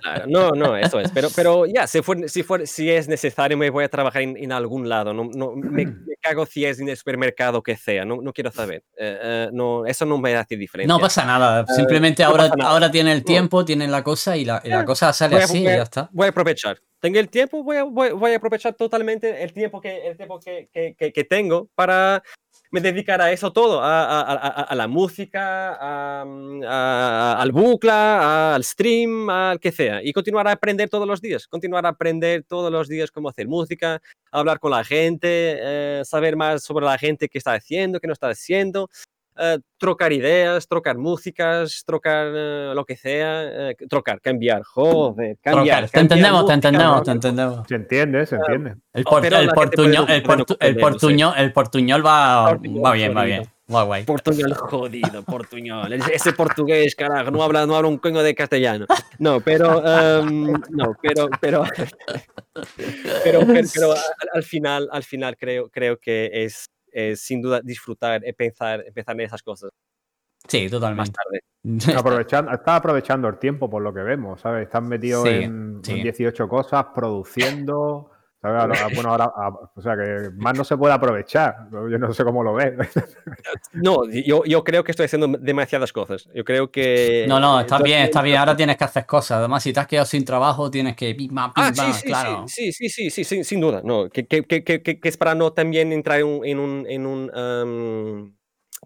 Claro, no, no, eso es. Pero, pero ya, si, si, si es necesario, me voy a trabajar en, algún lado. No, no, me, cago si es en el supermercado que sea. No, no quiero saber. Eh, eh, no, eso no me hace diferencia. No pasa nada. Eh, Simplemente ahora, ahora tiene el tiempo, tiene la cosa y la, la cosa sale así y ya está. Voy a aprovechar tengo el tiempo, voy a, voy, a, aprovechar totalmente el tiempo, que, el tiempo que, que, que, tengo para me dedicar a eso todo, a, a, la música, mm, al bucle, al stream, al que sea, y continuar a aprender todos los días, continuar a aprender todos los días cómo hacer música, hablar con la gente, eh, saber más sobre la gente que está haciendo, qué no está haciendo, eh, trocar ideas, trocar músicas, trocar uh, lo que sea, uh, trocar, cambiar, joder, cambiar. Trocar. Te entendemos, te entendemos, te entendemos. Se entiende, se entiende. El, por, el, portuñol, el, portu, el, portuñol, el portuñol va, va bien, va bien. Guay, guay. Portuñol jodido, portuñol. Ese portugués, carajo, no habla, no habla un coño de castellano. No, pero, um, no, pero, pero, pero, pero, pero, al final, al final creo, creo que es, eh, sin duda disfrutar, eh, pensar, pensar en esas cosas. Sí, totalmente. Más tarde. Aprovechando, está aprovechando el tiempo por lo que vemos, ¿sabes? Están metidos en, 18 cosas, produciendo, bueno, ahora, o sea, que más no se puede aprovechar. Yo no sé cómo lo ves. No, yo, yo creo que estoy haciendo demasiadas cosas. Yo creo que. No, no, está bien, está bien. Ahora tienes que hacer cosas. Además, si te has quedado sin trabajo, tienes que. ah, sí, sí, claro. sí, sí, sí, sí, sí, sin duda. No, que, que, que, que, es para no también entrar en un. En un, en un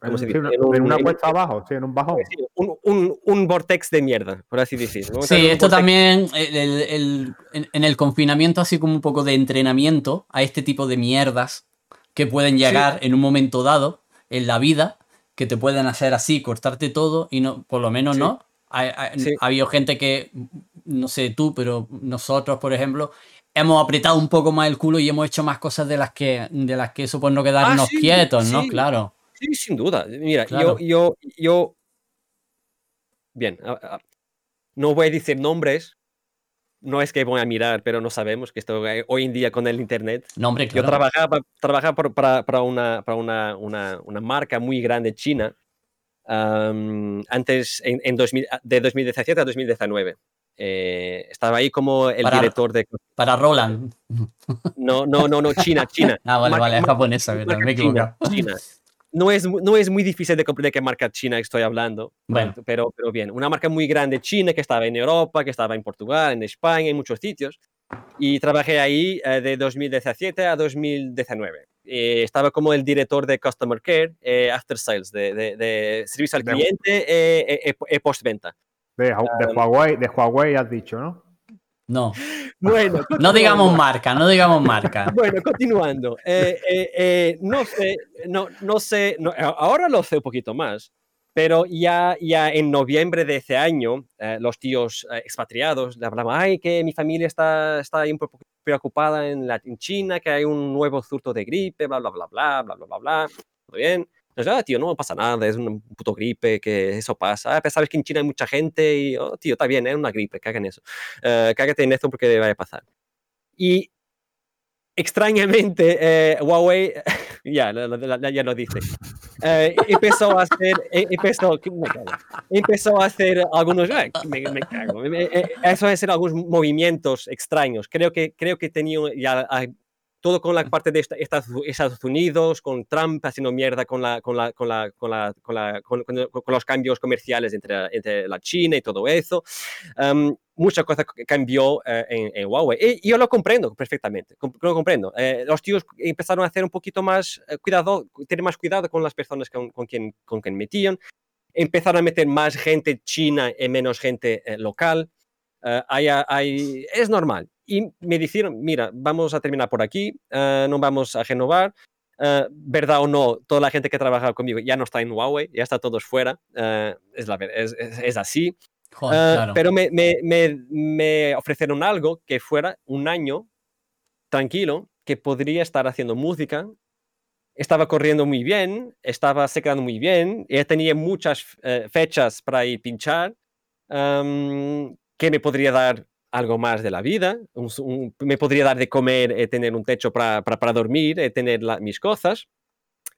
en, una cuesta abajo, sí, en un bajón. un, un, un, vortex de mierda, por así decirlo. Sí, esto también, el, el, en el confinamiento, así como un poco de entrenamiento a este tipo de mierdas que pueden llegar en un momento dado en la vida, que te pueden hacer así, cortarte todo y no, por lo menos no. Ha, habido gente que, no sé tú, pero nosotros, por ejemplo, hemos apretado un poco más el culo y hemos hecho más cosas de las que, de las que eso por no quedarnos ah, quietos, ¿no? Claro. Sí, sin duda. Mira, yo, yo, yo, bien, no voy a decir nombres, no es que voy a mirar, pero no sabemos que esto eh, hoy en día con el internet. Nombre, claro. Yo trabajaba, trabajaba para, para, una, para una, una, una, marca muy grande china antes, en, en 2000, de 2017 a 2019. Eh, estaba ahí como el director de... Para Roland. No, no, no, no, China, China. ah, vale, vale, es japonesa, me he China, China no es, no es muy difícil de comprender qué marca china estoy hablando, bueno. pero, pero bien, una marca muy grande china que estaba en Europa, que estaba en Portugal, en España, en muchos sitios, y trabajé ahí eh, de 2017 a 2019. Eh, estaba como el director de Customer Care, eh, After Sales, de, de, servicio al cliente y postventa. De, de, Huawei, de Huawei has dicho, ¿no? No. Bueno, no digamos marca, no digamos marca. Bueno, continuando. Eh, eh, eh, no sé, no, no sé, ahora lo sé un poquito más, pero ya, ya en noviembre de ese año, los tíos expatriados le hablaban, ay, que mi familia está, está un poco preocupada en, la, en China, que hay un nuevo surto de gripe, bla, bla, bla, bla, bla, bla, bla, bla. Todo bien. Ah, tío, no pasa nada, es un puto gripe, que eso pasa. Ah, sabes que en China hay mucha gente y, oh, tío, está bien, es una gripe, caga en eso. Uh, cágate en esto porque va a pasar. Y extrañamente, eh, Huawei, ya, ya lo dice, eh, empezó a hacer, eh, empezó, empezó a hacer algunos, me, me cago, eso es hacer algunos movimientos extraños. Creo que, creo que tenía ya todo con la parte de Estados Unidos, con Trump haciendo mierda con, la, con, la, con, la, con, la, con, los cambios comerciales entre, entre, la China y todo eso. Um, mucha cosa cambió eh, en, Huawei. Y yo lo comprendo perfectamente, lo comprendo. Eh, los tíos empezaron a hacer un poquito más eh, cuidado, tener más cuidado con las personas con, con, quien, con quien metían. Empezaron a meter más gente china y menos gente local. Hay, hay, es normal y me dijeron, mira, vamos a terminar por aquí, uh, no vamos a renovar. Uh, verdad o no, toda la gente que trabaja conmigo ya no está en Huawei, ya está todos fuera, es, la, es, es, es, así. Joder, claro. Pero me, me, me, me, ofrecieron algo que fuera un año tranquilo, que podría estar haciendo música, estaba corriendo muy bien, estaba secando muy bien, ya tenía muchas fechas para ir pinchar, um, que me podría dar algo más de la vida, me podría dar de comer, eh, tener un techo para, para, dormir, eh, tener mis cosas.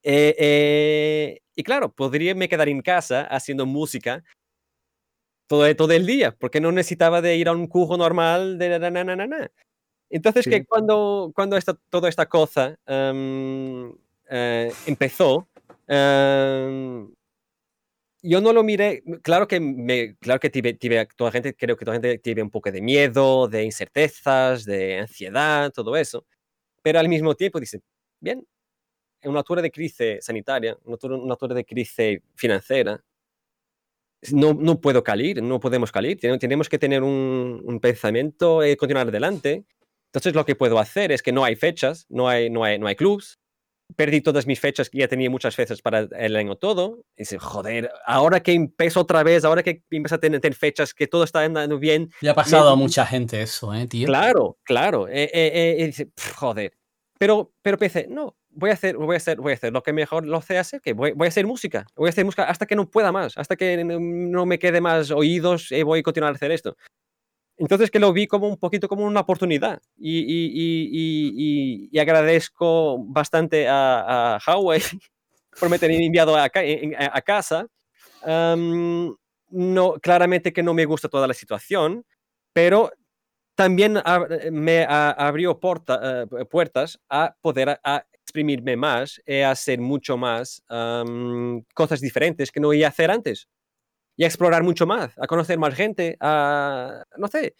Eh, y claro, podría me quedar en casa haciendo música todo, todo el día, porque no necesitaba de ir a un cujo normal de na, na, na, Entonces, que cuando, cuando esta, toda esta cosa em, empezó, em, yo no lo miré, claro que, me, claro que tive, toda gente, creo que toda gente tiene un poco de miedo, de incertezas, de ansiedad, todo eso, pero al mismo tiempo dice, bien, en una altura de crisis sanitaria, una una altura de crisis financiera, no, no puedo calir, no podemos calir, tenemos que tener un, pensamiento y continuar adelante. Entonces lo que puedo hacer es que no hay fechas, no hay, no hay, no hay clubs, perdí todas mis fechas que ya tenía muchas veces para el año todo. Y dice, joder, ahora que empiezo otra vez, ahora que empiezo a tener, fechas, que todo está andando bien. Le ha pasado a mucha gente eso, ¿eh, tío? Claro, claro. Eh, eh, eh dice, joder. Pero, pero pensé, no, voy a hacer, voy a hacer, voy a hacer lo que mejor lo sé hacer, que voy, voy, a hacer música. Voy a hacer música hasta que no pueda más, hasta que no me quede más oídos y voy a continuar a hacer esto. Entonces que lo vi como un poquito como una oportunidad y, y, y, agradezco bastante a, a Huawei por me tener enviado a, a casa. no, claramente que no me gusta toda la situación, pero también me abrió eh, puertas a poder exprimirme más y hacer mucho más cosas diferentes que no iba a hacer antes. Y a explorar mucho más, a conocer más gente, a, no sé,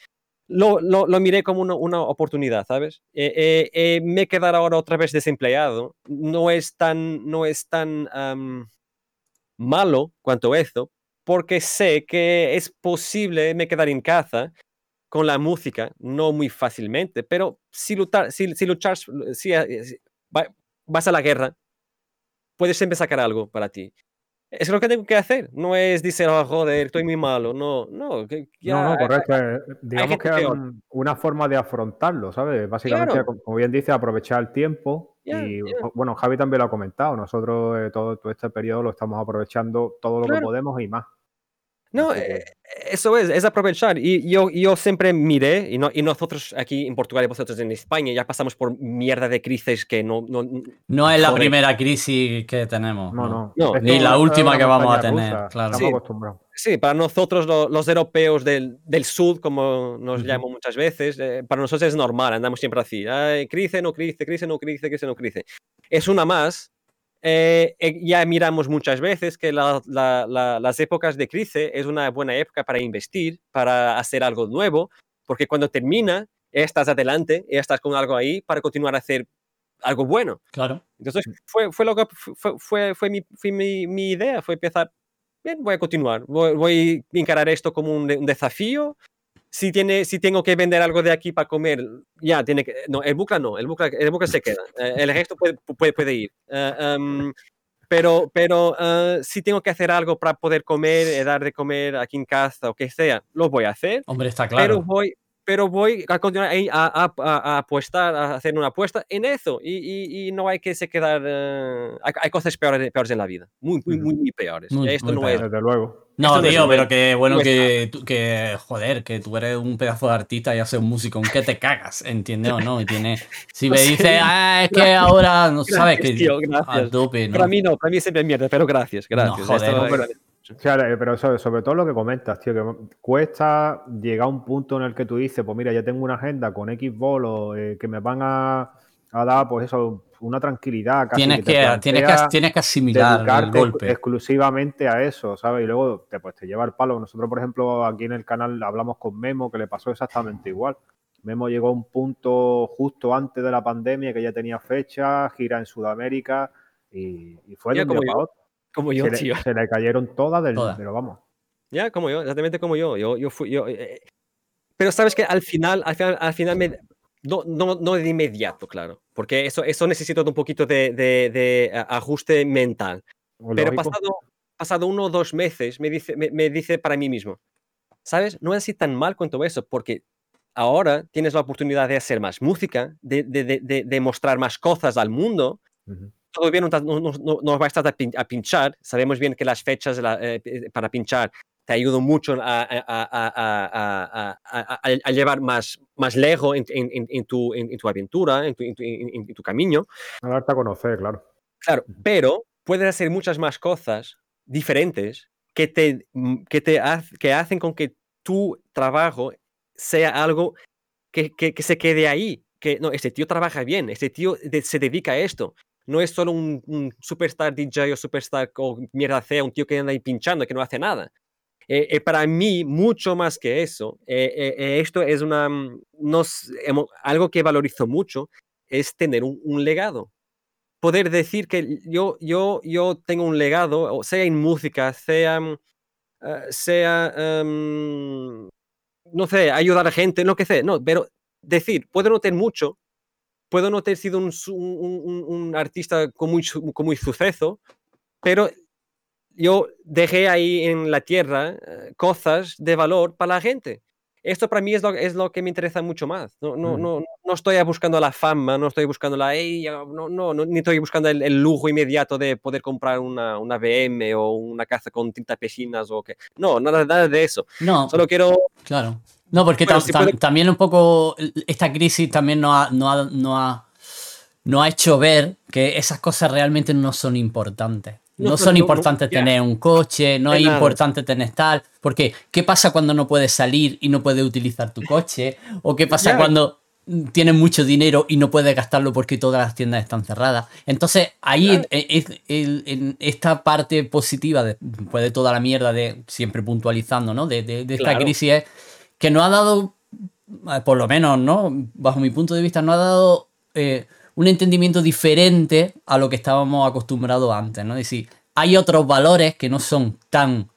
lo, lo, miré como una, una oportunidad, ¿sabes? Eh, eh, me quedar ahora otra vez desempleado no es tan, no es tan malo cuanto eso, porque sé que es posible me quedar en casa con la música, no muy fácilmente, pero si luchar, si, si luchar, si, si vas a la guerra, puedes siempre sacar algo para ti. Es lo que tengo que hacer. No es decir, oh, joder, estoy muy malo. No, no. ya, no, no, correcto. Eh, digamos que es una forma de afrontarlo, ¿sabes? Básicamente, como bien dice, aprovechar el tiempo. y bueno, Javi también lo ha comentado. Nosotros eh, todo, todo, este periodo lo estamos aprovechando todo lo que podemos y más. No, eh, eso es, es aprovechar. Y yo, yo siempre miré, y, no, y nosotros aquí en Portugal y vosotros en España ya pasamos por mierda de crisis que no... No, no es la primera crisis que tenemos. No, no. Ni la última que vamos a tener, claro. Sí, para nosotros los, europeos del, del, sur, como nos llamamos muchas veces, eh, para nosotros es normal, andamos siempre así. crisis, no crisis, crisis, no crisis, crisis, no crisis. Es una más eh, eh, ya miramos muchas veces que las épocas de crisis es una buena época para investir, para hacer algo nuevo, porque cuando termina, estás adelante, estás con algo ahí para continuar a hacer algo bueno. Claro. Entonces, fue, fue lo que fue, fue, mi, mi, mi, idea, fue empezar, bien, voy a continuar, voy, voy a encarar esto como un, un desafío si, tiene, si tengo que vender algo de aquí para comer, ya tiene que. No, el bucle no, el bucle, el se queda. Eh, el resto puede, puede, puede ir. Eh, em, pero pero uh, si tengo que hacer algo para poder comer, dar de comer aquí en casa o que sea, lo voy a hacer. Hombre, está claro. Pero voy, pero voy a continuar a, a, a, apuestar, a hacer una apuesta en eso. Y, y, y no hay que se quedar. Uh, hay, hay, cosas peores, peores en la vida, muy, muy, muy, muy peores. Muy, Esto muy no peor. es. Desde luego. No, tío, pero que bueno que, que, joder, que tú eres un pedazo de artista y haces un músico, que te cagas, ¿entiendes o no? Y tiene, si me dices, ah, es que ahora no sabes que tío, gracias. ¿no? Para mí no, para mí siempre mierda, pero gracias, gracias. No, joder, pero sobre, todo lo que comentas, tío, que cuesta llegar a un punto en el que tú dices, pues mira, ya tengo una agenda con X bolos eh, que me van a, dar, pues eso, una tranquilidad. tienes, que, tienes, que, tienes que asimilar el golpe. exclusivamente a eso, ¿sabes? Y luego te, pues, te lleva el palo. Nosotros, por ejemplo, aquí en el canal hablamos con Memo, que le pasó exactamente igual. Memo llegó a un punto justo antes de la pandemia, que ya tenía fecha, gira en Sudamérica, y, fue de un día para otro. Como yo, se tío. Le, se le cayeron todas del, pero vamos. Ya, como yo, exactamente como yo. Yo, yo fui, yo, eh, eh, pero sabes que al final, al final, al final me, no, no, no, de inmediato, claro, porque eso, eso necesita un poquito de, de, de ajuste mental. Pero pasado, pasado uno o dos meses me dice, me, me, dice para mí mismo, ¿sabes? No es así tan mal cuanto eso, porque ahora tienes la oportunidad de hacer más música, de, de, de mostrar más cosas al mundo. Uh -huh todavía no, no, no, no va a estar a, pinchar. Sabemos bien que las fechas la, eh, para pinchar te ayudan mucho a, a llevar más, más lejos en, en, en, tu, en, tu, aventura, en tu, en tu, camino. A darte a conocer, claro. Claro, pero puedes hacer muchas más cosas diferentes que, te, que, te que hacen con que tu trabajo sea algo que, que, que se quede ahí. Que no, este tío trabaja bien, este tío se dedica a esto no es solo un, superstar DJ o superstar o mierda fea, un tío que anda ahí pinchando, que no hace nada. Eh, eh, para mí, mucho más que eso, eh, eh esto es una, mm, algo que valorizo mucho, es tener un, legado. Poder decir que yo, yo, yo tengo un legado, sea en música, sea, uh, sea um, no sé, ayudar a gente, lo que sea, no, pero decir, puedo no tener mucho, puedo no haber sido un, un, un artista con muy, con muy suceso, pero yo dejé ahí en la tierra eh, cosas de valor para la gente. Esto para mí es lo, es lo que me interesa mucho más. No, no, mm. no, no estoy buscando la fama, no estoy buscando la... no, no, no, ni estoy buscando el, el, lujo inmediato de poder comprar una, una BM o una casa con 30 pesinas o que... No, nada, nada de eso. No. Solo quiero... Claro. No, porque bueno, si puede... también un poco esta crisis también no ha, no, ha, no, ha, no ha hecho ver que esas cosas realmente no son importantes. no, son importantes tener un coche, no es importante tener tal, porque ¿qué pasa cuando no puedes salir y no puedes utilizar tu coche? ¿O qué pasa cuando tienes mucho dinero y no puedes gastarlo porque todas las tiendas están cerradas? Entonces, ahí en, esta parte positiva, después de toda la mierda de siempre puntualizando, ¿no? De, esta crisis es que no ha dado, por lo menos, ¿no? Bajo mi punto de vista, no ha dado... Eh, un entendimiento diferente a lo que estábamos acostumbrados antes, ¿no? Es decir, hay otros valores que no son tan,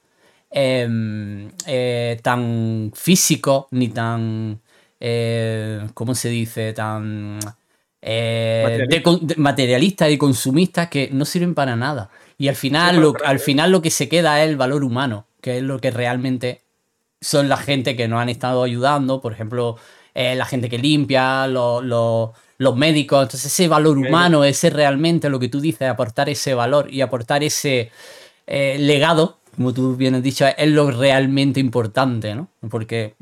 em, eh, tan físicos ni tan, eh, ¿cómo se dice? Tan eh, materialistas y consumistas que no sirven para nada. Y al final, lo, al final lo que se queda es el valor humano, que es lo que realmente son la gente que nos han estado ayudando, por ejemplo, la gente que limpia, los los médicos. Entonces ese valor humano, ese realmente lo que tú dices, aportar ese valor y aportar ese eh, legado, como tú bien has dicho, es lo realmente importante, ¿no? Porque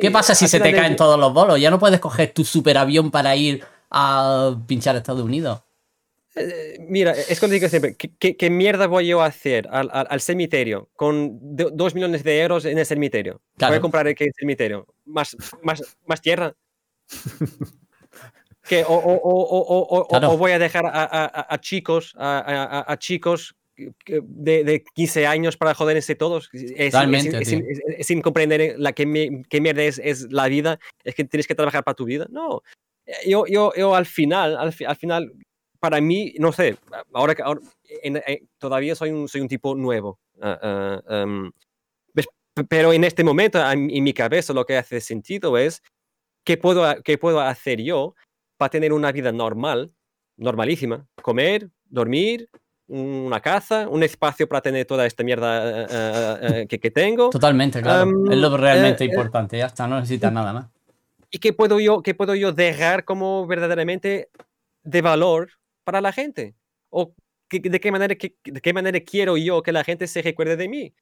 ¿qué pasa si se te caen todos los bolos? Ya no puedes coger tu superavión para ir a pinchar a Estados Unidos. Eh, mira, es cuando digo siempre, ¿qué, mierda voy yo a hacer al, cementerio con dos millones de euros en el cementerio? Voy a comprar el cementerio. ¿Más, más, más tierra? que o, o, o, voy a dejar a, chicos, a, chicos de, de, 15 años para joderse todos. Es, sin comprender la que, mierda es, es, la vida, es que tienes que trabajar para tu vida. No, yo, yo, yo al final, al, final, para mí, no sé, ahora que eh, todavía soy un, soy un tipo nuevo. Ah, ah, em, pero en este momento, en, mi cabeza, lo que hace sentido es qué puedo, qué puedo hacer yo para tener una vida normal, normalísima. Comer, dormir, una casa, un espacio para tener toda esta mierda eh, eh, eh, que, tengo. Totalmente, claro. es lo realmente importante, ya está, no necesitas nada más. ¿Y qué puedo, yo, qué puedo yo dejar como verdaderamente de valor para la gente? ¿O de, qué manera, de qué manera quiero yo que la gente se recuerde de mí?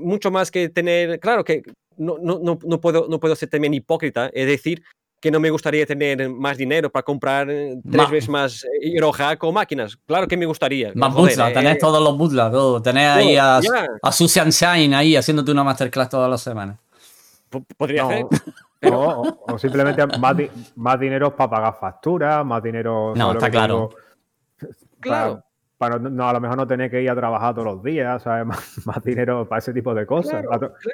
Mucho más que tener, claro que no, no, no, no, puedo, no puedo ser también hipócrita, es decir, que no me gustaría tener más dinero para comprar eh, tres veces más Hirohack o máquinas. Claro que me gustaría. Más butlas, tenés eh, todos los butlas, todo. Tenés ahí a, a Susan Shine ahí haciéndote una masterclass todas las semanas. Podría ser. o, simplemente más, más dinero para pagar facturas, más dinero. No, está claro. Claro. Para, no, a lo mejor no tener que ir a trabajar todos los días, ¿sabes? Más, dinero para ese tipo de cosas.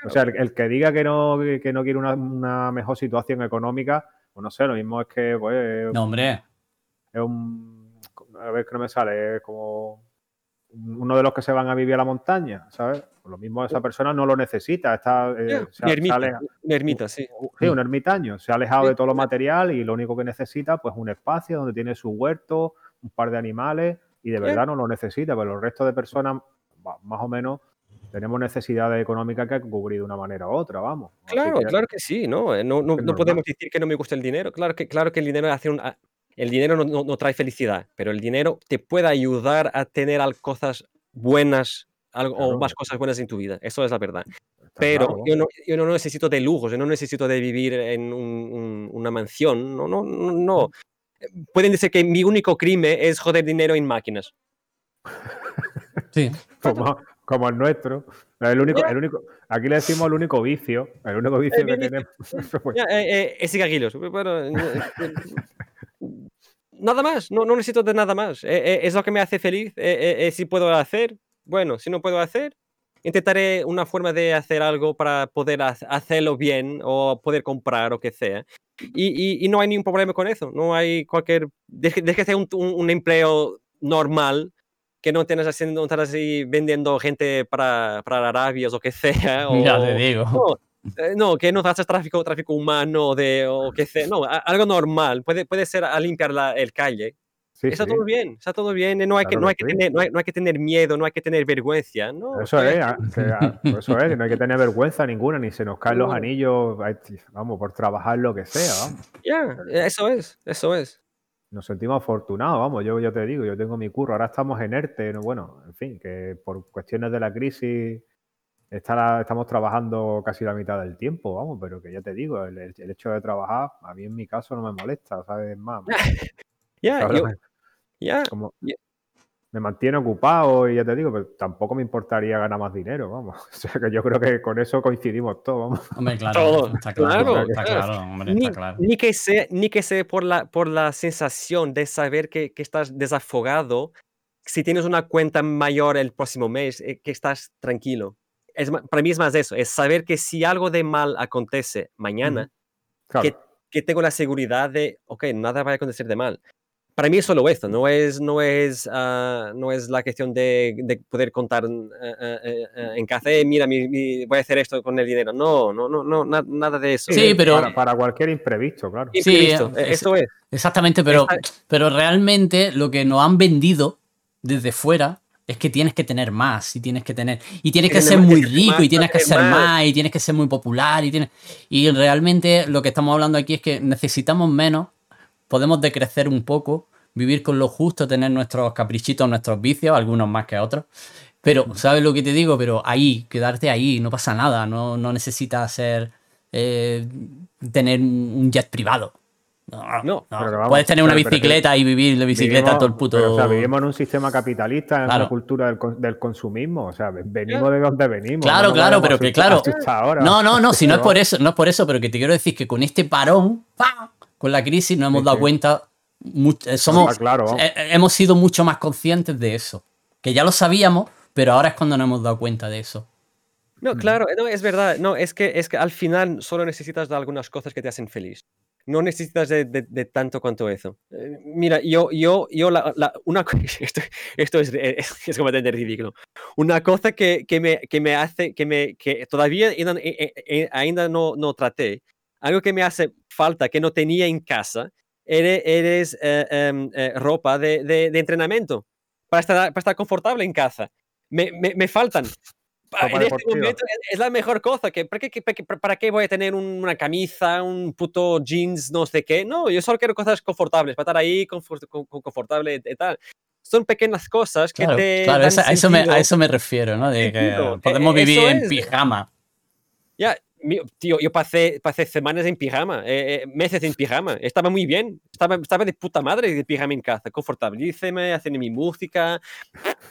O sea, el, que diga que no, que no quiere una, mejor situación económica, pues no sé, lo mismo es que, pues. No, hombre. Es un. A ver que no me sale, es como uno de los que se van a vivir a la montaña, ¿sabes? Pues lo mismo esa persona no lo necesita, está eh, un ermita, sí. Sí, un ermitaño, se ha alejado de todo lo material y lo único que necesita pues un espacio donde tiene su huerto, un par de animales y de verdad no lo necesita, pero el resto de personas, más o menos, tenemos necesidades económicas que cubrir de una manera u otra, vamos. Claro, claro que sí, ¿no? Eh, no, no, podemos decir que no me gusta el dinero. Claro que, claro que el dinero hace un, el dinero no, trae felicidad, pero el dinero te puede ayudar a tener cosas buenas algo, o más cosas buenas en tu vida. Eso es la verdad. pero yo, no, yo no necesito de lujos, yo no necesito de vivir en una mansión. No, no, no pueden decir que mi único crimen es joder dinero en máquinas. Sí. Como, el nuestro. El único, el único, aquí le decimos el único vicio. El único vicio eh, que tenemos. Eh, es nada más. No, no, necesito de nada más. Eh, es lo que me hace feliz. si puedo hacer, bueno. Si no puedo hacer, intentaré una forma de hacer algo para poder hacerlo bien o poder comprar o que sea. Y, no hay ningún problema con eso. No hay cualquier. Deje, que sea un, empleo normal que no tienes haciendo, estar así vendiendo gente para, para Arabia o que sea. O, ya te digo. Eh, no, que no haces tráfico, tráfico humano de, o que sea. No, algo normal. Puede, puede ser a limpiar la, el calle está todo bien, está todo bien, no hay, que, no, hay que tener, no, hay, no hay que tener miedo, no hay que tener vergüenza. ¿no? Eso, es, ah, ah, eso es, no hay que tener vergüenza ninguna, ni se nos caen los anillos, vamos, por trabajar lo que sea. Vamos. Ya, eso es, eso es. Nos sentimos afortunados, vamos, yo ya te digo, yo tengo mi curro, ahora estamos en ERTE, bueno, en fin, que por cuestiones de la crisis estamos trabajando casi la mitad del tiempo, vamos, pero que ya te digo, el, hecho de trabajar, a mí en mi caso no me molesta, ¿sabes? Más. Ya, yo, ya. Como, me mantiene ocupado y ya te digo, pero tampoco me importaría ganar más dinero, vamos. O sea que yo creo que con eso coincidimos todos, vamos. Hombre, claro, está claro, está claro, hombre, ni, está claro. Ni que sea, ni que sea por, la, por la sensación de saber que, que estás desafogado, si tienes una cuenta mayor el próximo mes, eh, que estás tranquilo. Es, para mí es más eso, es saber que si algo de mal acontece mañana, claro. que, que tengo la seguridad de, ok, nada va a acontecer de mal para mí es solo esto, no es, no es, uh, no es la cuestión de, de poder contar uh, uh, en café, mira, mi, mi, voy a hacer esto con el dinero. No, no, no, no na, nada de eso. Sí, pero... Para, para, cualquier imprevisto, claro. Imprevisto, sí, eso es. Exactamente, pero, pero realmente lo que nos han vendido desde fuera es que tienes que tener más y tienes que tener y tienes que ser muy rico y tienes que ser más y tienes que ser muy popular y tienes y realmente lo que estamos hablando aquí es que necesitamos menos podemos decrecer un poco, vivir con lo justo, tener nuestros caprichitos, nuestros vicios, algunos más que otros. Pero, ¿sabes lo que te digo? Pero ahí, quedarte ahí, no pasa nada, no, no necesitas ser, eh, tener un jet privado. No, no, no. Vamos, puedes tener una bicicleta y vivir de bicicleta vivimos, todo el puto. Pero, o sea, vivimos en un sistema capitalista, en claro. una cultura del, del, consumismo. O sea, venimos de donde venimos. Claro, no claro, pero que claro. No, no, no, si no es por eso, no es por eso, pero que te quiero decir que con este parón, ¡pam! Con la crisis nos hemos sí, dado sí. cuenta, eh, somos, ah, claro. eh, hemos sido mucho más conscientes de eso. Que ya lo sabíamos, pero ahora es cuando nos hemos dado cuenta de eso. No, claro, no, es verdad. No, es que, es que al final solo necesitas de algunas cosas que te hacen feliz. No necesitas de, de, de tanto cuanto eso. Eh, mira, yo, yo, yo la, la, una esto, esto es, es, es, completamente ridículo. Una cosa que, que, me, que me hace, que, me, que todavía ainda no, no traté, algo que me hace falta, que no tenía en casa, eres, eres eh, eh, eh, ropa de, de, de, entrenamiento para estar, para estar confortable en casa. Me, me, me faltan. Ropa en este momento es la mejor cosa. Que, ¿para, qué, ¿Para qué voy a tener un, una camisa, un puto jeans, no sé qué? No, yo solo quiero cosas confortables, para estar ahí confort, confortable y tal son pequeñas cosas que claro, te. Claro, esa, a, eso me, a eso me refiero, ¿no? De que podemos vivir en pijama. Ya, tío, yo pasé, pasé semanas en pijama, eh, eh, meses en pijama. Estaba muy bien. Estaba, estaba de puta madre de pijama en casa. Confortabilíceme, haciendo mi música.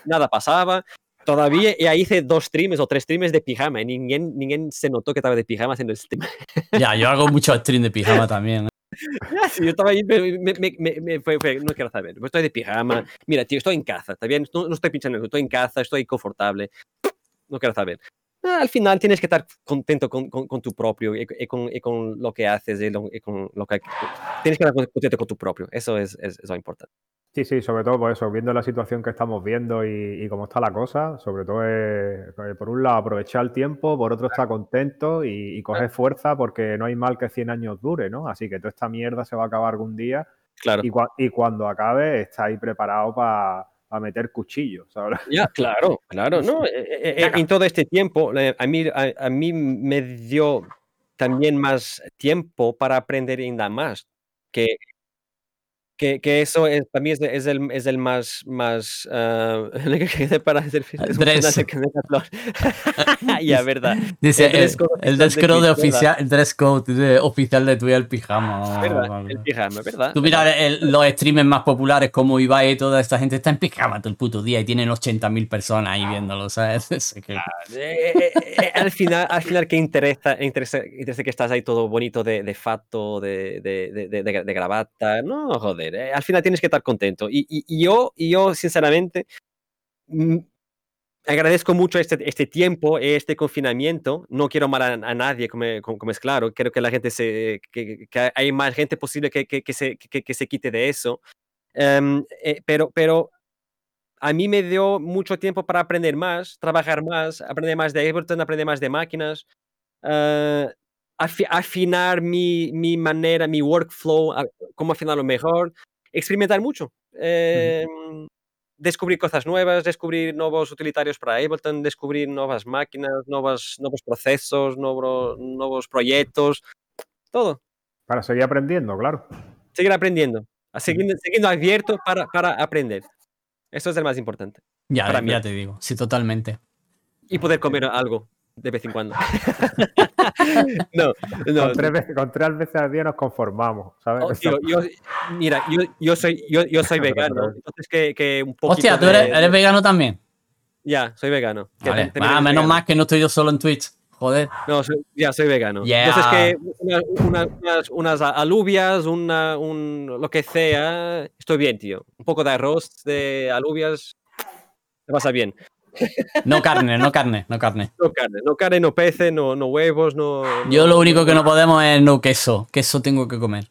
Nada pasaba. Todavía ya hice dos streams o tres streams de pijama. Y ninguém, ninguém se notó que estaba de pijama haciendo el stream. Ya, yo hago muchos streams de pijama también. ¿eh? Ya, sí, yo estaba ahí, me, me, me, me fue, fue, no quiero saber. Estoy de pijama. Mira, tío, estoy en casa. ¿Está bien? No, no estoy pinchando, estoy en casa, estoy confortable. No quiero saber. Ah, al final tienes que estar contento con, con, con tu propio y, y, con, y, con, lo que haces y, lo, y, con lo que tienes que estar contento con tu propio. Eso es, es, es lo importante. Sí sí sobre todo por eso viendo la situación que estamos viendo y, cómo está la cosa sobre todo es, por un lado aprovechar el tiempo por otro estar contento y, coger fuerza porque no hay mal que 100 años dure no así que toda esta mierda se va a acabar algún día claro. y, cuando acabe está ahí preparado para a meter cuchillos, ¿sabes? Ya, claro, claro, ¿no? Eh, en todo este tiempo, a mí, a, a, mí me dio también más tiempo para aprender ainda más, que, que, que eso es, para mí es, es, el, es el más, más uh, para hacer dress. ya, verdad. Dice, el, el, el dress code de oficial, el dress code de oficial de tuyo el pijama. ¿verdad? El pijama, ¿verdad? Tú mira el, los streamers más populares como Ibai y toda esta gente está en pijama todo el puto día y tienen 80.000 personas ahí viéndolo, ¿sabes? Es que... ah, eh, eh, eh, al final, al final que interesa, interesa, interesa que estás ahí todo bonito de, de fato, de, de, de, de, de gravata, no, joder eh, al final tienes que estar contento. Y, yo, yo, sinceramente, mmm, agradezco mucho este, este, tiempo, este confinamiento. No quiero mal a, nadie, como, es claro. Quiero que la gente se. que, que hay más gente posible que, que, se, que, se quite de eso. Um, eh, pero, pero a mí me dio mucho tiempo para aprender más, trabajar más, aprender más de Ableton, aprender más de máquinas. Uh, afinar mi, mi, manera, mi workflow, cómo afinarlo mejor, experimentar mucho, eh, uh -huh. descubrir cosas nuevas, descubrir nuevos utilitarios para Ableton, descubrir nuevas máquinas, nuevas, nuevos procesos, nuevos, nuevos proyectos, todo. Para seguir aprendiendo, claro. Seguir aprendiendo, seguir, siguiendo abierto para, para aprender. Eso es el más importante. Ya, para ya mí. te digo, sí, totalmente. Y poder comer algo de vez en cuando. no, no. Con tres, veces, con tres veces al día nos conformamos, ¿sabes? Oh, tío, yo, Mira, yo, yo soy, yo, yo soy vegano, entonces que, que un poco. Hostia, ¿tú eres, vegano también? Ya, soy vegano. Vale. Ah, menos más que no estoy yo solo en Twitch. Joder. No, ya soy vegano. Entonces que unas, unas, alubias, una, un, lo que sea, estoy bien, tío. Un poco de arroz, de alubias, te pasa bien. No carne, no carne, no carne. No carne, no carne, no peces, no, no huevos, no... Yo lo único que no podemos es no queso. Queso tengo que comer.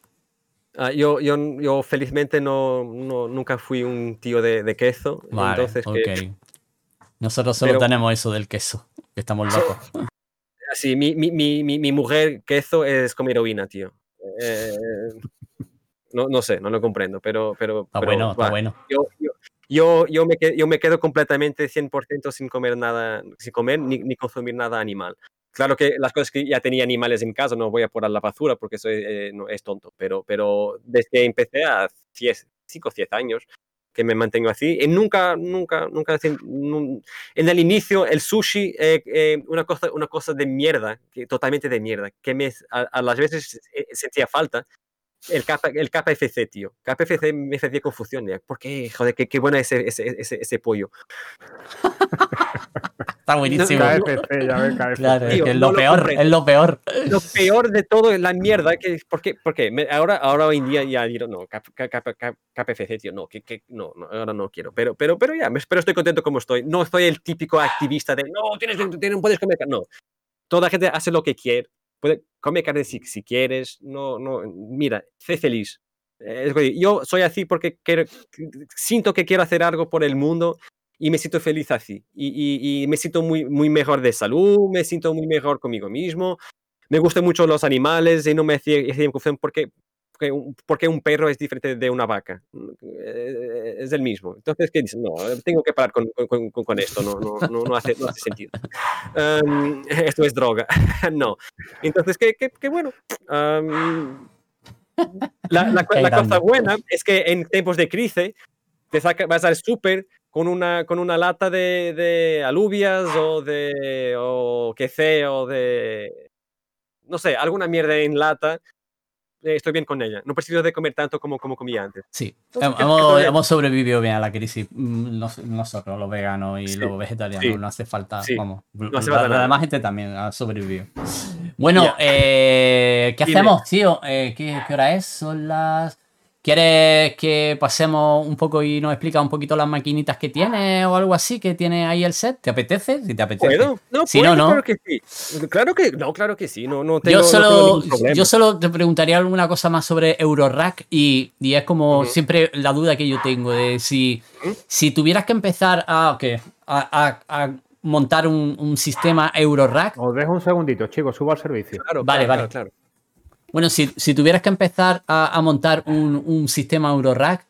Ah, yo, yo, yo, felizmente no, no, nunca fui un tío de, de queso. Vale, entonces que... Nosotros solo tenemos eso del queso, que estamos locos. Sí, mi, mi, mi, mi, mujer queso es como heroína, tío. Eh, no, no sé, no lo comprendo, pero... pero está bueno, está bueno. Yo, yo, yo, me quedo, yo me quedo completamente 100% sin comer nada, sin comer ni, ni, consumir nada animal. Claro que las cosas que ya tenía animales en casa no voy a poner la basura porque eso eh, no, es tonto, pero, pero desde que empecé a 5 o 10 años que me mantengo así. Y nunca, nunca, nunca, en el inicio el sushi, eh, eh, una, cosa, una cosa de mierda, que, totalmente de mierda, que me, a, las veces sentía falta, el, el KFC, tío. KFC me hacía confusión. ¿Por qué? Joder, qué, qué bueno ese, ese, ese, ese pollo. Está buenísimo. KFC, ya ves, KFC. Claro, es, lo peor, es lo peor. Lo peor de todo es la mierda. Que, ¿Por qué? Porque ahora, ahora hoy en día ya digo, no, KPFC, tío, no, que, que, no, no, ahora no quiero. Pero, pero, pero ya, pero estoy contento como estoy. No soy el típico activista de, no, tienes, tienes, puedes comer. No, toda la gente hace lo que quiere. Come carne si, quieres. No, no, mira, sé feliz. Yo soy así porque quiero, siento que quiero hacer algo por el mundo y me siento feliz así. Y, me siento muy, muy mejor de salud, me siento muy mejor conmigo mismo. Me gustan mucho los animales y no me hacía confusión porque, porque un perro es diferente de una vaca. Eh, es el mismo. Entonces, ¿qué dices? No, tengo que parar con, con, con esto, no, no, no, hace, no hace sentido. Um, esto es droga. no. Entonces, qué, qué, qué bueno. Um, la, la, la, cosa buena es que en tiempos de crisis te saca, vas al súper con una, con una lata de, de alubias o de o que sé, o de no sé, alguna mierda en lata, eh, estoy bien con ella. No preciso de comer tanto como, como comía antes. Sí, hemos, hemos, sobrevivido bien a la crisis. Mm, nosotros, los veganos y los vegetarianos, no hace falta. Vamos, no hace falta la, demás gente también ha sobrevivido. Bueno, eh, ¿qué hacemos, tío? Eh, ¿qué, ¿Qué hora es? Son las ¿Quieres que pasemos un poco y nos explica un poquito las maquinitas que tiene o algo así que tiene ahí el set? ¿Te apetece? Si te apetece. ¿Puedo? No, si no, no. Claro que sí. Claro que, no, claro que sí. No, no tengo, yo, solo, yo solo te preguntaría alguna cosa más sobre Eurorack y, y es como siempre la duda que yo tengo de si, si tuvieras que empezar a, a, a, montar un, un, sistema Eurorack. Os dejo un segundito, chicos, subo al servicio. Claro, vale, vale. claro. Bueno, si, tuvieras que empezar a, montar un, sistema Eurorack,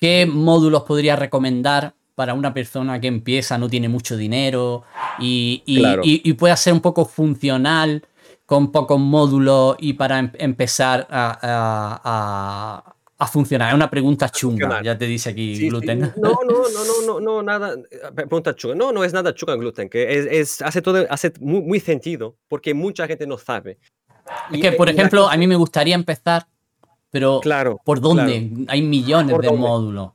¿qué módulos podrías recomendar para una persona que empieza, no tiene mucho dinero y, y, pueda ser un poco funcional con pocos módulos y para em, empezar a, funcionar? Es una pregunta chunga, ya te dice aquí Gluten. No, no, no, no, no, no, nada. Pregunta chunga. No, no es nada chunga Gluten, que es, hace todo, hace muy, muy, sentido porque mucha gente no sabe. Es que, por ejemplo, a mí me gustaría empezar, pero claro, ¿por dónde? Hay millones de módulos.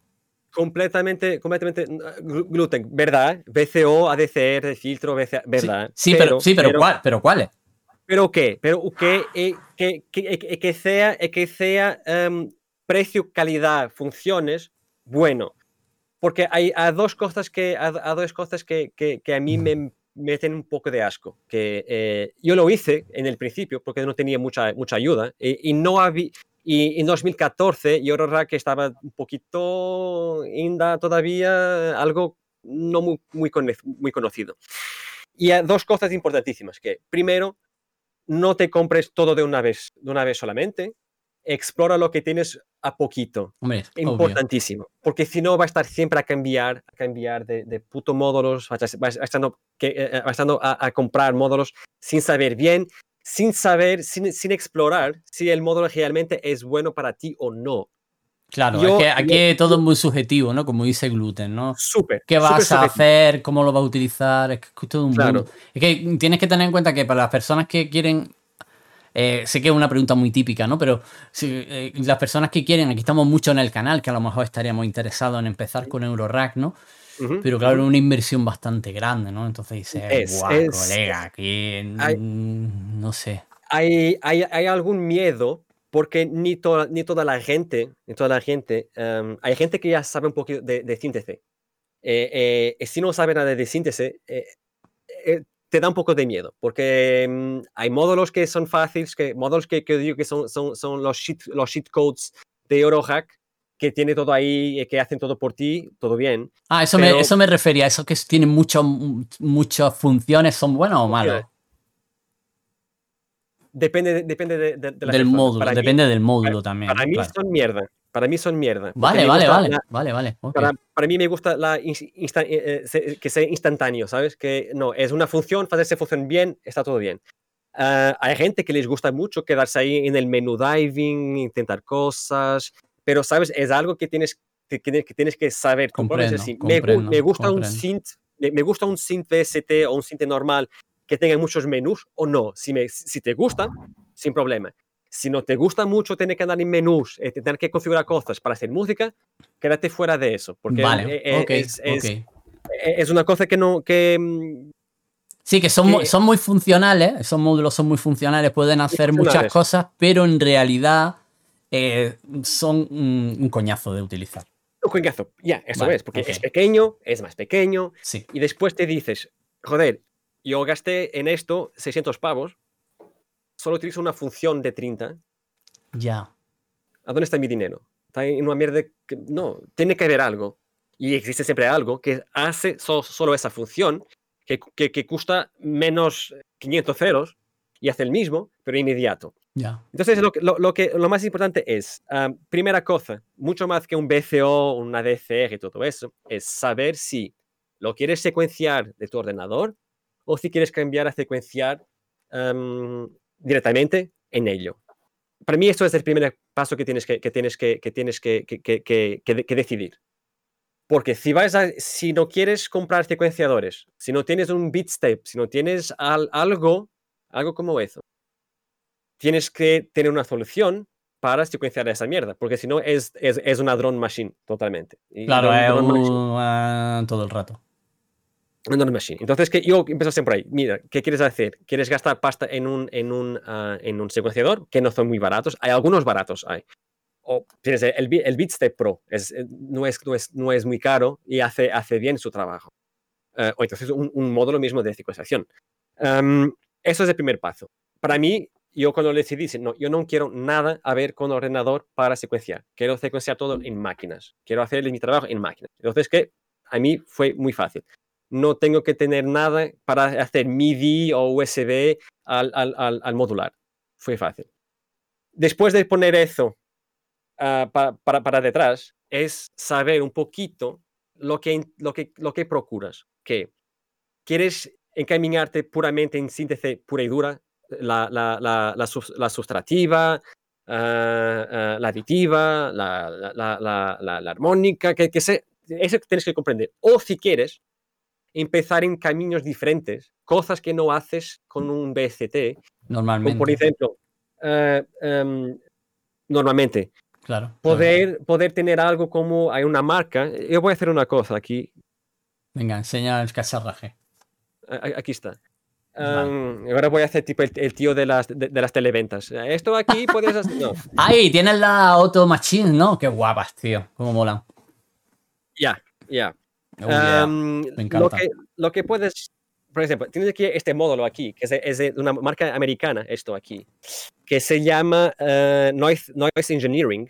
Completamente, completamente gluten, ¿verdad? BCO, ADCR, filtro, BCA, ¿verdad? Sí, pero, sí, pero, ¿cuál, pero ¿cuáles? ¿Pero qué? Pero que, eh, que, que, que sea, eh, que sea um, precio, calidad, funciones, bueno. Porque hay, hay dos cosas que, hay, dos cosas que, que, a mí me, meten un poco de asco. Que eh, yo lo hice en el principio porque no tenía mucha, mucha ayuda y, no había. Y en 2014 yo era que estaba un poquito inda todavía, algo no muy, muy, muy conocido. Y dos cosas importantísimas, que primero, no te compres todo de una vez, de una vez solamente, explora lo que tienes a poquito. Importantísimo. Porque si no, va a estar siempre a cambiar, a cambiar de, de puto módulos, va a, estando, que, eh, eh, a, a, comprar módulos sin saber bien, sin saber, sin, sin, explorar si el módulo realmente es bueno para ti o no. Claro, es que aquí todo es muy subjetivo, ¿no? Como dice Gluten, ¿no? Súper. ¿Qué vas a hacer? ¿Cómo lo vas a utilizar? Es que es todo un claro. Es que tienes que tener en cuenta que para las personas que quieren eh, sé que es una pregunta muy típica, ¿no? Pero si, eh, las personas que quieren, aquí estamos mucho en el canal, que a lo mejor estaríamos interesados en empezar con Eurorack, ¿no? Pero claro, es una inversión bastante grande, ¿no? Entonces dices, guau, colega, aquí no sé. Hay, hay, hay, algún miedo porque ni, toda ni toda la gente, ni toda la gente, em, hay gente que ya sabe un poquito de, de síntesis. Eh, si no sabe nada de síntesis, te da un poco de miedo, porque mm, hay módulos que son fáciles, que, módulos que, que digo que son, son, son los, cheat, los cheat codes de Eurohack, que tiene todo ahí, que hacen todo por ti, todo bien. Ah, eso, me, eso me refería, eso que tienen mucho, muchas funciones, ¿son buenas o malas? Depende, depende de, del módulo, depende del módulo también. Para mí son mierda. Para mí son mierda. Vale, vale, vale, vale, vale, para, para, mí me gusta la eh, eh, que sea instantáneo, ¿sabes? Que no, es una función, hacerse función bien, está todo bien. Ah, hay gente que les gusta mucho quedarse ahí en el menú diving, intentar cosas, pero, ¿sabes? Es algo que tienes que, que tienes que saber. Comprendo, me, me, gusta un synth, me, gusta un synth VST o un synth normal que tenga muchos menús o no. Si, me, si te gusta, sin problema si no te gusta mucho tener que andar en menús, eh, tener que configurar cosas para hacer música, quédate fuera de eso. Porque es, una cosa que no. Que, mm, sí, que son, son muy funcionales, esos módulos son muy funcionales, pueden hacer muchas cosas, pero en realidad eh, son un, coñazo de utilizar. Un coñazo, ya, eso es, porque es pequeño, es más pequeño, sí. y después te dices, joder, yo gasté en esto 600 pavos, solo utilizo una función de 30. Ya. ¿A dónde está mi dinero? Está en una mierda que no, tiene que haber algo. Y existe siempre algo que hace solo esa función, que, que, cuesta menos 500 ceros y hace el mismo, pero inmediato. Ya. Entonces, lo, lo, que, lo más importante es, primera cosa, mucho más que un BCO, una DCR y todo eso, es saber si lo quieres secuenciar de tu ordenador o si quieres cambiar a secuenciar directamente en ello. Para mí esto es el primer paso que tienes que, tienes que, tienes que, que, decidir. Porque si, vas si no quieres comprar secuenciadores, si no tienes un bitstep, si no tienes algo, algo como eso, tienes que tener una solución para secuenciar esa mierda, porque si no es, es, una drone machine totalmente. claro, es todo el rato. Machine. Entonces, que yo empiezo siempre ahí. Mira, ¿qué quieres hacer? ¿Quieres gastar pasta en un, en un, ah, en un secuenciador? Que no son muy baratos. Hay algunos baratos, hay. O tienes el, el BeatStep Pro. Es, eh, no, es, no, es, no es muy caro y hace, hace bien su trabajo. Eh, o entonces un, un, módulo mismo de secuenciación. eso es el primer paso. Para mí, yo cuando decidí, no, yo no quiero nada a ver con ordenador para secuenciar. Quiero secuenciar todo en máquinas. Quiero hacer mi trabajo en máquinas. Entonces, que a mí fue muy fácil no tengo que tener nada para hacer MIDI o USB al, modular. Fue fácil. Después de poner eso ah, para, detrás, es saber un poquito lo que, lo que, lo que procuras. Que quieres encaminarte puramente en síntesis pura y dura, la, la, la, sustrativa, ah, ah, la aditiva, la, armónica, que, que eso tienes que comprender. O si quieres, empezar en caminos diferentes, cosas que no haces con un BST. Normalmente. por ejemplo, eh, em, normalmente. Claro. Poder, poder tener algo como hay una marca. Yo voy a hacer una cosa aquí. Venga, enseña el cacharraje. Aquí está. Em, ahora voy a hacer tipo el, tío de las, de, las televentas. Esto aquí puedes hacer. No. ¡Ay! Tienes la Auto Machine, ¿no? Qué guapas, tío. Cómo molan. Ya, ya. Oh, lo, que, lo que puedes, por ejemplo, tienes aquí este módulo aquí, que es de, una marca americana, esto aquí, que se llama uh, Noise, Noise, Engineering.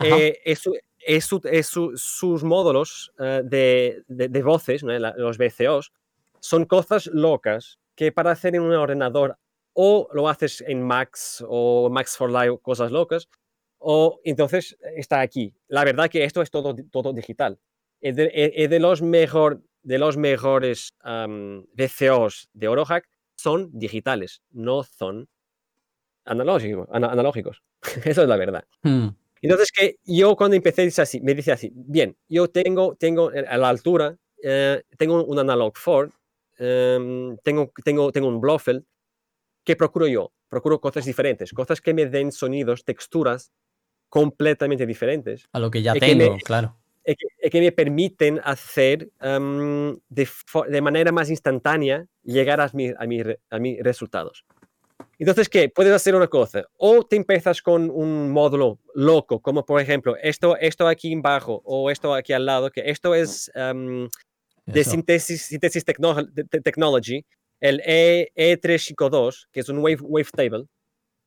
Eh, es, es, es sus módulos uh, de, de, voces, ¿no? los VCOs, son cosas locas que para hacer en un ordenador o lo haces en Max o Max for Live, cosas locas, o entonces está aquí. La verdad que esto es todo, todo digital es de, los, mejor, de los mejores VCOs de Orohack son digitales, no son analógicos. analógicos. Eso es la verdad. Hmm. Entonces, que yo cuando empecé dice así, me dice así, bien, yo tengo, tengo a la altura, eh, tengo un analog Ford, em, tengo, tengo, tengo un Blofeld, ¿qué procuro yo? procuro cosas diferentes, cosas que me den sonidos, texturas completamente diferentes. A lo que ya tengo, claro. Que, que, me permiten hacer em, de, de, manera más instantánea llegar a, mi, a, mi, a mis resultados. Entonces, ¿qué? Puedes hacer una cosa. O te empiezas con un módulo loco, como por ejemplo, esto, esto aquí abajo o esto aquí al lado, que esto es um, de síntesis, síntesis technology, el e, E352, que es un wave, wavetable,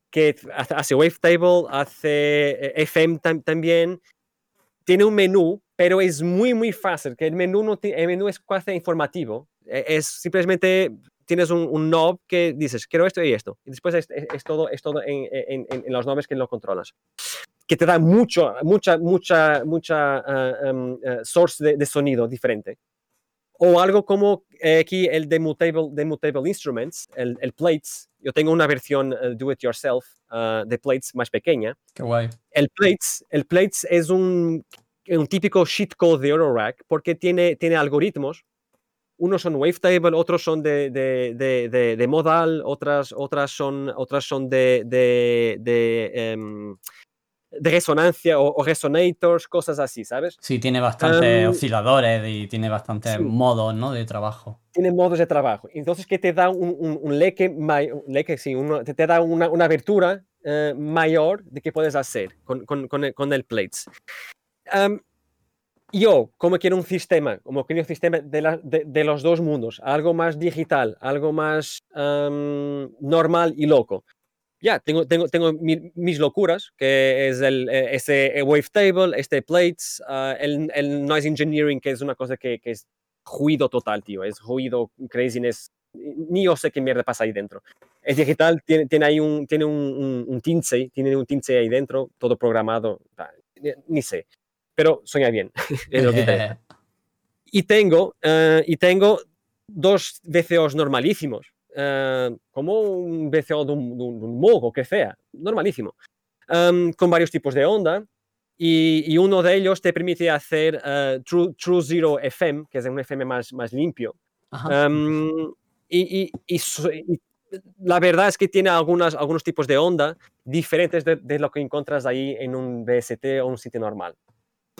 que hace wavetable, hace eh, FM también, tiene un menú, pero es muy, muy fácil, que el menú, no el menú es casi informativo, e, es simplemente tienes un, un, knob que dices, quiero esto y esto. Y después es, es, todo, es todo en, en, en, los knobs que lo controlas. Que te da mucho, mucha, mucha, mucha uh, source de, de, sonido diferente. O algo como eh, aquí el de Mutable, Instruments, el, el, Plates. Yo tengo una versión uh, do it yourself uh, de Plates más pequeña. Qué guay. El Plates, el Plates es un, un típico shitcode de Eurorack porque tiene, tiene algoritmos unos son wavetable, otros son de, de, de, de, modal, otras, otras son, otras son de, de, em, resonancia o, resonators, cosas así, ¿sabes? Sí, tiene bastantes em, osciladores y tiene bastantes modos ¿no? de trabajo. Tiene modos de trabajo. Entonces, que te da un, un, leque, un leque sí, te, te, da una, una abertura eh, mayor de qué puedes hacer con, con, con, el, con el Plates. Um, yo, como quiero un sistema, como quiero un sistema de, de, los dos mundos, algo más digital, algo más normal y loco. Ya, tengo, tengo, tengo mis locuras, que es el, eh, este eh, Wavetable, este Plates, ah, el, el, Noise Engineering, que es una cosa que, que, es ruido total, tío, es ruido, craziness, ni yo sé qué mierda pasa ahí dentro. Es digital, tiene, tiene ahí un, tiene un, un, un tiene un tince ahí dentro, todo programado, ni sé pero suena bien. y, tengo, uh, y tengo dos VCOs normalísimos, uh, como un VCO de un, de un, mogo, que sea, normalísimo, um, con varios tipos de onda. Y, y, uno de ellos te permite hacer uh, True, True, Zero FM, que es un FM más, más limpio. Um, y, y, y, la verdad es que tiene algunas, algunos tipos de onda diferentes de, de, lo que encuentras ahí en un VST o un sitio normal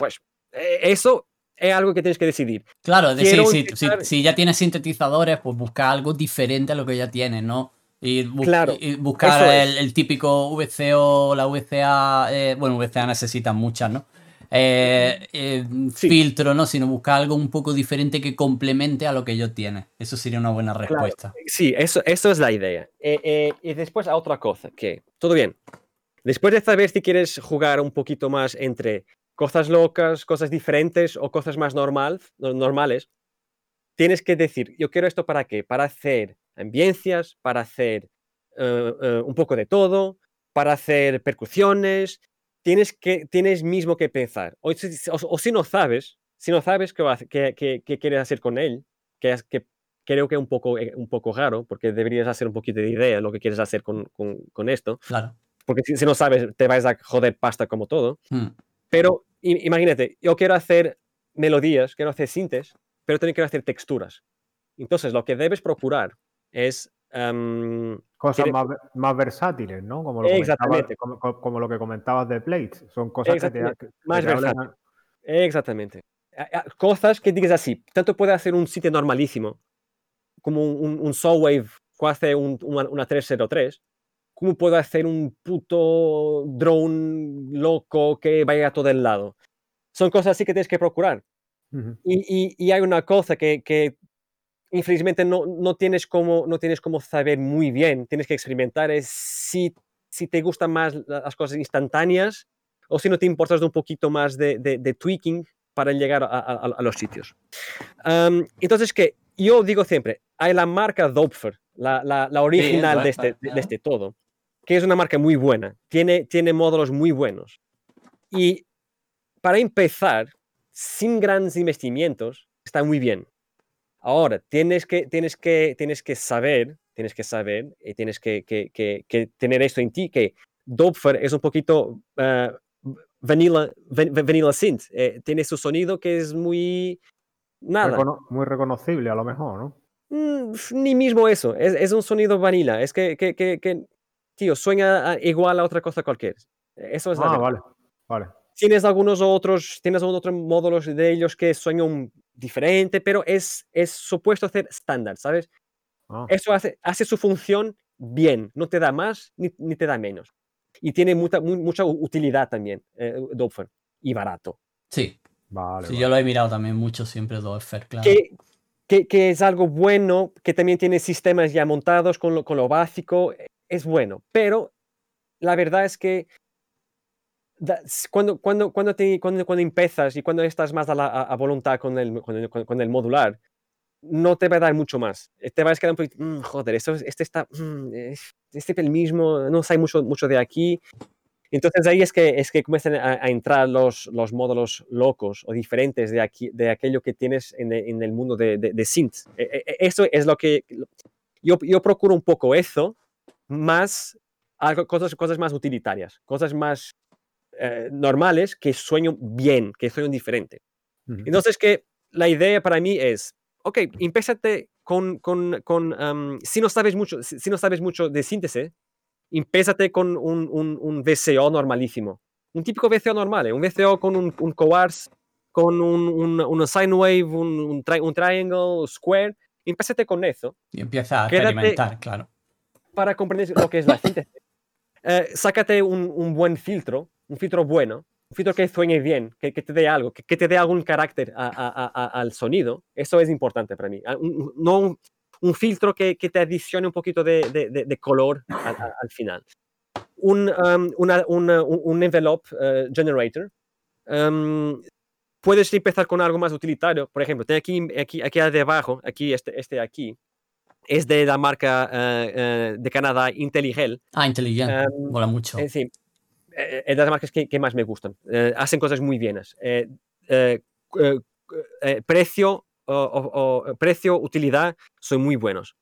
pues eh, eso es algo que tienes que decidir. Claro, es decir, si, ya tienes sintetizadores, pues busca algo diferente a lo que ya tienes, ¿no? Y, buscar el, típico VCO, la VCA, eh, bueno, VCA necesita muchas, ¿no? Eh, filtro, ¿no? Sino buscar algo un poco diferente que complemente a lo que yo tiene. Eso sería una buena respuesta. Sí, eso, eso es la idea. y después a otra cosa, que todo bien. Después de saber si quieres jugar un poquito más entre cosas locas, cosas diferentes o cosas más normal, normales, tienes que decir, yo quiero esto para qué? Para hacer ambiencias, para hacer eh, eh, un poco de todo, para hacer percusiones. Tienes, que, tienes mismo que pensar. O, si no sabes, si no sabes qué, qué, qué, quieres hacer con él, que, que creo que es un poco, eh, un poco raro, porque deberías hacer un poquito de idea de lo que quieres hacer con, con, con esto. Claro. Porque si, no sabes, te vas a joder pasta como todo. Hmm. Pero imagínate, yo quiero hacer melodías, quiero hacer sintes, pero también quiero hacer texturas. Entonces, lo que debes procurar es... Em, cosas más, versátiles, ¿no? Como lo Exactamente. Como, lo que comentabas de plates. Son cosas que te, más versátiles. Exactamente. Cosas que digas así. Tanto puede hacer un sitio normalísimo, como un, un, Soulwave que hace una, una 303, ¿Cómo puedo hacer un puto drone loco que vaya a todo el lado? Son cosas así que tienes que procurar. y, y, hay una cosa que, que infelizmente no, no, tienes como, no tienes como saber muy bien, tienes que experimentar, es si, si te gustan más las cosas instantáneas o si no te importas de un poquito más de, de, tweaking para llegar a, a, los sitios. entonces, que yo digo siempre, hay la marca Dopfer, la, la, la original de, este, de, este todo que es una marca muy buena, tiene, tiene módulos muy buenos. Y para empezar, sin grandes investimientos, está muy bien. Ahora, tienes que, tienes que, tienes que saber, tienes que saber y tienes que, que, que, tener esto en ti, que Doppler es un poquito uh, vanilla, vanilla synth. Eh, tiene su sonido que es muy... Nada. muy reconocible a lo mejor, ¿no? Mm, ni mismo eso, es, es, un sonido vanilla. Es que, tío, sueña igual a otra cosa cualquiera. Eso es ah, vale, vale. Tienes algunos otros, tienes algunos otros módulos de ellos que sueñan diferente, pero es, es supuesto ser estándar, ¿sabes? Ah. Eso hace, hace su función bien, no te da más ni, ni te da menos. Y tiene mucha, mucha utilidad también, eh, y barato. Sí. Vale, sí, yo lo he mirado también mucho siempre Doppler, claro. Que, que, es algo bueno, que también tiene sistemas ya montados con lo, con lo básico, es bueno, pero la verdad es que cuando, cuando, cuando, cuando, cuando empiezas y cuando estás más a, voluntad con el, con el, modular, no te va a dar mucho más. Te vas a quedar un poquito, mm, joder, esto, este está, mm, este es el mismo, no sé mucho, mucho de aquí. Entonces ahí es que, es que comienzan a, entrar los, los módulos locos o diferentes de, aquí, de aquello que tienes en, en el mundo de, de, synth. E, e, e, eso es lo que yo, yo procuro un poco eso, más algo, cosas, cosas más utilitarias, cosas más eh, normales que sueño bien, que sueño diferente. Entonces, que la idea para mí es, ok, empésate con, con, con si, no sabes mucho, si no sabes mucho de síntesis, empésate con un, un, un, VCO normalísimo. Un típico VCO normal, ¿eh? un VCO con un, un coarse, con un, un, sine wave, un, un, triangle, square. Empésate con eso. Y empieza a experimentar, claro. Para comprender lo que es la síntesis. Eh, sácate un, buen filtro, un filtro bueno, un filtro que suene bien, que, te dé algo, que, te dé algún carácter al sonido. Eso es importante para mí. Ah, no un, filtro que, te adicione un poquito de, color al, final. Un, um, un envelope uh, generator. Um, puedes empezar con algo más utilitario. Por ejemplo, tengo aquí, aquí, aquí debajo, aquí, este, este aquí, es de la marca uh, uh, de Canadá Intelligel. Ah, Intelligel, um, mola mucho. Eh, sí, eh, es de las marcas que, que más me gustan. Eh, hacen cosas muy bienas. Eh, precio, o, precio, utilidad, son muy buenos.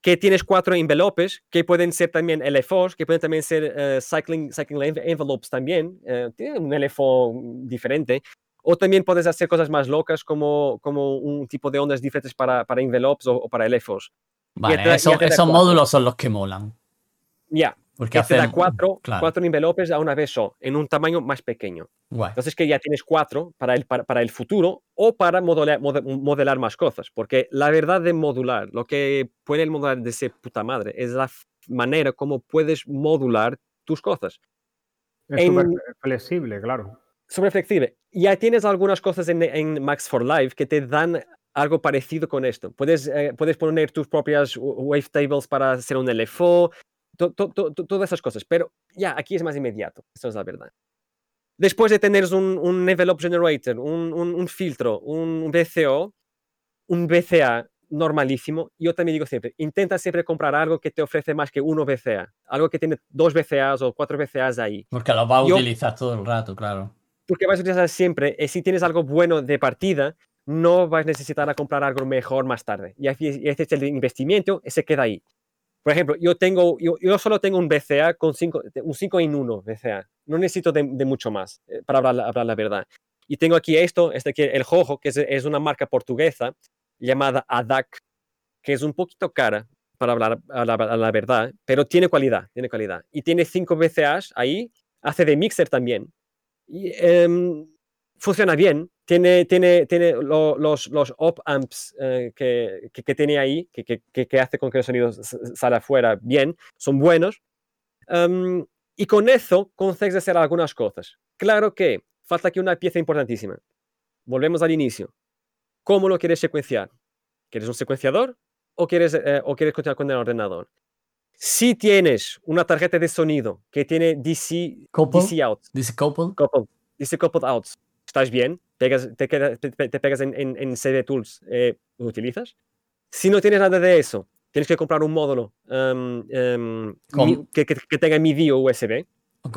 Que tienes cuatro envelopes que pueden ser también LFOs, que pueden también ser cycling, cycling envelopes también. tiene un LFO diferente. O también puedes hacer cosas más locas como, como un tipo de ondas diferentes para, para envelopes o, para LFOs. Vale, esos módulos son los que molan. Ya, porque te da cuatro, cuatro envelopes a una vez o en un tamaño más pequeño. Entonces que ya tienes cuatro para el, para, el futuro o para modelar, modelar, más cosas. Porque la verdad de modular, lo que puede el modular de ser puta madre, es la manera como puedes modular tus cosas. Es súper flexible, claro. Súper flexible. Ya tienes algunas cosas en, en, Max for Life que te dan algo parecido con esto. Puedes, eh, puedes poner tus propias wavetables para hacer un LFO, todas esas cosas. Pero ya, aquí es más inmediato, eso es la verdad. Después de tener un, un envelope generator, un, un, filtro, un VCO, un VCA normalísimo, yo también digo siempre, intenta siempre comprar algo que te ofrece más que uno VCA, algo que tiene dos VCAs o cuatro VCAs ahí. Porque lo va a utilizar todo el rato, claro. Porque vas a utilizar siempre, y si tienes algo bueno de partida, no vas a necesitar a comprar algo mejor más tarde. Y este es el investimiento, se queda ahí. Por ejemplo, yo, tengo, yo, yo solo tengo un BCA con cinco, un 5 en 1 BCA. No necesito de, mucho más, eh, para hablar, hablar, la verdad. Y tengo aquí esto, este que el Jojo, que es, es, una marca portuguesa llamada ADAC, que es un poquito cara, para hablar a la, la, verdad, pero tiene cualidad, tiene calidad. Y tiene 5 BCAs ahí, hace de mixer también. Um, funciona bien, tiene, los, los op amps eh, que, tiene ahí, que, que, hace con que el sonido salga afuera bien, son buenos. Em, y con eso consigues hacer algunas cosas. Claro que falta aquí una pieza importantísima. Volvemos al inicio. ¿Cómo lo quieres secuenciar? ¿Quieres un secuenciador o quieres, eh, o quieres continuar con el ordenador? Si tienes una tarjeta de sonido que tiene DC, DC out, DC coupled, DC coupled outs, estás bien, pegas, te, te, pegas en, en, CD Tools, eh, lo utilizas. Si no tienes nada de eso, tienes que comprar un módulo um, um, que, que, que, tenga MIDI o USB.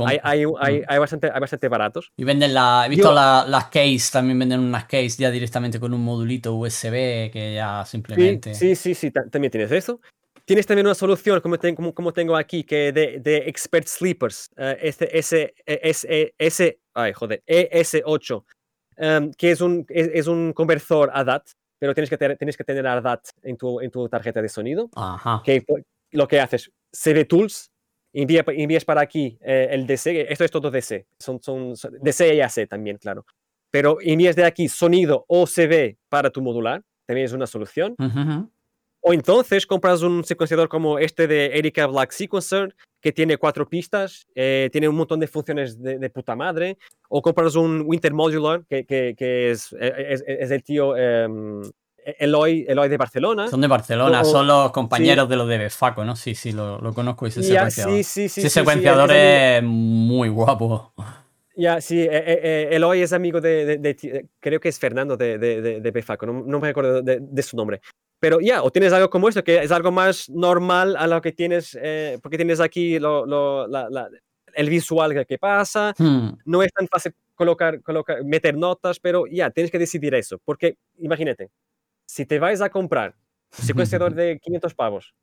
Hay, hay, hay, hay, bastante, hay bastante baratos. Y venden la. He visto las case, también venden unas case ya directamente con un modulito USB que ya simplemente. Sí, sí, sí, sí también tienes eso. Tienes también una solución como, como, como tengo aquí, que de, de Expert Sleepers, uh, S, S, S, S, ay, joder, ES8, um, que es un, es, es, un conversor ADAT, pero tienes que, tener, tienes que tener ADAT en tu, en tu tarjeta de sonido. Ajá. Que lo que haces, CV Tools, envías para aquí eh, el DC, esto es todo DC, son, son, DC y AC también, claro. Pero envías de aquí sonido o CV para tu modular, también es una solución. O entonces compras un secuenciador como este de Erika Black Sequencer, que tiene cuatro pistas, eh, tiene un montón de funciones de, puta madre. O compras un Winter Modular, que, que, es, es, es, el tío em, Eloy, Eloy de Barcelona. Son de Barcelona, son los compañeros de los de Befaco, ¿no? Sí, sí, lo, lo conozco ese secuenciador. Sí, sí, sí. Ese secuenciador es muy guapo. Ya, sí, eh, eh, Eloy es amigo de, creo que es Fernando de, de, Befaco, no, no, me acuerdo de, su nombre. Pero ya, o tienes algo como esto, que es algo más normal a lo que tienes, eh, porque tienes aquí lo, el visual que pasa, hmm. no es tan fácil colocar, colocar, meter notas, pero ya, tienes que decidir eso, porque imagínate, si te vais a comprar un secuenciador de 500 pavos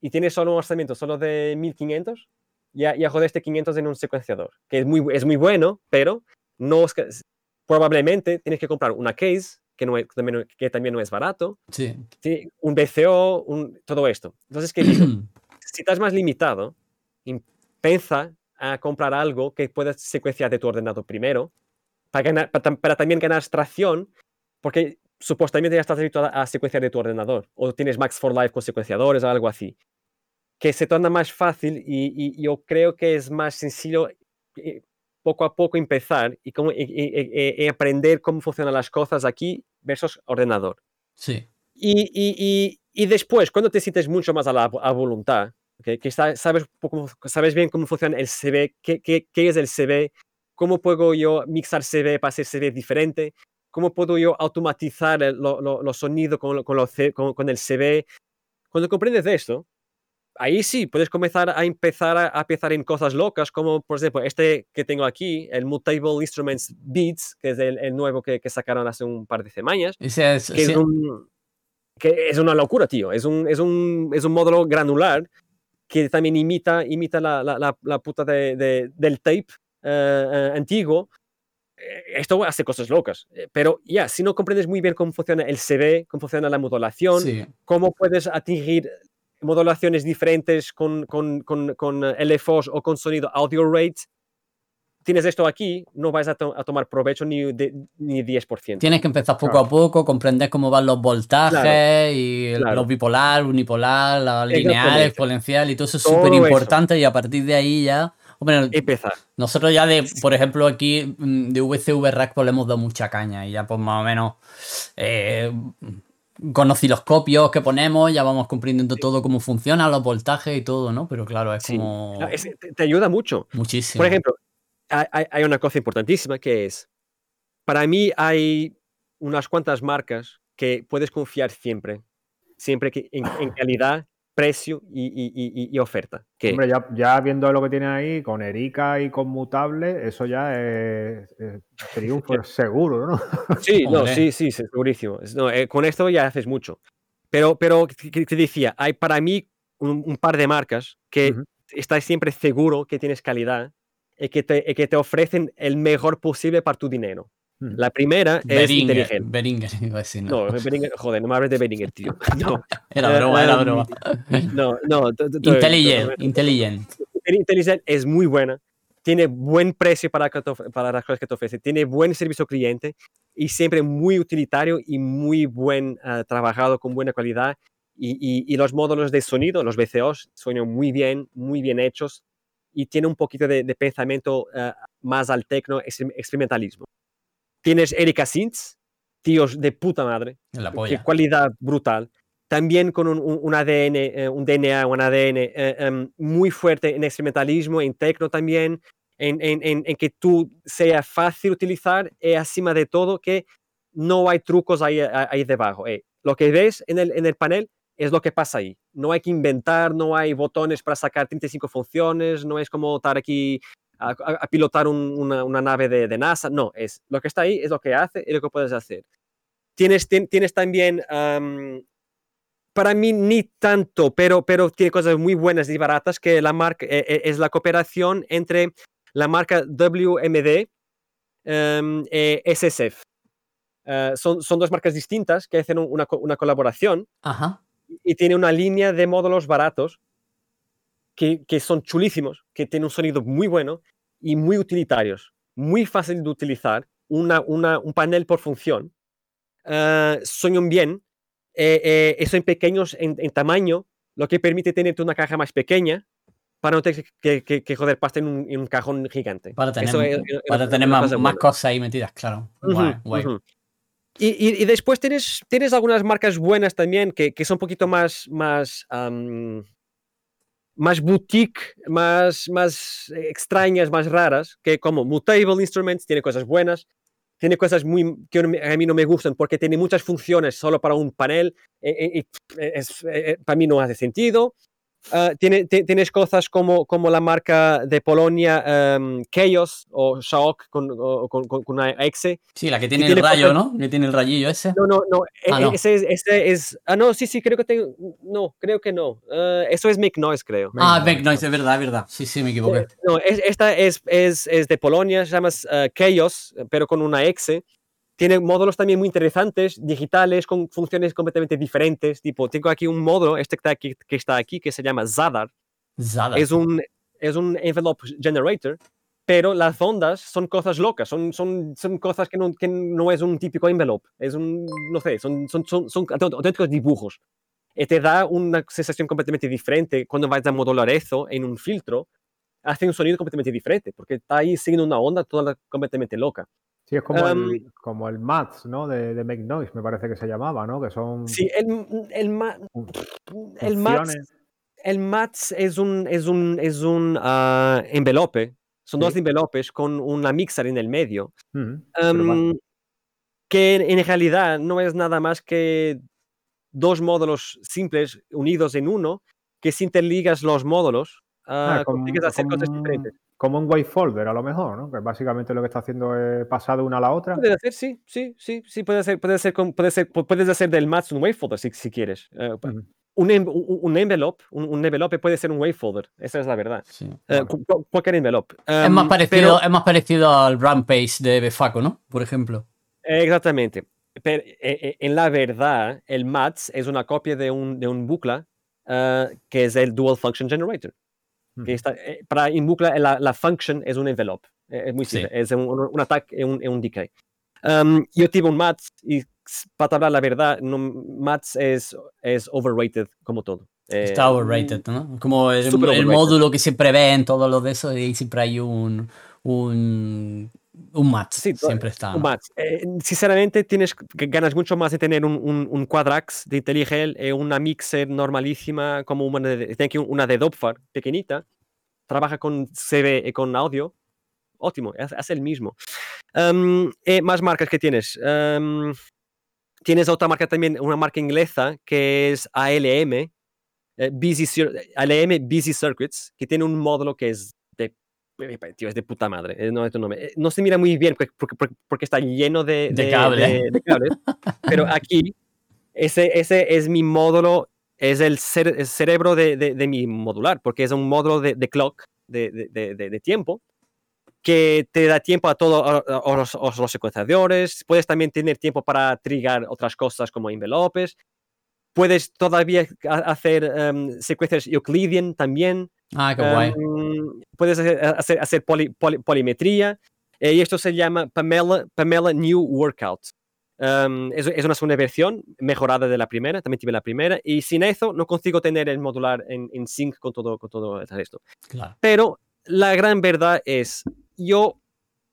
y tienes solo un orçamento solo de 1500, ya, ya jodeste 500 en un secuenciador, que es muy, es muy bueno, pero no probablemente tienes que comprar una case que, no que también no es barato. Sí. Un BCO, un, todo esto. Entonces, ¿qué digo? si estás más limitado, piensa a comprar algo que puedas secuenciar de tu ordenador primero, para, para, también ganar extracción, porque supuestamente ya estás habituado a, secuenciar de tu ordenador, o tienes Max for Life con secuenciadores o algo así, que se torna más fácil y, yo creo que es más sencillo eh, poco a poco empezar y, cómo, y, aprender cómo funcionan las cosas aquí versus ordenador. Sí. Y, después, cuando te sientes mucho más a la voluntad, que, sabes, sabes bien cómo funciona el CV, qué, qué, qué, es el CV, cómo puedo yo mixar CV para hacer CV diferente, cómo puedo yo automatizar los sonidos con, con, con, con el CV. Cuando comprendes esto, ahí sí, puedes comenzar a empezar a, pensar en cosas locas, como por ejemplo este que tengo aquí, el Mutable Instruments Beats, que es el, nuevo que, sacaron hace un par de semanas. Es, que, es un, que, es una locura, tío. Es un, es un, es un módulo granular que también imita, imita la, la, la, puta de, del tape eh, eh, antiguo. Eh, esto hace cosas locas, pero ya, si no comprendes muy bien cómo funciona el CV, cómo funciona la modulación, cómo puedes atingir modulaciones diferentes con, con, con, con LFOs o con sonido audio rate, tienes esto aquí, no vas a, tomar provecho ni, de, ni 10%. Tienes que empezar poco a poco, comprender cómo van los voltajes y los bipolar, unipolar, la lineal, exponencial y todo eso es súper importante y a partir de ahí ya... Bueno, empezar. Nosotros ya de, por ejemplo, aquí mm, de VCV Rack pues le hemos dado mucha caña y ya pues más o menos eh, con osciloscopios que ponemos, ya vamos comprendiendo todo cómo funciona, los voltajes y todo, ¿no? Pero claro, es como. te ayuda mucho. Muchísimo. Por ejemplo, hay, una cosa importantísima que es: para mí hay unas cuantas marcas que puedes confiar siempre, siempre que en calidad precio y, oferta. Hombre, ya, viendo lo que tiene ahí, con Erika y con Mutable, eso ya es, triunfo seguro, ¿no? Sí, no, sí, sí, segurísimo. Eh, con esto ya haces mucho. Pero, pero te decía, hay para mí un, par de marcas que estás siempre seguro que tienes calidad y que te, y que te ofrecen el mejor posible para tu dinero. La primera es inteligente. Beringer, iba a decir. No, no Beringer, joder, no me hables de Beringer, tío. No. era broma, era broma. No, no. Intelligent, intelligent. Intelligent es muy buena. Tiene buen precio para, para las cosas que te ofrece. Tiene buen servicio cliente y siempre muy utilitario y muy buen uh, trabajado con buena calidad. Y, y, y, los módulos de sonido, los VCOs, suenan muy bien, muy bien hechos y tiene un poquito de, de pensamiento uh, más al tecno, experimentalismo. Tienes Erika Sintz, tíos de puta madre. La Qué cualidad brutal. También con un, ADN, eh, un DNA, un ADN eh, em, muy fuerte en experimentalismo, en tecno también, en, en, en, que tú sea fácil utilizar y encima de todo que no hay trucos ahí, ahí debajo. Eh. Lo que ves en el, en el panel es lo que pasa ahí. No hay que inventar, no hay botones para sacar 35 funciones, no es como estar aquí a, pilotar una, una, nave de, de, NASA. No, es lo que está ahí, es lo que hace y lo que puedes hacer. Tienes, tienes también, para mí ni tanto, pero, pero tiene cosas muy buenas y baratas que la marca e, e, es la cooperación entre la marca WMD y SSF. Ah, son, son dos marcas distintas que hacen una, una colaboración Ajá. y tiene una línea de módulos baratos que, que, son chulísimos, que tienen un sonido muy bueno y muy utilitarios, muy fácil de utilizar, una, una, un panel por función, uh, suenan bien, eh, eh, son pequeños en, en, tamaño, lo que permite tenerte una caja más pequeña para no tener que, que, que joder pasta en un, en un, cajón gigante. Para tener, es, para es, tener más, más, cosas ahí metidas, claro. Uh -huh, guay, guay. Uh -huh. Y, y, y, después tienes, tienes algunas marcas buenas también que, que son un poquito más, más, um, más boutique, más, más extrañas, más raras, que como Mutable Instruments tiene cosas buenas, tiene cosas muy, que a mí no me gustan porque tiene muchas funciones solo para un panel y, y es, es, para mí no hace sentido. Uh, tiene, tienes cosas como, como la marca de Polonia um, Chaos o Shaok con, con, con, una exe. Sí, la que tiene, tiene el rayo, cosas... ¿no? Que tiene el rayillo ese. No, no, no. Ah, no. Ese, es, ese, es, Ah, no, sí, sí, creo que tengo. No, creo que no. Uh, eso es Make Noise, creo. Ah, Make Noise, es verdad, es verdad. Sí, sí, me equivoqué. Eh, no, es, esta es, es, es de Polonia, se llama uh, Chaos, pero con una exe tiene módulos también muy interesantes, digitales, con funciones completamente diferentes. Tipo, tengo aquí un módulo, este que está aquí, que, está aquí, que se llama Zadar. Zadar. Es un, es un envelope generator, pero las ondas son cosas locas, son, son, son cosas que no, que no es un típico envelope, es un, no sé, son, son, son, son auténticos dibujos. Y te da una sensación completamente diferente cuando vas a modular eso en un filtro, hace un sonido completamente diferente, porque está ahí siguiendo una onda toda completamente loca. Sí, es como, um, el, como el MATS, ¿no? De, de, Make Noise, me parece que se llamaba, ¿no? Que son... Sí, el, el, ma, el MATS, el MATS es un, es un, es un uh, envelope, son sí. dos envelopes con una mixer en el medio, uh -huh. um, que en realidad no es nada más que dos módulos simples unidos en uno, que si interligas los módulos, uh, ah, como, consigues hacer como... cosas diferentes como un wavefolder a lo mejor, ¿no? Que básicamente lo que está haciendo es pasar de una a la otra. Puede ser, sí, sí, sí, sí, puede ser, puede ser, puede ser puedes hacer del match un wavefolder si, si quieres. Uh, uh -huh. un, un, un, envelope, un, un, envelope puede ser un wavefolder, esa es la verdad. Sí, uh, cualquier envelope. Um, es, más parecido, pero, es más parecido al Rampage de Befaco, ¿no? Por ejemplo. Exactamente. Pero en la verdad, el MATS es una copia de un, de un bucla que es el Dual Function Generator. Que está, eh, para Inbucla la, la, function es un envelope. Es muy simple. Sí. Es un, un ataque y un, un, decay. Um, yo tuve un MATS y para hablar la verdad, no, MATS es, es overrated como todo. Está eh, overrated, ¿no? Como el, el módulo que siempre ven, todo lo de eso, y siempre hay un, un, un MATS. Sí, siempre está. Un MATS. Eh, sinceramente, tienes, ganas mucho más de tener un, un, un Quadrax de Intelligel y una mixer normalísima, como una de, una de Dopfar, pequeñita. Trabaja con CV y con audio. Ótimo, hace el mismo. Um, eh, más marcas que tienes. Um, tienes otra marca también, una marca inglesa que es ALM, eh, Busy, ALM Busy Circuits, que tiene un módulo que es tío, es de puta madre. Eh, no, no, no, se mira muy bien porque, porque, porque está lleno de, de, de, cable. de, de cables. pero aquí, ese, ese es mi módulo, es el, cere el cerebro de, mi modular, porque es un módulo de, clock, de, tiempo, que te da tiempo a todos los, los, los, secuenciadores. Puedes también tener tiempo para trigar otras cosas como envelopes. Puedes todavía hacer um, secuencias Euclidean también. Ah, qué guay. Um, puedes hacer, hacer, hacer poli, poli, polimetría. Eh, y esto se llama Pamela, Pamela New Workout. Um, es, es, una segunda versión mejorada de la primera, también tiene la primera, y sin eso no consigo tener el modular en, en sync con todo, con todo el resto. Claro. Pero la gran verdad es, yo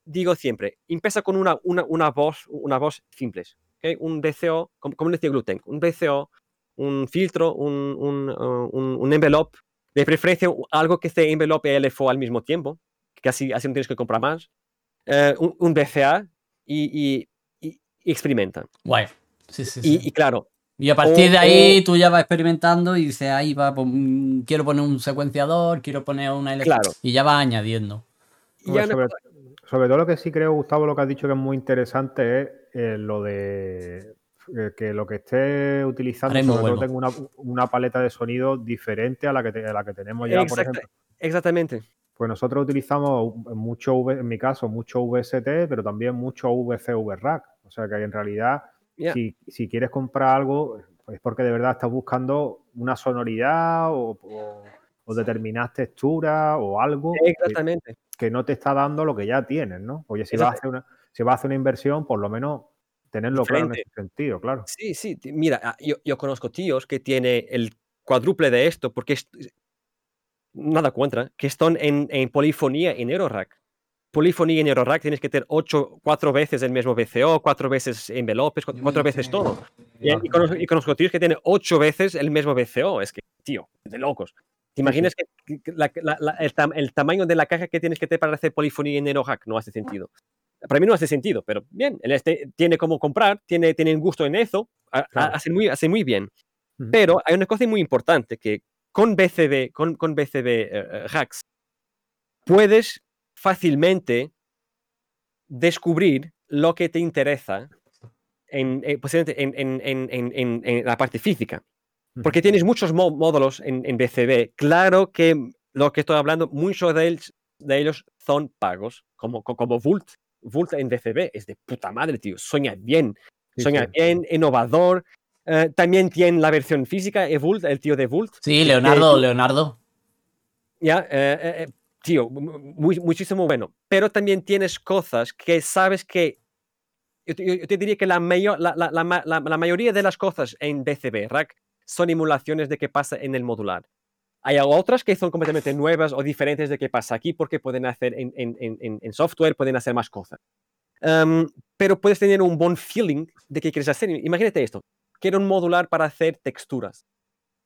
digo siempre, empieza con una, una, una voz, una voz simple, ¿okay? un BCO, como, como decía Gluten, un BCO, un filtro, un, un, uh, un, un envelope, de preferencia algo que esté envelope LFO al mismo tiempo, que así, así no tienes que comprar más, uh, un, un, BCA y, y, y, experimenta. Guay. Sí, sí, y, sí. y, claro. Y a partir o, de ahí o, tú ya vas experimentando y dices, ahí va, pues, quiero poner un secuenciador, quiero poner una LFO, claro. y ya vas añadiendo. Sobre, sobre, todo lo que sí creo, Gustavo, lo que has dicho que es muy interesante es eh, lo de eh, que lo que esté utilizando sobre bueno. todo tenga una, una, paleta de sonido diferente a la que, te, a la que tenemos ya, Exacta, por ejemplo. Exactamente. Pues nosotros utilizamos mucho, en mi caso, mucho VST, pero también mucho VCV Rack. O sea que en realidad, yeah. si, si, quieres comprar algo, es porque de verdad estás buscando una sonoridad o, o o determinadas texturas o algo Exactamente. Que, no te está dando lo que ya tienes, ¿no? Oye, si vas, a hacer una, si vas a hacer una inversión, por lo menos tenerlo claro en ese sentido, claro. Sí, sí, mira, ah, yo, yo conozco tíos que tiene el cuádruple de esto, porque es, nada contra, que están en, en polifonía en Eurorack. Polifonía en Eurorack tienes que tener ocho, cuatro veces el mismo BCO, cuatro veces envelopes, cuatro, veces todo. Y, conozco, tíos que tienen ocho veces el mismo BCO. Es que, tío, de locos. ¿Te imaginas que el, tamaño de la caja que tienes que tener para hacer polifonía en Eurorack no hace sentido? Para mí no hace sentido, pero bien, el este tiene como comprar, tiene, tiene gusto en eso, hace, muy, hace muy bien. Pero hay una cosa muy importante que con BCB, con, con BCB eh, eh, hacks, puedes fácilmente descubrir lo que te interesa en, eh, en, la parte física. Porque tienes muchos módulos en, BCB. Claro que lo que estoy hablando, muchos de ellos, de ellos son pagos, como, como Vult. Vult en BCB es de puta madre, tío. Sueña bien. Sueña bien, innovador. Eh, también tiene la versión física, Evult, el tío de Vult. Sí, Leonardo, Leonardo. Ya, eh, tío, muy, muchísimo bueno. Pero también tienes cosas que sabes que. Yo te, diría que la, mayor, la, la, la, mayoría de las cosas en BCB Rack son emulaciones de qué pasa en el modular. Hay otras que son completamente nuevas o diferentes de qué pasa aquí porque pueden hacer en, en, en, en software, pueden hacer más cosas. Em, pero puedes tener un buen feeling de qué quieres hacer. Imagínate esto. Quiero un modular para hacer texturas.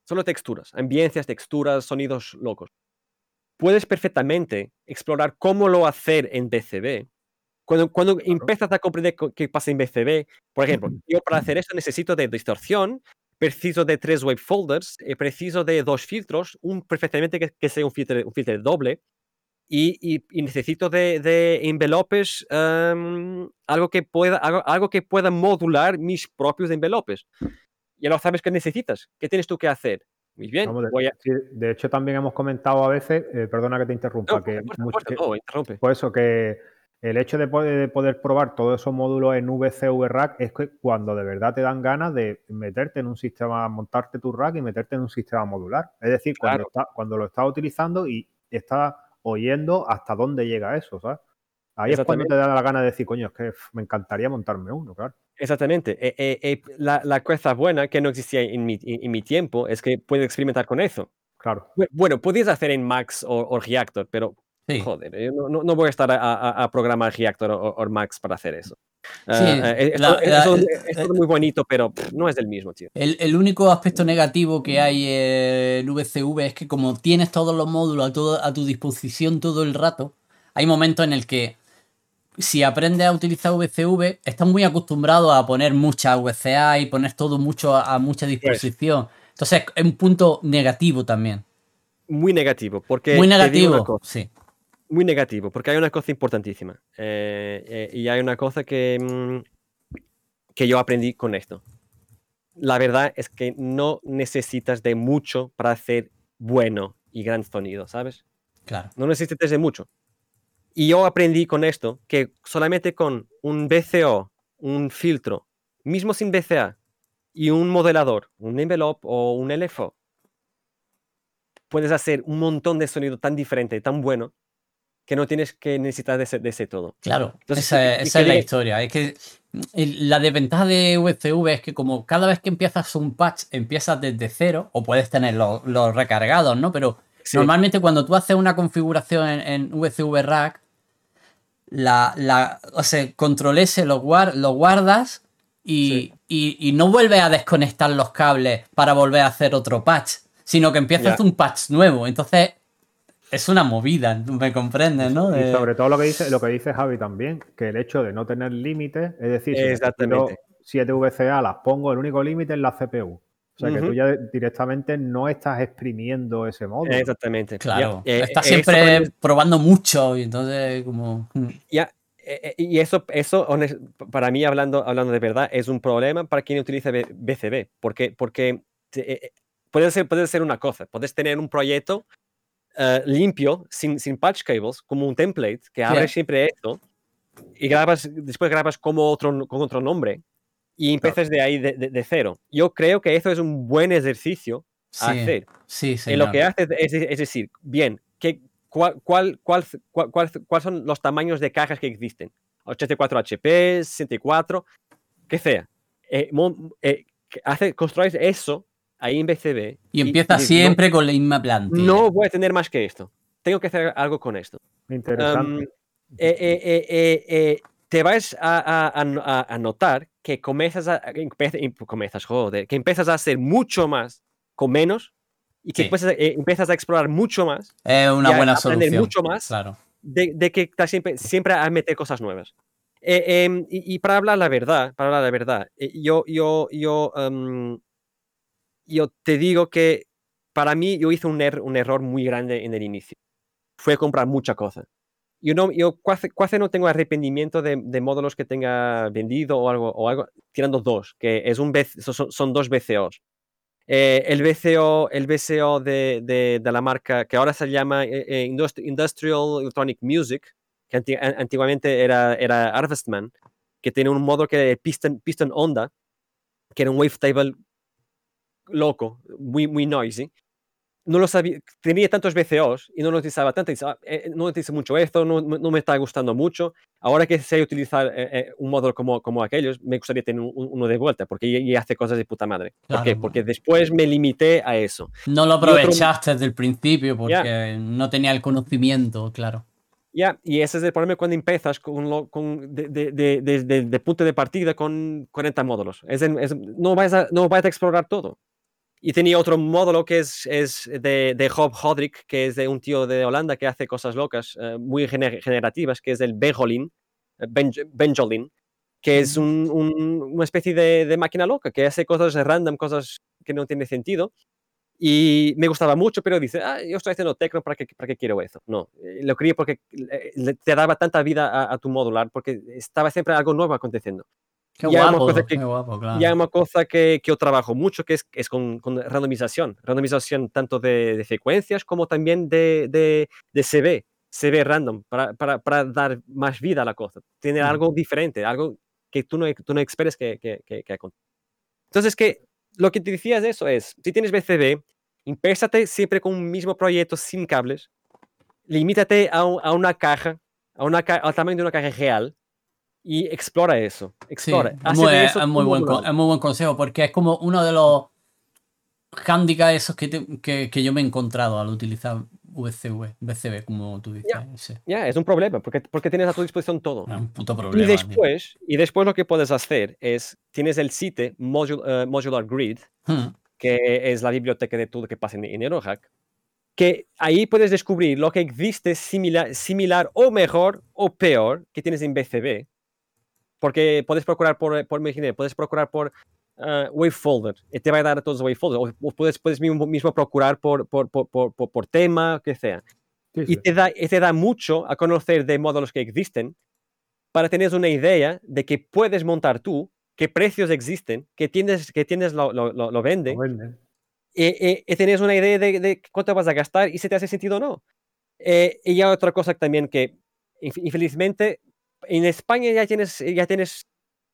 Solo texturas, ambiencias, texturas, sonidos locos puedes perfectamente explorar cómo lo hacer en BCB. Cuando, cuando empiezas a comprender qué pasa en BCB, por ejemplo, yo para hacer eso necesito de distorsión, preciso de tres wave folders, eh, preciso de dos filtros, un perfectamente que, sea un filtro, un filtro doble, y, y, necesito de, de envelopes, em, algo, que pueda, algo, algo, que pueda modular mis propios envelopes. Ya lo sabes que necesitas. ¿Qué tienes tú que hacer? Muy bien. de, hecho, también hemos comentado a veces, eh, perdona que te interrumpa, que, pues eso, que el hecho de poder, probar todos esos módulos en VCV Rack es que cuando de verdad te dan ganas de meterte en un sistema, montarte tu rack y meterte en un sistema modular. Es decir, cuando, cuando lo estás utilizando y estás oyendo hasta dónde llega eso, ¿sabes? Ahí es cuando te da la gana de decir, coño, es que me encantaría montarme uno, claro. Exactamente. Eh, eh, eh, la, la, cosa buena que no existía en mi, en, mi, tiempo es que puedes experimentar con eso. Claro. Bueno, podías hacer en Max o, Reactor, pero joder, no, no, voy a estar a, a, programar Reactor o, Max para hacer eso. Sí, es, muy bonito, pero no es del mismo, tío. El, el, único aspecto negativo que hay en VCV es que como tienes todos los módulos a, todo, a tu disposición todo el rato, hay momentos en el que si aprendes a utilizar VCV, estás muy acostumbrado a poner mucha VCA y poner todo mucho a, mucha disposición. Entonces, es un punto negativo también. Muy negativo, porque. Muy negativo, sí. Muy negativo, porque hay una cosa importantísima. Eh, eh, y hay una cosa que, mm, que yo aprendí con esto. La verdad es que no necesitas de mucho para hacer bueno y gran sonido, ¿sabes? Claro. No necesitas de mucho. Y yo aprendí con esto que solamente con un BCO, un filtro, mismo sin BCA, y un modelador, un envelope o un LFO, puedes hacer un montón de sonido tan diferente, tan bueno, que no tienes que necesitar de ese, todo. Claro, esa, es la historia. Es que la desventaja de VCV es que como cada vez que empiezas un patch empiezas desde cero, o puedes tener los, recargados, ¿no? Pero normalmente cuando tú haces una configuración en, en VCV Rack, la, la, o sea, control S lo, lo guardas y, no vuelves a desconectar los cables para volver a hacer otro patch, sino que empiezas un patch nuevo. Entonces, es una movida, me comprendes, ¿no? Y sobre todo lo que dice, lo que dice Javi también, que el hecho de no tener límites, es decir, si 7 VCA las pongo, el único límite es la CPU. O sea, que tú ya directamente no estás exprimiendo ese modo. Exactamente. Claro. Eh, estás siempre probando mucho y entonces como... Mm. Ya, eh, eh, y eso, eso para mí, hablando, hablando de verdad, es un problema para quien utiliza BCB. Porque, porque puede, ser, puede ser una cosa. Puedes tener un proyecto limpio, sin, sin patch cables, como un template, que abre siempre esto, y grabas, después grabas como otro, con otro nombre y empiezas de ahí de, cero. Yo creo que eso es un buen ejercicio hacer. Sí, sí. Y lo que hace es, decir, bien, ¿qué, cuál, cuál, cuál, ¿cuáles son los tamaños de cajas que existen? 84 HP, 64, que sea. Eh, eh, hace, construir eso ahí en BCB. Y, empieza siempre con la misma plantilla. No voy a tener más que esto. Tengo que hacer algo con esto. Interesante. Eh, te vas a, notar que comienzas a, comienzas, joder, que empiezas a hacer mucho más con menos y que empiezas, a explorar mucho más. Es una buena a solución. mucho más claro. de, que estás siempre, siempre a meter cosas nuevas. Em, y, para hablar la verdad, para hablar la verdad, yo, yo, yo, em, yo te digo que para mí yo hice un, er, un error muy grande en el inicio. Fue comprar mucha cosa. Yo, no, yo casi, no tengo arrepentimiento de, de, módulos que tenga vendido o algo, o algo tirando dos, que es un, son, son dos BCOs. Eh, el BCO, el BCO de, de, de, la marca que ahora se llama eh, eh, Industrial Electronic Music, que antiguamente era, era Harvestman, que tiene un modo que piston, piston onda, que era un wavetable loco, muy, muy noisy, no lo sabía, tenía tantos BCOs y no lo utilizaba tanto, ah, eh, no utilizo mucho esto, no, no, me está gustando mucho. Ahora que sé utilizar eh, eh, un módulo como, como aquellos, me gustaría tener uno de vuelta, porque ya, hace cosas de puta madre. ¿Por qué? Porque después me limité a eso. No lo aprovechaste desde el principio porque no tenía el conocimiento, claro. Ya, y ese es el problema cuando empiezas con, con de, de, de, de, punto de partida con 40 módulos. Es, no, vas a, no vas a explorar todo. Y tenía otro módulo que es, es de, de Job Hodrick, que es de un tío de Holanda que hace cosas locas, eh, muy generativas, que es el Benjolin, eh, Benjolin, que es un, una especie de, de, máquina loca, que hace cosas random, cosas que no tienen sentido. Y me gustaba mucho, pero dice, ah, yo estoy haciendo tecno, ¿para qué, para qué quiero eso? No, eh, lo quería porque te daba tanta vida a, a tu modular, porque estaba siempre algo nuevo aconteciendo. Qué guapo, qué guapo, claro. Ya una cosa que, que, yo trabajo mucho, que es, es con, con, randomización. Randomización tanto de, de frecuencias como también de, de, de, CB, CB random, para, para, para, dar más vida a la cosa. Tiene algo diferente, algo que tú no, tú no esperes que, que, que, que Entonces, que lo que te decías de eso es, si tienes BCB, empésate siempre con un mismo proyecto sin cables, limítate a, a una caja, a una, al tamaño de una caja real, y explora eso. Explora. es, muy, buen, muy buen consejo porque es como uno de los handicaps esos que, que, que, yo me he encontrado al utilizar VCV, VCB, como tú dices. Ya, es un problema porque, porque tienes a tu disposición todo. Es un puto problema. Y después, y después lo que puedes hacer es, tienes el site Modular Grid, hmm. que es la biblioteca de todo que pasa en, en Eurohack, que ahí puedes descubrir lo que existe similar, similar o mejor o peor que tienes en BCB porque puedes procurar por, por puedes procurar por uh, WaveFolder y te va a dar todos los WaveFolders. O puedes, puedes mismo, mismo procurar por, por, por, por, por tema, que sea. Y te da, te da mucho a conocer de módulos que existen para tener una idea de que puedes montar tú, qué precios existen, que tienes, que tienes lo, lo, lo, venden. Y, y, tienes una idea de, de, cuánto vas a gastar y si te hace sentido o no. Eh, y ya otra cosa también que infelizmente en España ya tienes, ya tienes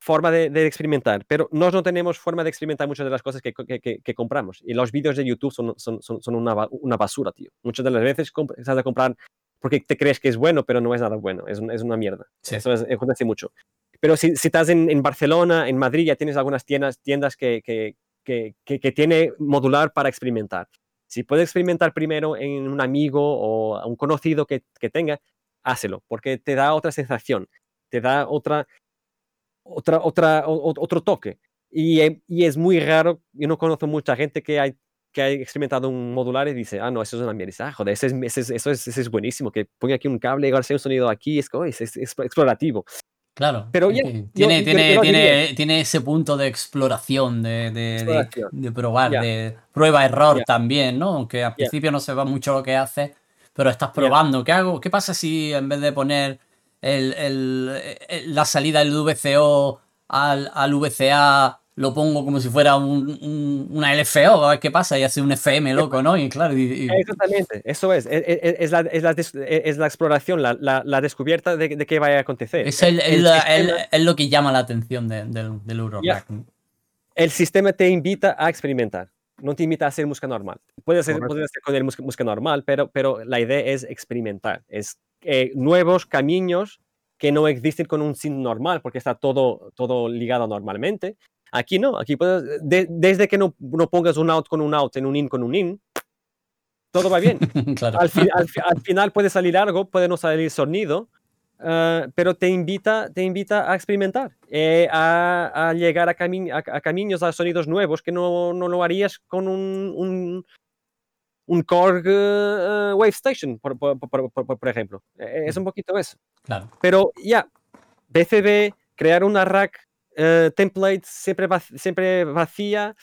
forma de, experimentar, pero nosotros no tenemos forma de experimentar muchas de las cosas que, que, que, compramos. Y los vídeos de YouTube son, son, son, una, una, basura, tío. Muchas de las veces estás a comprar porque te crees que es bueno, pero no es nada bueno, es, es una mierda. Eso es, acontece mucho. Pero si, si estás en, en, Barcelona, en Madrid, ya tienes algunas tiendas, tiendas que, que, que, que, tiene modular para experimentar. Si puedes experimentar primero en un amigo o un conocido que, que tenga, hácelo, porque te da otra sensación, te da otra, otra, otra, otro toque. Y, eh, y, es muy raro, yo no conozco mucha gente que hay que ha experimentado un modular y dice, ah, no, eso es una mierda. Ah, joder, ese es, ese es, eso, es, es buenísimo, que ponga aquí un cable y ahora un sonido aquí, es, oh, es, es, explorativo. Claro. Pero tiene, tiene, tiene, tiene, ese punto de exploración, de, de, de, probar, de prueba-error también, ¿no? Aunque al principio no se va mucho lo que hace, pero estás probando. ¿Qué hago? ¿Qué pasa si en vez de poner el, el, la salida del VCO al, al, VCA lo pongo como si fuera un, una LFO, a ver qué pasa, y hace un FM loco, ¿no? Y claro. Exactamente, eso es. Es, la, es, la, es la, exploración, la, la, descubierta de, de, qué vaya a acontecer. Es, el, es lo que llama la atención del, del Eurorack. El sistema te invita a experimentar no te invita a hacer música normal. Puedes hacer, puedes hacer con él música, normal, pero, pero la idea es experimentar, es eh, nuevos caminos que no existen con un synth normal, porque está todo, todo ligado normalmente. Aquí no, aquí puedes, desde que no, no, pongas un out con un out, en un in con un in, todo va bien. al, al, final puede salir algo, puede no salir sonido, uh, pero te invita, te invita a experimentar, eh, a, a, llegar a, a, a, caminos, a sonidos nuevos que no, no lo harías con un, un, un Korg uh, Wave Station, por, por, por, por, ejemplo. Es un poquito eso. Claro. Pero ya, BCB, crear una rack uh, template siempre, vac siempre vacía,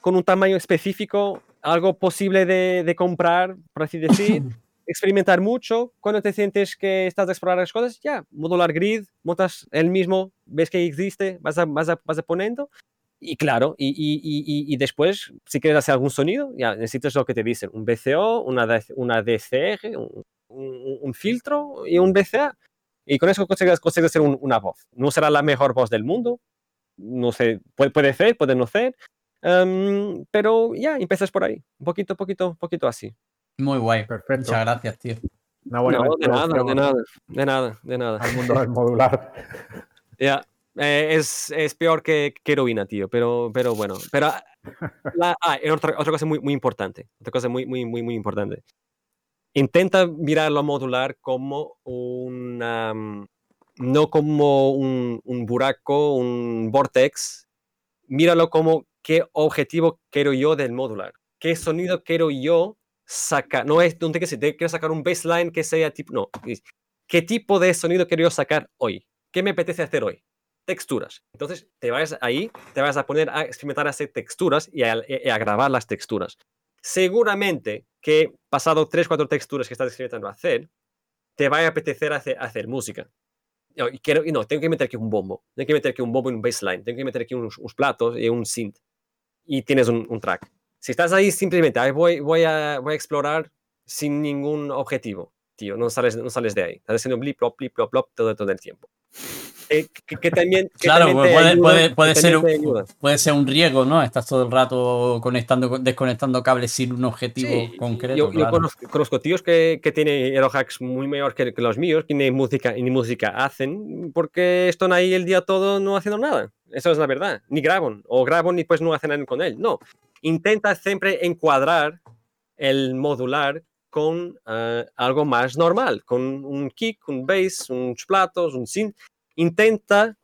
con un tamaño específico, algo posible de, de comprar, por así decir. experimentar mucho. Cuando te sientes que estás a explorar las cosas, ya, modular grid, montas el mismo, ves que existe, vas a, vas a, vas a poniendo. Y claro, y, y, y, y, después, si quieres hacer algún sonido, ya necesitas lo que te dicen, un BCO, una, una DCR, un, un, un, filtro y un BCA. Y con eso consigues, consigues hacer un, una voz. No será la mejor voz del mundo, no sé, puede, puede ser, puede no ser, um, pero ya, empiezas por ahí, un poquito, poquito, poquito así. Muy guay. Perfecto. Muchas gracias, tío. no, de nada, de nada, de nada, de nada. Al mundo del modular. Ya. Eh, es, es, peor que, heroína, tío, pero, pero bueno. Pero la, ah, otra, otra cosa muy, muy importante, otra cosa muy, muy, muy, muy importante. Intenta mirar lo modular como una, no como un, un buraco, un vortex, míralo como qué objetivo quiero yo del modular, qué sonido quiero yo sacar, no es, no que se quiero sacar un baseline que sea tipo, no, qué tipo de sonido quiero yo sacar hoy, qué me apetece hacer hoy, texturas. Entonces te vas ahí, te vas a poner a experimentar a hacer texturas y a, y a grabar las texturas. Seguramente que pasado 3, 4 texturas que estás experimentando hacer, te va a apetecer hacer, hacer música. Y, quiero, y no, tengo que meter aquí un bombo, tengo que meter aquí un bombo y un baseline, tengo que meter aquí unos, unos platos y un synth. Y tienes un, un, track. Si estás ahí simplemente, ahí voy, voy, a, voy a explorar sin ningún objetivo, tío, no sales, no sales de ahí. Estás haciendo blip, plop, blip, plop, plop todo, todo el tiempo. Eh, que, que, también, que claro, también puede, ayuda, puede, puede, ser un, puede ser un riesgo, ¿no? Estás todo el rato conectando, desconectando cables sin un objetivo sí, concreto. Yo, claro. yo conozco, conozco, tíos que, que tienen aerohacks muy que, que, los míos, que ni música, ni música hacen, porque están ahí el día todo no haciendo nada. Eso es la verdad. Ni graban, o graban y pues no hacen nada con él. No. Intenta siempre encuadrar el modular con uh, algo más normal, con un kick, un bass, unos platos, un synth intenta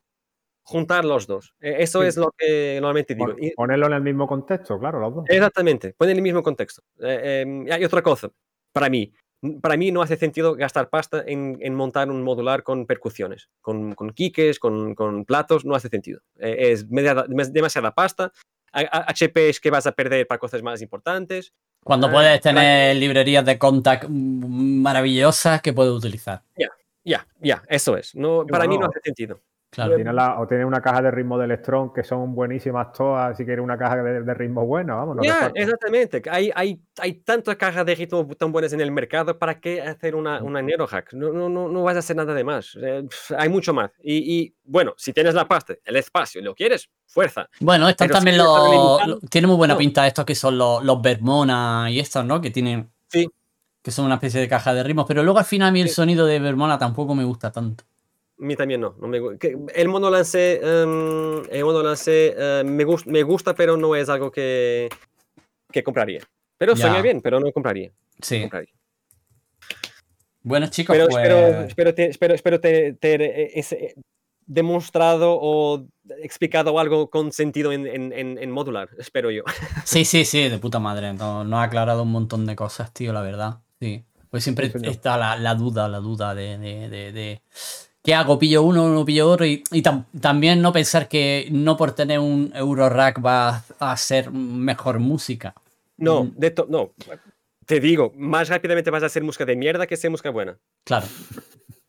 juntar los dos. Eso sí. es lo que normalmente digo. Ponerlo en el mismo contexto, claro, los dos. Exactamente, poner en el mismo contexto. Eh, eh, hay otra cosa, para mí. Para mí no hace sentido gastar pasta en, en montar un modular con percusiones, con, con kicks, con, con, platos, no hace sentido. Eh, es media, demasiada pasta. HP es que vas a perder para cosas más importantes. Cuando puedes tener librerías de contact maravillosas que puedes utilizar. Ya, ya, ya, eso es. No, para mí no hace sentido. Claro. Tiene la, o tiene una caja de ritmo de Electron que son buenísimas todas, si quieres una caja de, de ritmo buena, vamos. Yeah, exactamente. Hay, hay, hay tantas cajas de ritmo tan buenas en el mercado, ¿para qué hacer una, una Neurohack? No, no, no, no vas a hacer nada de más. Eh, hay mucho más. Y, y, bueno, si tienes la pasta, el espacio, lo quieres, fuerza. Bueno, estos también si lo, lo, tienen muy buena no. pinta estos que son los, los Vermona y estos, ¿no? Que tienen... Sí. Que son una especie de caja de ritmos, pero luego al final a mí el sí. sonido de Vermona tampoco me gusta tanto. A mí también no. no me, que el monolance, um, el monolance uh, me, gust, me gusta, pero no es algo que, que compraría. Pero suena bien, pero no compraría. Sí. No compraría. Bueno, chicos, pero, pues... espero, espero, te, espero, espero te, te, ese, demostrado o explicado algo con sentido en, en, en, modular, espero yo. Sí, sí, sí, de puta madre. Nos no ha aclarado un montón de cosas, tío, la verdad. Sí. Pues siempre sí, está la, la, duda, la duda de, de, de, de ¿qué hago? ¿Pillo uno, no pillo otro? Y, y tam también no pensar que no por tener un Eurorack va a ser mejor música. No, de to no. Te digo, más rápidamente vas a hacer música de mierda que hacer música buena. Claro.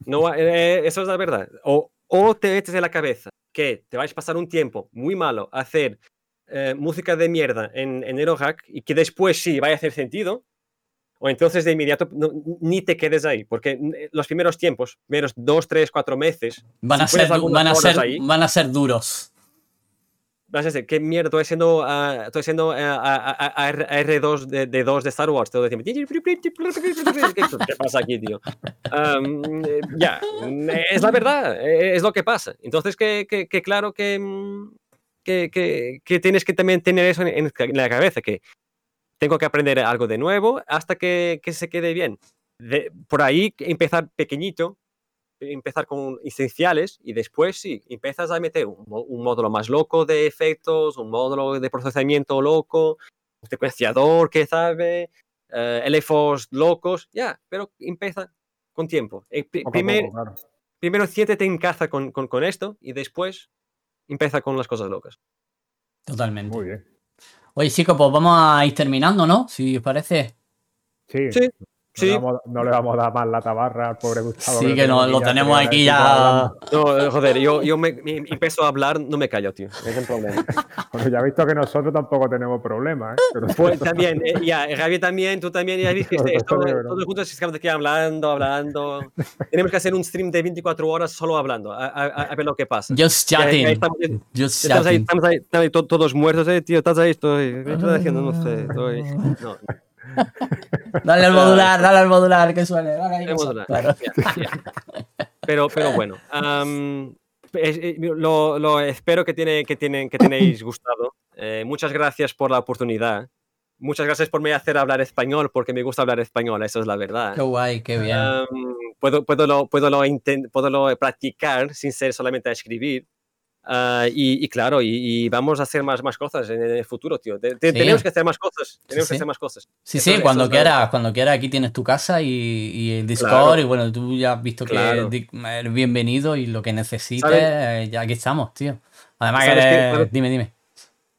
No, eh, eso es la verdad. O, o te metes en la cabeza que te vais a pasar un tiempo muy malo a hacer eh, música de mierda en, en Eurohack y que después sí vaya a hacer sentido, o entonces de inmediato no, ni te quedes ahí, porque los primeros tiempos, primeros dos, tres, cuatro meses, van a, si ser, van a, ser, ahí, van a ser duros. ¿qué mierda? Estoy haciendo, uh, estoy haciendo uh, a, R2 de, de, 2 de Star Wars. Todo el ¿Qué pasa aquí, tío? Um, ya, es la verdad, es lo que pasa. Entonces, que, que, que claro que, que, que, tienes que también tener eso en, en, la cabeza, que tengo que aprender algo de nuevo hasta que, que se quede bien. De, por ahí empezar pequeñito empezar con esenciales y después sí, empiezas a meter un, módulo más loco de efectos, un módulo de procesamiento loco, un secuenciador que sabe, uh, LFOs locos, ya, pero empieza con tiempo. Eh, primero siéntete en casa con, con, con, esto y después empieza con las cosas locas. Totalmente. Muy bien. Oye, chicos, pues vamos a ir terminando, ¿no? Si os parece. Sí. sí. No, le vamos, a dar más la tabarra al pobre Gustavo. Sí, que, no, lo tenemos aquí ya. No, joder, yo, yo me, empiezo a hablar, no me callo, tío. Es un problema. bueno, ya he visto que nosotros tampoco tenemos problemas. ¿eh? Pues también, eh, ya, Javi también, tú también, ya viste, esto, todos juntos estamos aquí hablando, hablando. Tenemos que hacer un stream de 24 horas solo hablando, a, a, ver lo que pasa. Just chatting. estamos, Just estamos, ahí, estamos, ahí, todos muertos, eh, tío, estás ahí, estoy, ¿qué estás haciendo? No sé, estoy. No. Dale al modular, dale al modular, que suene. Dale ahí, modular. Claro. Pero, pero bueno, um, lo, lo, espero que, tiene, que, tienen, que tenéis gustado. Eh, muchas gracias por la oportunidad. Muchas gracias por me hacer hablar español, porque me gusta hablar español, eso es la verdad. Qué guay, qué bien. Um, puedo, puedo, lo, puedo, lo puedo lo practicar sin ser solamente a escribir. Uh, y, y, claro, y, y, vamos a hacer más, más cosas en el futuro, tío. Te, te, sí. Tenemos que hacer más cosas. Tenemos sí, que hacer más cosas. Sí, Entonces, sí, cuando quieras, cuando quieras, aquí tienes tu casa y, y el Discord. Claro. Y bueno, tú ya has visto claro. que eres bienvenido y lo que necesites, eh, ya aquí estamos, tío. Además, que eres... que, dime, dime.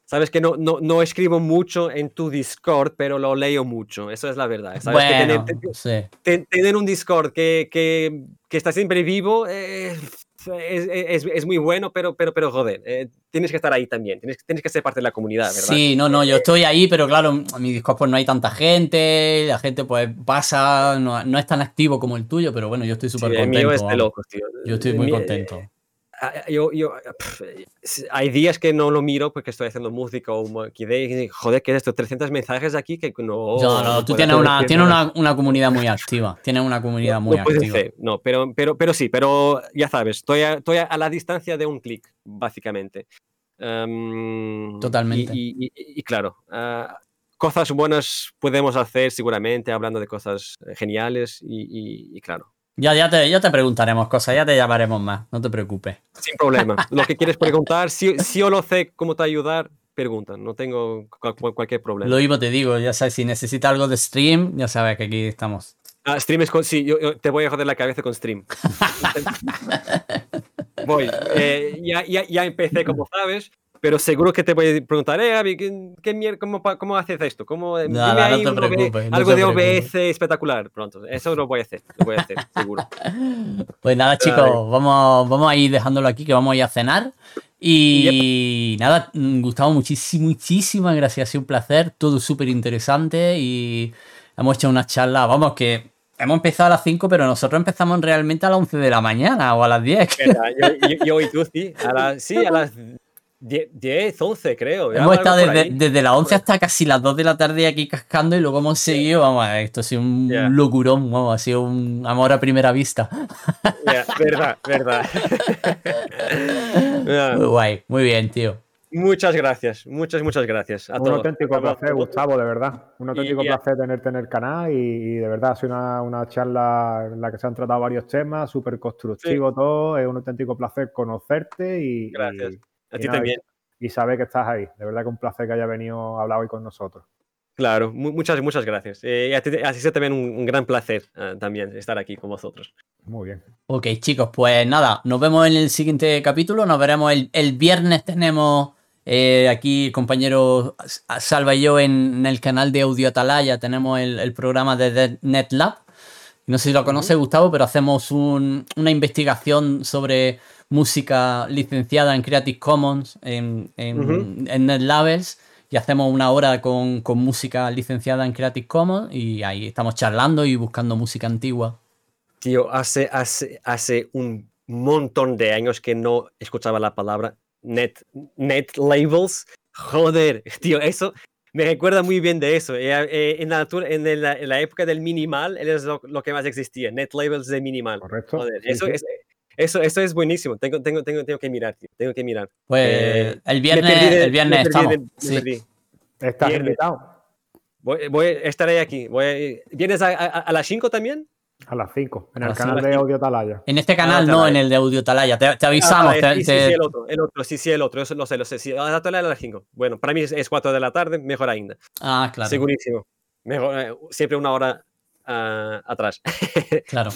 Sabes que no, no, no, escribo mucho en tu Discord, pero lo leo mucho. Eso es la verdad. ¿Sabes? Bueno, que tener, sí. tener, un Discord que, que, que está siempre vivo. Eh, es, es, es, muy bueno, pero, pero, pero joder, eh, tienes que estar ahí también, tienes, tienes, que ser parte de la comunidad, ¿verdad? Sí, no, no, yo estoy ahí, pero claro, en mi Discord pues no hay tanta gente, la gente pues pasa, no, no es tan activo como el tuyo, pero bueno, yo estoy súper sí, contento. El mío es de locos, tío. Yo estoy muy contento. Yo, yo, pff, hay días que no lo miro porque estoy haciendo música o joder, ¿qué es esto? 300 mensajes aquí que no. No, no, tú tienes, una, tienes una, una, comunidad muy activa. Tienes una comunidad muy no activa. No, pero, pero, pero sí, pero ya sabes, estoy a, estoy a la distancia de un clic, básicamente. Um, Totalmente. Y, y, y, y claro, uh, cosas buenas podemos hacer seguramente, hablando de cosas geniales y claro, ya, ya, te, ya te preguntaremos cosas, ya te llamaremos más, no te preocupes. Sin problema. Lo que quieres preguntar, si, si yo lo sé cómo te ayudar, pregunta, no tengo cual, cualquier problema. Lo mismo te digo, ya sabes, si necesitas algo de stream, ya sabes que aquí estamos. Ah, stream es con, sí, yo, yo, te voy a joder la cabeza con stream. voy, eh, ya, ya, ya empecé, como sabes, pero seguro que te voy a preguntar, eh, ¿qué, qué cómo, ¿cómo, haces esto? ¿Cómo, no, no, no te preocupes, algo no de OBS espectacular pronto. Eso lo voy a hacer, lo voy a hacer, seguro. Pues nada, chicos, vamos, vamos a ir dejándolo aquí, que vamos a ir a cenar. Y yep. nada, Gustavo, muchísimas, muchísimas gracias. Ha sido un placer, todo súper interesante y hemos hecho una charla, vamos, que hemos empezado a las 5, pero nosotros empezamos realmente a las 11 de la mañana o a las 10. Yo, yo, yo, y tú, sí, a las, sí, a las 10, 11 creo. Hemos estado desde, desde, las 11 hasta casi las 2 de la tarde aquí cascando y luego hemos seguido, vamos, esto ha sido un yeah. locurón, vamos, ha sido un amor a primera vista. Yeah, verdad, verdad. yeah. Muy guay, muy bien, tío. Muchas gracias, muchas, muchas gracias. A un todos. auténtico placer, Gustavo, de verdad. Un auténtico y, placer tenerte en el canal y, y, de verdad ha sido una, una, charla en la que se han tratado varios temas, súper constructivo sí. todo. Es un auténtico placer conocerte y, gracias. y a ti también. Y sabe que estás ahí. De verdad que un placer que haya venido a hablar hoy con nosotros. Claro, muchas, muchas gracias. Eh, así es también un, un, gran placer uh, también estar aquí con vosotros. Muy bien. Ok, chicos, pues nada, nos vemos en el siguiente capítulo. Nos veremos el, el viernes. Tenemos eh, aquí, compañero Salva y yo, en, en, el canal de Audio Atalaya, tenemos el, el programa de NetLab. No sé si lo conoce, uh -huh. Gustavo, pero hacemos un, una investigación sobre música licenciada en Creative Commons, en, en, uh -huh. en NetLabels, y hacemos una hora con, con, música licenciada en Creative Commons y ahí estamos charlando y buscando música antigua. Tío, hace, hace, hace un montón de años que no escuchaba la palabra net, net labels. Joder, tío, eso me recuerda muy bien de eso. Eh, eh, en, la, en, la, época del minimal, es lo, que más existía, net labels de minimal. Correcto. eso, Es, eso, eso es buenísimo. Tengo, tengo, tengo, tengo que mirar, tío. Tengo que mirar. Pues eh, el viernes, el viernes estamos. sí. Estás invitado. Voy, voy, estaré aquí. Voy, ¿Vienes a, a, las 5 también? A las 5, en el canal de Audio Talaya. En este canal no, en el de Audio Talaya. Te, avisamos. Ah, sí, sí, el otro, el otro, sí, sí, el otro. Eso lo sé, lo sé. Sí, a la a las 5. Bueno, para mí es 4 de la tarde, mejor ainda. Ah, claro. Segurísimo. Mejor, eh, siempre una hora uh, atrás. claro.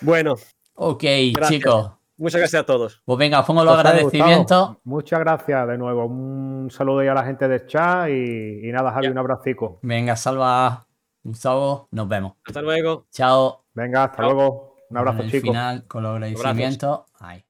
bueno. Ok, chicos. Muchas gracias a todos. Pues venga, pongo los agradecimientos. Muchas gracias de nuevo. Un saludo a la gente del chat y, nada, Javi, un abracico. Venga, salva, Gustavo, nos vemos. Hasta luego. Chao. Venga, hasta luego. Un abrazo, chicos. final con los agradecimientos. Ahí.